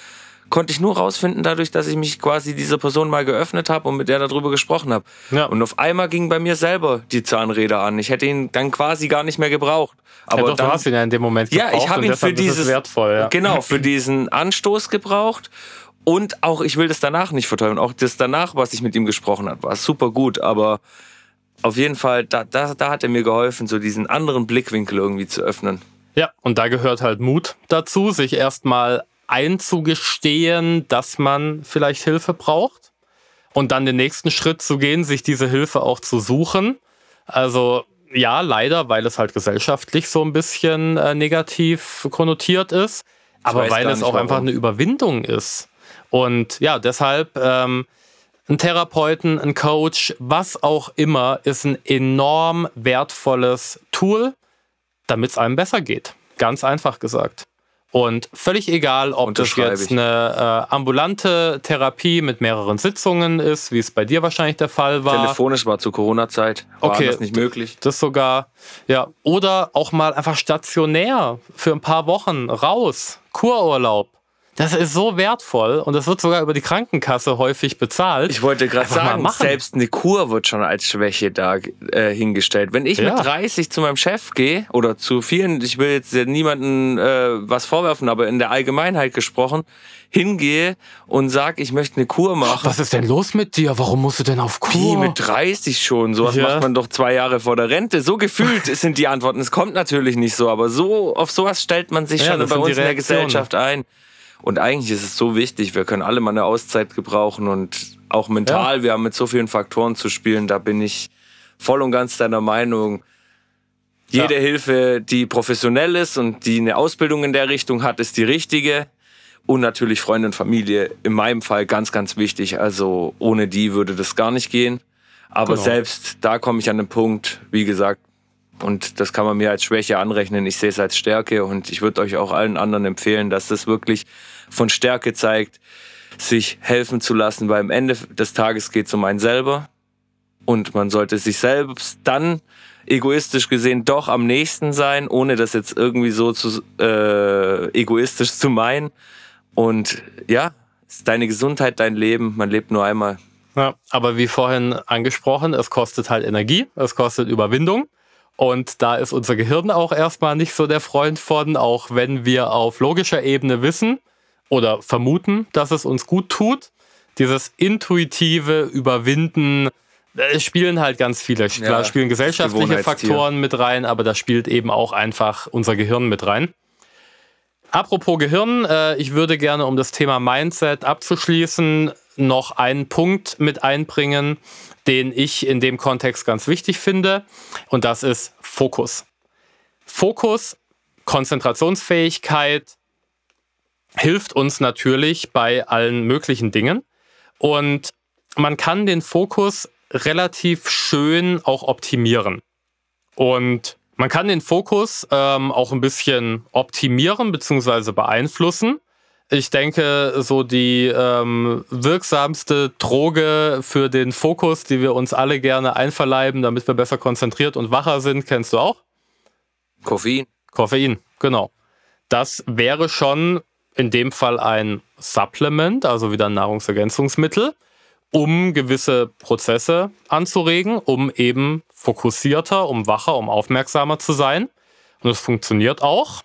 konnte ich nur rausfinden dadurch, dass ich mich quasi dieser Person mal geöffnet habe und mit der darüber gesprochen habe. Ja. Und auf einmal ging bei mir selber die Zahnräder an. Ich hätte ihn dann quasi gar nicht mehr gebraucht. Aber ja, doch, dann, du hast ihn ja in dem Moment gebraucht. Ja, ich habe ihn für dieses wertvoll, ja. genau für diesen Anstoß gebraucht. Und auch, ich will das danach nicht verteufeln. Auch das danach, was ich mit ihm gesprochen habe, war super gut. Aber auf jeden Fall, da, da, da hat er mir geholfen, so diesen anderen Blickwinkel irgendwie zu öffnen. Ja, und da gehört halt Mut dazu, sich erstmal einzugestehen, dass man vielleicht Hilfe braucht und dann den nächsten Schritt zu gehen, sich diese Hilfe auch zu suchen. Also ja, leider, weil es halt gesellschaftlich so ein bisschen äh, negativ konnotiert ist, aber weil es auch warum. einfach eine Überwindung ist. Und ja, deshalb ähm, ein Therapeuten, ein Coach, was auch immer, ist ein enorm wertvolles Tool, damit es einem besser geht. Ganz einfach gesagt. Und völlig egal, ob das jetzt eine äh, ambulante Therapie mit mehreren Sitzungen ist, wie es bei dir wahrscheinlich der Fall war. Telefonisch war zu Corona-Zeit. Okay, das nicht möglich. Das sogar. Ja. Oder auch mal einfach stationär für ein paar Wochen raus. Kururlaub. Das ist so wertvoll und das wird sogar über die Krankenkasse häufig bezahlt. Ich wollte gerade sagen, selbst eine Kur wird schon als Schwäche da äh, hingestellt. Wenn ich ja. mit 30 zu meinem Chef gehe oder zu vielen, ich will jetzt niemandem äh, was vorwerfen, aber in der Allgemeinheit gesprochen, hingehe und sage, ich möchte eine Kur machen. Was ist denn los mit dir? Warum musst du denn auf Kur? Wie mit 30 schon? Sowas ja. macht man doch zwei Jahre vor der Rente. So gefühlt sind die Antworten. Es kommt natürlich nicht so, aber so auf sowas stellt man sich ja, schon bei uns in der Gesellschaft ein. Und eigentlich ist es so wichtig, wir können alle mal eine Auszeit gebrauchen und auch mental, ja. wir haben mit so vielen Faktoren zu spielen, da bin ich voll und ganz deiner Meinung. Jede ja. Hilfe, die professionell ist und die eine Ausbildung in der Richtung hat, ist die richtige. Und natürlich Freunde und Familie, in meinem Fall ganz, ganz wichtig. Also ohne die würde das gar nicht gehen. Aber genau. selbst da komme ich an den Punkt, wie gesagt, und das kann man mir als Schwäche anrechnen. Ich sehe es als Stärke und ich würde euch auch allen anderen empfehlen, dass das wirklich von Stärke zeigt, sich helfen zu lassen, weil am Ende des Tages geht es um einen selber und man sollte sich selbst dann egoistisch gesehen doch am nächsten sein, ohne das jetzt irgendwie so zu, äh, egoistisch zu meinen. Und ja, ist deine Gesundheit, dein Leben, man lebt nur einmal. Ja, aber wie vorhin angesprochen, es kostet halt Energie, es kostet Überwindung. Und da ist unser Gehirn auch erstmal nicht so der Freund von, auch wenn wir auf logischer Ebene wissen, oder vermuten, dass es uns gut tut. Dieses intuitive Überwinden, es spielen halt ganz viele. Klar ja, spielen gesellschaftliche Faktoren mit rein, aber da spielt eben auch einfach unser Gehirn mit rein. Apropos Gehirn, äh, ich würde gerne, um das Thema Mindset abzuschließen, noch einen Punkt mit einbringen, den ich in dem Kontext ganz wichtig finde. Und das ist Fokus. Fokus, Konzentrationsfähigkeit hilft uns natürlich bei allen möglichen Dingen. Und man kann den Fokus relativ schön auch optimieren. Und man kann den Fokus ähm, auch ein bisschen optimieren bzw. beeinflussen. Ich denke, so die ähm, wirksamste Droge für den Fokus, die wir uns alle gerne einverleiben, damit wir besser konzentriert und wacher sind, kennst du auch? Koffein. Koffein, genau. Das wäre schon in dem Fall ein Supplement, also wieder ein Nahrungsergänzungsmittel, um gewisse Prozesse anzuregen, um eben fokussierter, um wacher, um aufmerksamer zu sein. Und es funktioniert auch.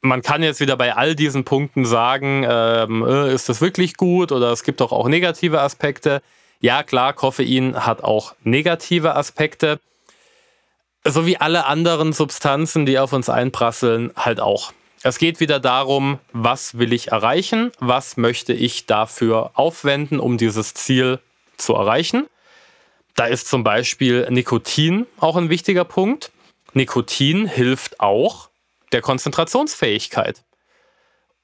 Man kann jetzt wieder bei all diesen Punkten sagen, ähm, äh, ist das wirklich gut oder es gibt doch auch negative Aspekte. Ja, klar, Koffein hat auch negative Aspekte. So wie alle anderen Substanzen, die auf uns einprasseln, halt auch. Es geht wieder darum, was will ich erreichen, was möchte ich dafür aufwenden, um dieses Ziel zu erreichen. Da ist zum Beispiel Nikotin auch ein wichtiger Punkt. Nikotin hilft auch der Konzentrationsfähigkeit.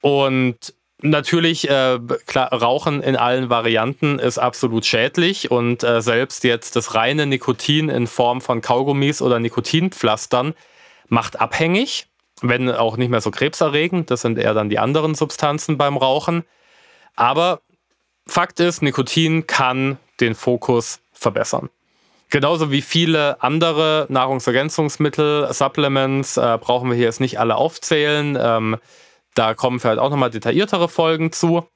Und natürlich, äh, klar, Rauchen in allen Varianten ist absolut schädlich und äh, selbst jetzt das reine Nikotin in Form von Kaugummis oder Nikotinpflastern macht abhängig wenn auch nicht mehr so krebserregend. Das sind eher dann die anderen Substanzen beim Rauchen. Aber Fakt ist, Nikotin kann den Fokus verbessern. Genauso wie viele andere Nahrungsergänzungsmittel, Supplements, äh, brauchen wir hier jetzt nicht alle aufzählen. Ähm, da kommen vielleicht auch nochmal detailliertere Folgen zu.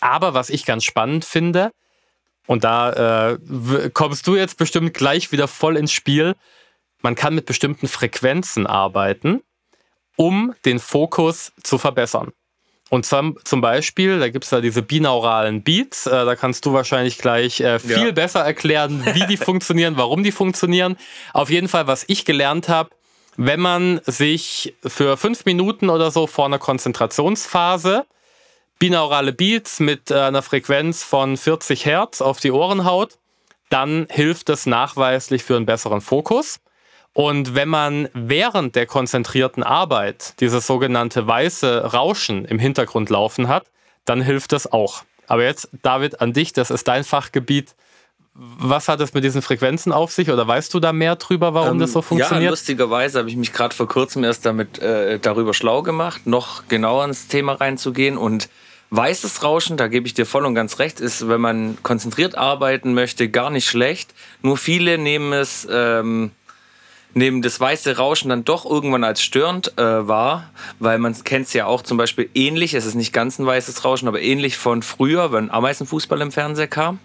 Aber was ich ganz spannend finde, und da äh, kommst du jetzt bestimmt gleich wieder voll ins Spiel, man kann mit bestimmten Frequenzen arbeiten um den Fokus zu verbessern. Und zum, zum Beispiel, da gibt es da diese binauralen Beats, äh, da kannst du wahrscheinlich gleich äh, viel ja. besser erklären, wie die funktionieren, warum die funktionieren. Auf jeden Fall, was ich gelernt habe, wenn man sich für fünf Minuten oder so vor einer Konzentrationsphase binaurale Beats mit äh, einer Frequenz von 40 Hertz auf die Ohren haut, dann hilft es nachweislich für einen besseren Fokus. Und wenn man während der konzentrierten Arbeit dieses sogenannte weiße Rauschen im Hintergrund laufen hat, dann hilft das auch. Aber jetzt, David, an dich, das ist dein Fachgebiet. Was hat es mit diesen Frequenzen auf sich oder weißt du da mehr drüber, warum ähm, das so funktioniert? Ja, lustigerweise habe ich mich gerade vor kurzem erst damit äh, darüber schlau gemacht, noch genauer ins Thema reinzugehen und Weißes Rauschen, da gebe ich dir voll und ganz recht, ist, wenn man konzentriert arbeiten möchte, gar nicht schlecht. Nur viele nehmen es ähm, nehmen das weiße Rauschen dann doch irgendwann als störend äh, wahr, weil man kennt es ja auch zum Beispiel ähnlich, es ist nicht ganz ein weißes Rauschen, aber ähnlich von früher, wenn Ameisenfußball im Fernseher kam.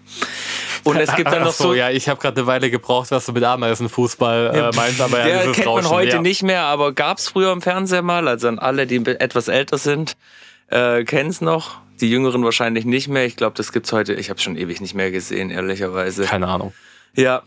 Und es gibt dann noch so, so ja, ich habe gerade eine Weile gebraucht, was du mit Ameisenfußball äh, meinst, aber ja, ja kennt Rauschen, man heute ja. nicht mehr, aber gab es früher im Fernseher mal, also an alle, die etwas älter sind, äh, kennen es noch. Die Jüngeren wahrscheinlich nicht mehr. Ich glaube, das gibt's heute. Ich habe schon ewig nicht mehr gesehen, ehrlicherweise. Keine Ahnung. Ja.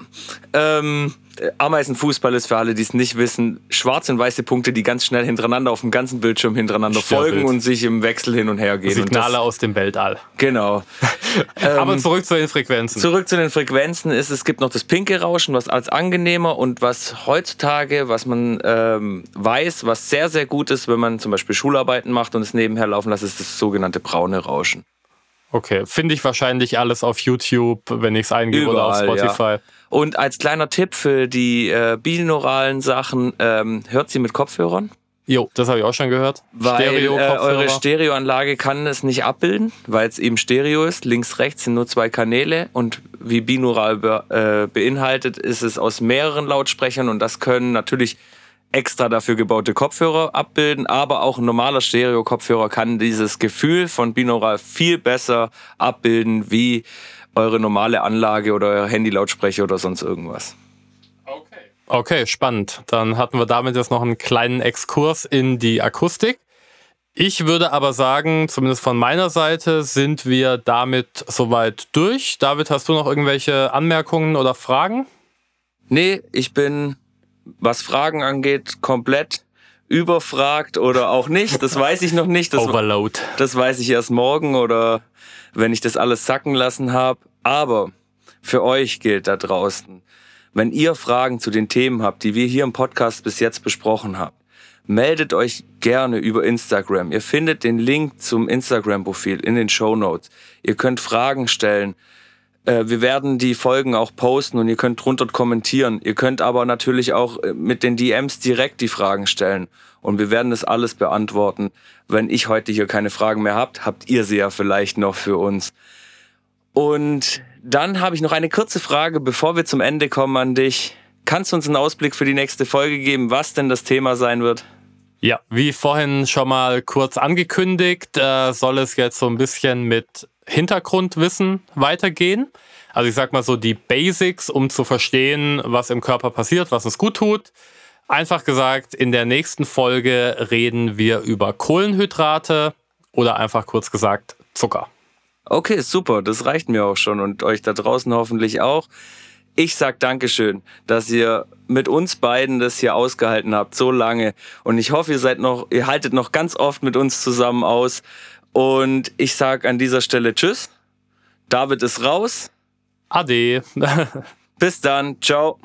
Ähm, Ameisenfußball ist für alle, die es nicht wissen, schwarze und weiße Punkte, die ganz schnell hintereinander auf dem ganzen Bildschirm hintereinander folgen und sich im Wechsel hin und her gehen. Signale aus dem Weltall. Genau. Aber ähm, zurück zu den Frequenzen. Zurück zu den Frequenzen ist, es gibt noch das pinke Rauschen, was als angenehmer und was heutzutage, was man ähm, weiß, was sehr, sehr gut ist, wenn man zum Beispiel Schularbeiten macht und es nebenher laufen lässt, ist das sogenannte braune Rauschen. Okay, finde ich wahrscheinlich alles auf YouTube, wenn ich es eingebe Überall, oder auf Spotify. Ja. Und als kleiner Tipp für die äh, binauralen Sachen, ähm, hört sie mit Kopfhörern. Jo, das habe ich auch schon gehört. Weil Stereo äh, eure Stereoanlage kann es nicht abbilden, weil es eben Stereo ist. Links, rechts sind nur zwei Kanäle und wie binaural be äh, beinhaltet, ist es aus mehreren Lautsprechern und das können natürlich extra dafür gebaute Kopfhörer abbilden, aber auch ein normaler Stereo-Kopfhörer kann dieses Gefühl von binaural viel besser abbilden wie eure normale Anlage oder euer Handy-Lautsprecher oder sonst irgendwas. Okay. Okay, spannend. Dann hatten wir damit jetzt noch einen kleinen Exkurs in die Akustik. Ich würde aber sagen, zumindest von meiner Seite sind wir damit soweit durch. David, hast du noch irgendwelche Anmerkungen oder Fragen? Nee, ich bin was Fragen angeht, komplett überfragt oder auch nicht. Das weiß ich noch nicht. Das, Overload. Das weiß ich erst morgen oder wenn ich das alles sacken lassen habe. Aber für euch gilt da draußen, Wenn ihr Fragen zu den Themen habt, die wir hier im Podcast bis jetzt besprochen haben, meldet euch gerne über Instagram. Ihr findet den Link zum Instagram-Profil in den Show Notes. Ihr könnt Fragen stellen. Äh, wir werden die Folgen auch posten und ihr könnt drunter kommentieren. Ihr könnt aber natürlich auch äh, mit den DMs direkt die Fragen stellen. Und wir werden das alles beantworten. Wenn ich heute hier keine Fragen mehr habt, habt ihr sie ja vielleicht noch für uns. Und dann habe ich noch eine kurze Frage, bevor wir zum Ende kommen an dich. Kannst du uns einen Ausblick für die nächste Folge geben, was denn das Thema sein wird? Ja, wie vorhin schon mal kurz angekündigt, äh, soll es jetzt so ein bisschen mit Hintergrundwissen weitergehen. Also ich sag mal so die Basics, um zu verstehen, was im Körper passiert, was uns gut tut. Einfach gesagt, in der nächsten Folge reden wir über Kohlenhydrate oder einfach kurz gesagt Zucker. Okay, super, das reicht mir auch schon und euch da draußen hoffentlich auch. Ich sag Dankeschön, dass ihr mit uns beiden das hier ausgehalten habt, so lange. Und ich hoffe, ihr seid noch, ihr haltet noch ganz oft mit uns zusammen aus. Und ich sag an dieser Stelle Tschüss. David ist raus. Ade. Bis dann. Ciao.